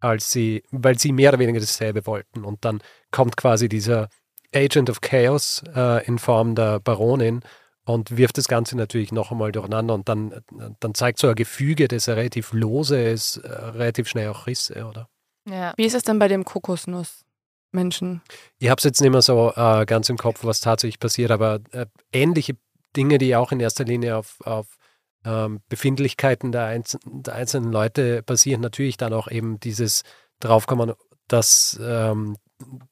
als sie, weil sie mehr oder weniger dasselbe wollten. Und dann kommt quasi dieser Agent of Chaos äh, in Form der Baronin und wirft das Ganze natürlich noch einmal durcheinander und dann, dann zeigt so ein Gefüge, das relativ lose ist, äh, relativ schnell auch Risse, oder? Ja. Wie ist es denn bei dem Kokosnuss-Menschen? Ich habe es jetzt nicht mehr so äh, ganz im Kopf, was tatsächlich passiert, aber äh, ähnliche Dinge, die auch in erster Linie auf, auf ähm, Befindlichkeiten der, Einzel der, einzelnen Leute basieren, natürlich dann auch eben dieses draufkommen, dass ähm,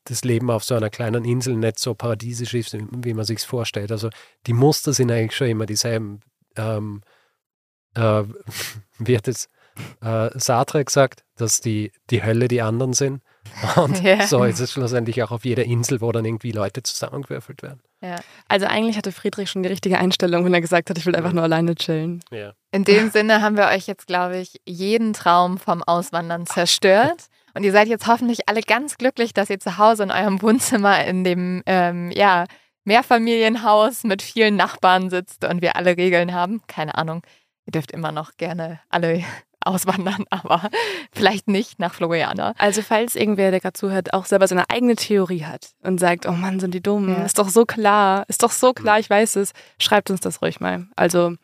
das Leben auf so einer kleinen Insel nicht so paradiesisch ist, wie man sich vorstellt. Also die Muster sind eigentlich schon immer dieselben. Ähm, äh, (laughs) wird es äh, Sartre gesagt, dass die, die Hölle die anderen sind. (laughs) Und Ja. so ist es schlussendlich auch auf jeder Insel, wo dann irgendwie Leute zusammengewürfelt werden. Ja. Also eigentlich hatte Friedrich schon die richtige Einstellung, wenn er gesagt hat, ich will einfach nur alleine chillen. Ja. In dem Sinne haben wir euch jetzt, glaube ich, jeden Traum vom Auswandern (laughs) zerstört. Und ihr seid jetzt hoffentlich alle ganz glücklich, dass ihr zu Hause in eurem Wohnzimmer in dem ähm, ja, Mehrfamilienhaus mit vielen Nachbarn sitzt und wir alle Regeln haben. Keine Ahnung. Ihr dürft immer noch gerne alle (laughs) auswandern, aber (laughs) vielleicht nicht nach Floriana. Also falls irgendwer, der gerade zuhört, auch selber seine eigene Theorie hat und sagt, oh Mann, sind die dumm, Ja. ist doch so klar, ist doch so klar, ich weiß es, schreibt uns das ruhig mal. Also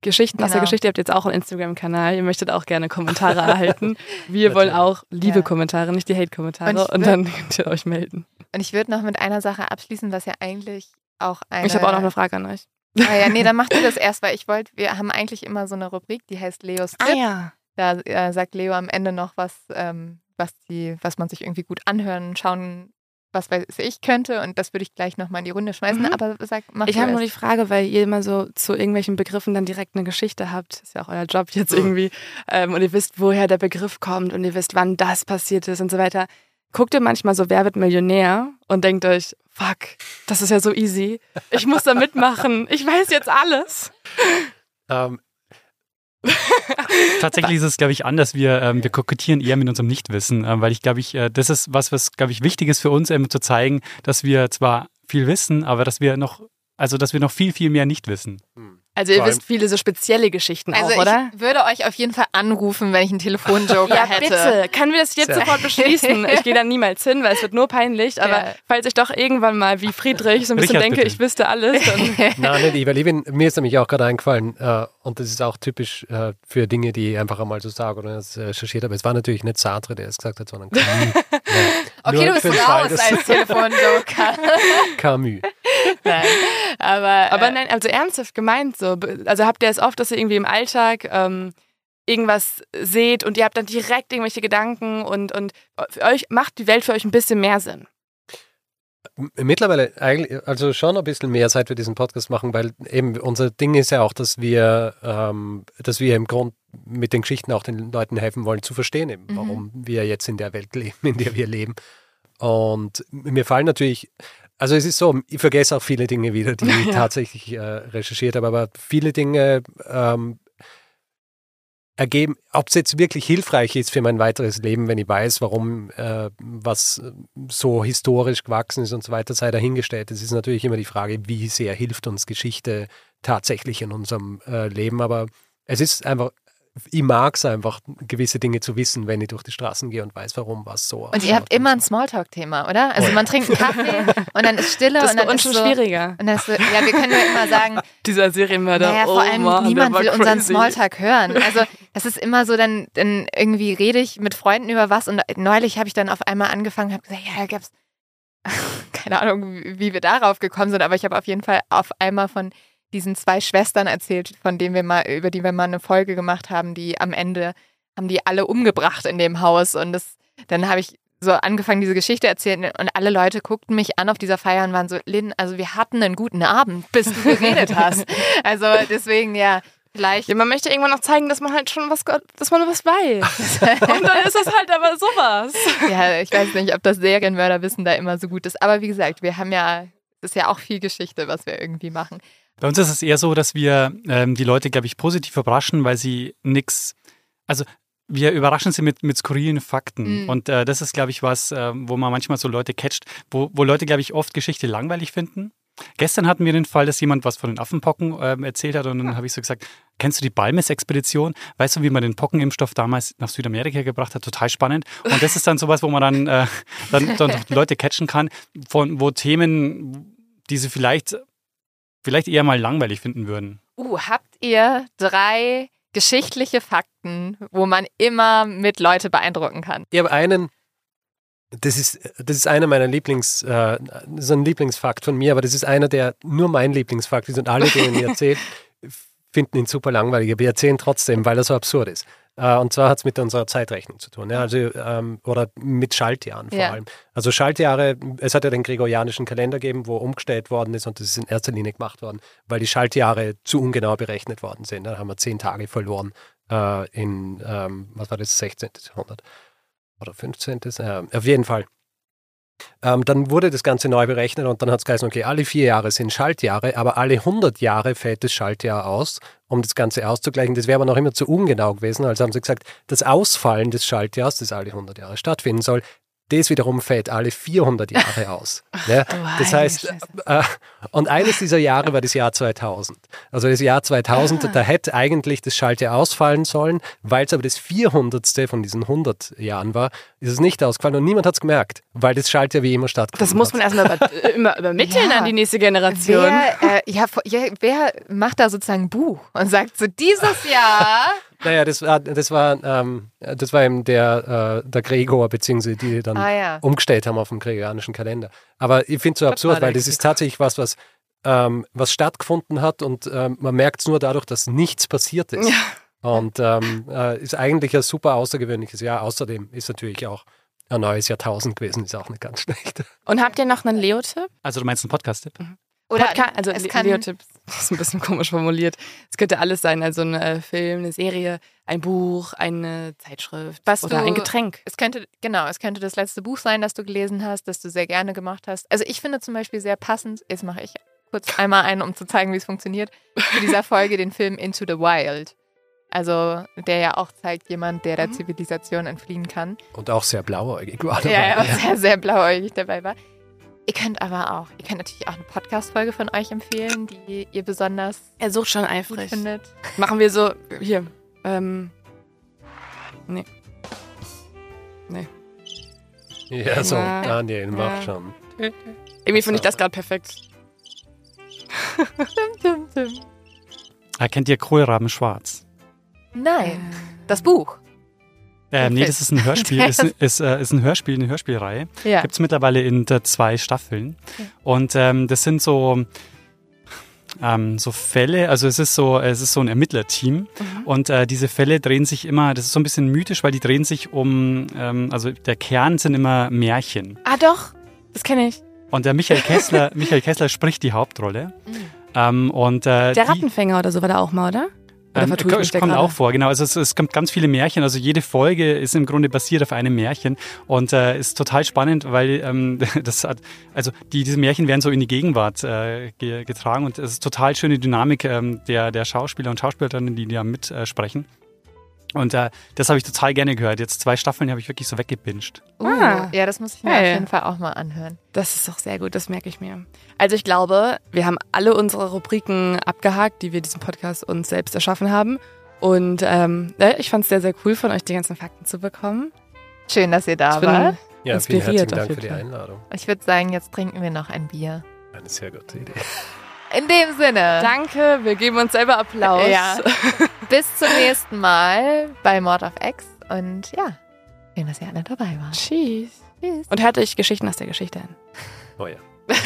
Geschichten aus der Genau. Geschichte, ihr habt jetzt auch einen Instagram-Kanal, ihr möchtet auch gerne Kommentare erhalten. (laughs) Wir wollen auch liebe Ja. Kommentare, nicht die Und Hate-Kommentare und, will- dann (laughs) könnt ihr euch melden. Und ich würde noch mit einer Sache abschließen, was ja eigentlich auch eine... Ich habe auch noch eine Frage an euch. Ah ja, nee, dann macht ihr das (laughs) erst, weil ich wollte, wir haben eigentlich immer so eine Rubrik, die heißt Leos Tipp. ja. Da äh, sagt Leo am Ende noch was, ähm, was, die, was man sich irgendwie gut anhören, schauen, was weiß ich könnte. Und das würde ich gleich nochmal in die Runde schmeißen. Mhm. Aber sag, mach Ich habe nur die Frage, weil ihr immer so zu irgendwelchen Begriffen dann direkt eine Geschichte habt. Ist ja auch euer Job jetzt Mhm. irgendwie. Ähm, und ihr wisst, woher der Begriff kommt und ihr wisst, wann das passiert ist und so weiter. Guckt ihr manchmal so Wer wird Millionär und denkt euch, fuck, das ist ja so easy. Ich muss da mitmachen. Ich weiß jetzt alles. (laughs) Ähm, (laughs) Tatsächlich ist es, glaube ich, anders. Wir, ähm, wir kokettieren eher mit unserem Nichtwissen, ähm, weil ich glaube, ich, äh, das ist was, was, glaube ich, wichtig ist für uns, eben zu zeigen, dass wir zwar viel wissen, aber dass wir noch, also dass wir noch viel, viel mehr nicht wissen. Also ihr wisst viele so spezielle Geschichten Also auch, oder? ich würde euch auf jeden Fall anrufen, wenn ich einen Telefonjoker Ja, hätte. bitte. Können wir das jetzt Sehr. sofort beschließen? Ich gehe da niemals hin, weil es wird nur peinlich. Aber Ja. falls ich doch irgendwann mal wie Friedrich so ein bisschen Richard, denke, bitte. ich wüsste alles, dann (laughs) Nein, nicht ich, weil ich bin, mir ist nämlich auch gerade eingefallen, äh, und das ist auch typisch äh, für Dinge, die ich einfach einmal so sage oder das recherchiert habe. Es war natürlich nicht Sartre, der es gesagt hat, sondern Camus. (laughs) Okay, Nur du bist raus dass- als Telefonjoker. Camus. Nein. Aber, Aber äh, nein, also ernsthaft gemeint so. Also habt ihr es oft, dass ihr irgendwie im Alltag ähm, irgendwas seht und ihr habt dann direkt irgendwelche Gedanken und, und für euch macht die Welt für euch ein bisschen mehr Sinn. Mittlerweile eigentlich, also schon ein bisschen mehr, seit wir diesen Podcast machen, weil eben unser Ding ist ja auch, dass wir, ähm, dass wir im Grund mit den Geschichten auch den Leuten helfen wollen zu verstehen, eben, Mhm. warum wir jetzt in der Welt leben, in der wir leben. Und mir fallen natürlich, also es ist so, ich vergesse auch viele Dinge wieder, die (laughs) ich Ja. tatsächlich äh, recherchiert habe, aber viele Dinge ähm, ergeben, ob es jetzt wirklich hilfreich ist für mein weiteres Leben, wenn ich weiß, warum äh, was so historisch gewachsen ist und so weiter, sei dahingestellt. Es ist natürlich immer die Frage, wie sehr hilft uns Geschichte tatsächlich in unserem äh, Leben, aber es ist einfach, ich mag es einfach, gewisse Dinge zu wissen, wenn ich durch die Straßen gehe und weiß, warum was so und ihr habt immer ein. Smalltalk-Thema, oder? Also Oh ja. man trinkt einen Kaffee (laughs) und dann ist Stille Das und ist dann ist schon so, schwieriger. Und dann ist so, ja, wir können ja immer sagen, (laughs) Dieser Serienmörder. Naja, oh vor allem Mann, niemand will unseren crazy. Smalltalk hören. (laughs) Also das ist immer so, dann, dann irgendwie rede ich mit Freunden über was und neulich habe ich dann auf einmal angefangen, habe gesagt, ja, da gab's keine Ahnung, wie wir darauf gekommen sind, aber ich habe auf jeden Fall auf einmal von diesen zwei Schwestern erzählt, von denen wir mal, über die wir mal eine Folge gemacht haben, die am Ende haben die alle umgebracht in dem Haus und das, dann habe ich so angefangen, diese Geschichte erzählen und alle Leute guckten mich an auf dieser Feier und waren so, Lynn, also wir hatten einen guten Abend, bis du geredet hast. (laughs) Also deswegen, ja, vielleicht. Ja, man möchte irgendwann noch zeigen, dass man halt schon was, dass man was weiß. (laughs) Und dann ist das halt aber sowas. Ja, ich weiß nicht, ob das Serienmörderwissen da immer so gut ist. Aber wie gesagt, wir haben ja, ist ja auch viel Geschichte, was wir irgendwie machen. Bei uns ist es eher so, dass wir ähm, die Leute, glaube ich, positiv überraschen, weil sie nichts, also wir überraschen sie mit, mit skurrilen Fakten. Mhm. Und äh, das ist, glaube ich, was, äh, wo man manchmal so Leute catcht, wo, wo Leute, glaube ich, oft Geschichte langweilig finden. Gestern hatten wir den Fall, dass jemand was von den Affenpocken ähm, erzählt hat und dann habe ich so gesagt, kennst du die Balmes-Expedition? Weißt du, wie man den Pockenimpfstoff damals nach Südamerika gebracht hat? Total spannend. Und das ist dann sowas, wo man dann, äh, dann, dann (laughs) Leute catchen kann, von wo Themen, die sie vielleicht, vielleicht eher mal langweilig finden würden. Uh, habt ihr drei geschichtliche Fakten, wo man immer mit Leute beeindrucken kann? Ich habe einen, das ist, das ist einer meiner Lieblings, äh, das ist ein Lieblingsfakt von mir, aber das ist einer, der nur mein Lieblingsfakt ist und alle, denen ich erzähle, f- (laughs) finden ihn super langweilig, aber wir erzählen trotzdem, weil er so absurd ist. Äh, und zwar hat es mit unserer Zeitrechnung zu tun, ja, also, ähm, oder mit Schaltjahren vor Ja. allem. Also Schaltjahre, es hat ja den gregorianischen Kalender gegeben, wo umgestellt worden ist und das ist in erster Linie gemacht worden, weil die Schaltjahre zu ungenau berechnet worden sind. Da haben wir zehn Tage verloren äh, in, ähm, was war das, 16. Jahrhundert oder 15. Äh, auf jeden Fall. Ähm, dann wurde das Ganze neu berechnet und dann hat es geheißen, okay, alle vier Jahre sind Schaltjahre, aber alle 100 Jahre fällt das Schaltjahr aus, um das Ganze auszugleichen. Das wäre aber noch immer zu ungenau gewesen. Also haben sie gesagt, das Ausfallen des Schaltjahrs, das alle 100 Jahre stattfinden soll, das wiederum fällt alle 400 Jahre aus. Ja, (laughs) du das heißt, äh, und eines dieser Jahre war das Jahr 2000. Also das Jahr 2000, Ah. da hätte eigentlich das Schaltjahr ausfallen sollen, weil es aber das 400. von diesen 100 Jahren war, ist es nicht ausgefallen und niemand hat es gemerkt, weil das Schaltjahr wie immer stattgefunden Das muss man hat. erstmal über, (laughs) äh, immer übermitteln Ja. an die nächste Generation. Wer, äh, ja, ja, wer macht da sozusagen ein Buch und sagt so, dieses (laughs) Jahr Naja, das war, das war, ähm, das war eben der, äh, der Gregor, beziehungsweise die, die dann Ah ja. umgestellt haben auf den gregorianischen Kalender. Aber ich finde es so absurd, weil das ist tatsächlich was, was, ähm, was stattgefunden hat und ähm, man merkt es nur dadurch, dass nichts passiert ist. Und ähm, äh, ist eigentlich ein super außergewöhnliches Jahr. Außerdem ist natürlich auch ein neues Jahrtausend gewesen, ist auch nicht ganz (laughs) schlecht. Und habt ihr noch einen Leo-Tipp? Also du meinst einen Podcast-Tipp? Oder Podca also es kann, Leo-Tipp ist ein bisschen (laughs) komisch formuliert. Es könnte alles sein, also ein äh, Film, eine Serie, ein Buch, eine Zeitschrift Was oder du- ein Getränk. es könnte, genau, es könnte das letzte Buch sein, das du gelesen hast, das du sehr gerne gemacht hast. Also ich finde zum Beispiel sehr passend, jetzt mache ich kurz einmal einen, um zu zeigen, wie es funktioniert, für dieser Folge den Film Into the Wild. Also der ja auch zeigt, jemand, der der Zivilisation entfliehen kann. Und auch sehr blauäugig war Ja, ja, dabei. was sehr, sehr blauäugig dabei war. Ihr könnt aber auch, ihr könnt natürlich auch eine Podcast-Folge von euch empfehlen, die ihr besonders Er sucht schon gut eifrig. findet. Machen wir so, hier, ähm, nee. Nee. Ja, so. Daniel, mach Ja. schon. Irgendwie finde ich das gerade perfekt. (laughs) Tum, tum, tum. Ah, kennt ihr Kohlraben schwarz? Nein, das Buch. Äh, nee, das ist ein Hörspiel, (laughs) ist, ist, äh, ist ein Hörspiel, eine Hörspielreihe. Ja. Gibt es mittlerweile in äh, zwei Staffeln. Und ähm, das sind so, ähm, so Fälle, also es ist so, es ist so ein Ermittlerteam. Und äh, diese Fälle drehen sich immer, das ist so ein bisschen mythisch, weil die drehen sich um, ähm, also der Kern sind immer Märchen. Ah, doch, das kenne ich. Und der Michael Kessler, (laughs) Michael Kessler spricht die Hauptrolle. Ähm, und äh, Der die, Rattenfänger oder so war da auch mal, oder? Ähm, ich kommt auch vor, genau. Also es, es kommt ganz viele Märchen. Also jede Folge ist im Grunde basiert auf einem Märchen und äh, ist total spannend, weil ähm, (laughs) das hat, also die, diese Märchen werden so in die Gegenwart äh, ge getragen und es ist total schöne Dynamik ähm, der, der Schauspieler und Schauspielerinnen, die da mitsprechen. Und äh, das habe ich total gerne gehört. Jetzt zwei Staffeln habe ich wirklich so weggebinged. Uh, Ah. ja, das muss ich mir Hey. auf jeden Fall auch mal anhören. Das ist doch sehr gut, das merke ich mir. Also ich glaube, wir haben alle unsere Rubriken abgehakt, die wir diesen Podcast uns selbst erschaffen haben. Und ähm, ja, ich fand es sehr, sehr cool von euch, die ganzen Fakten zu bekommen. Schön, dass ihr da Ich bin wart. Ja, vielen Inspiriert herzlichen Dank für die. Einladung. Ich würde sagen, jetzt trinken wir noch ein Bier. Eine sehr gute Idee. In dem Sinne. Danke, wir geben uns selber Applaus. Ja. (laughs) Bis zum nächsten Mal bei Mord of X. Und ja, schön, dass ihr alle dabei wart. Tschüss. Tschüss. Und hört euch Geschichten aus der Geschichte an. Oh ja. (laughs)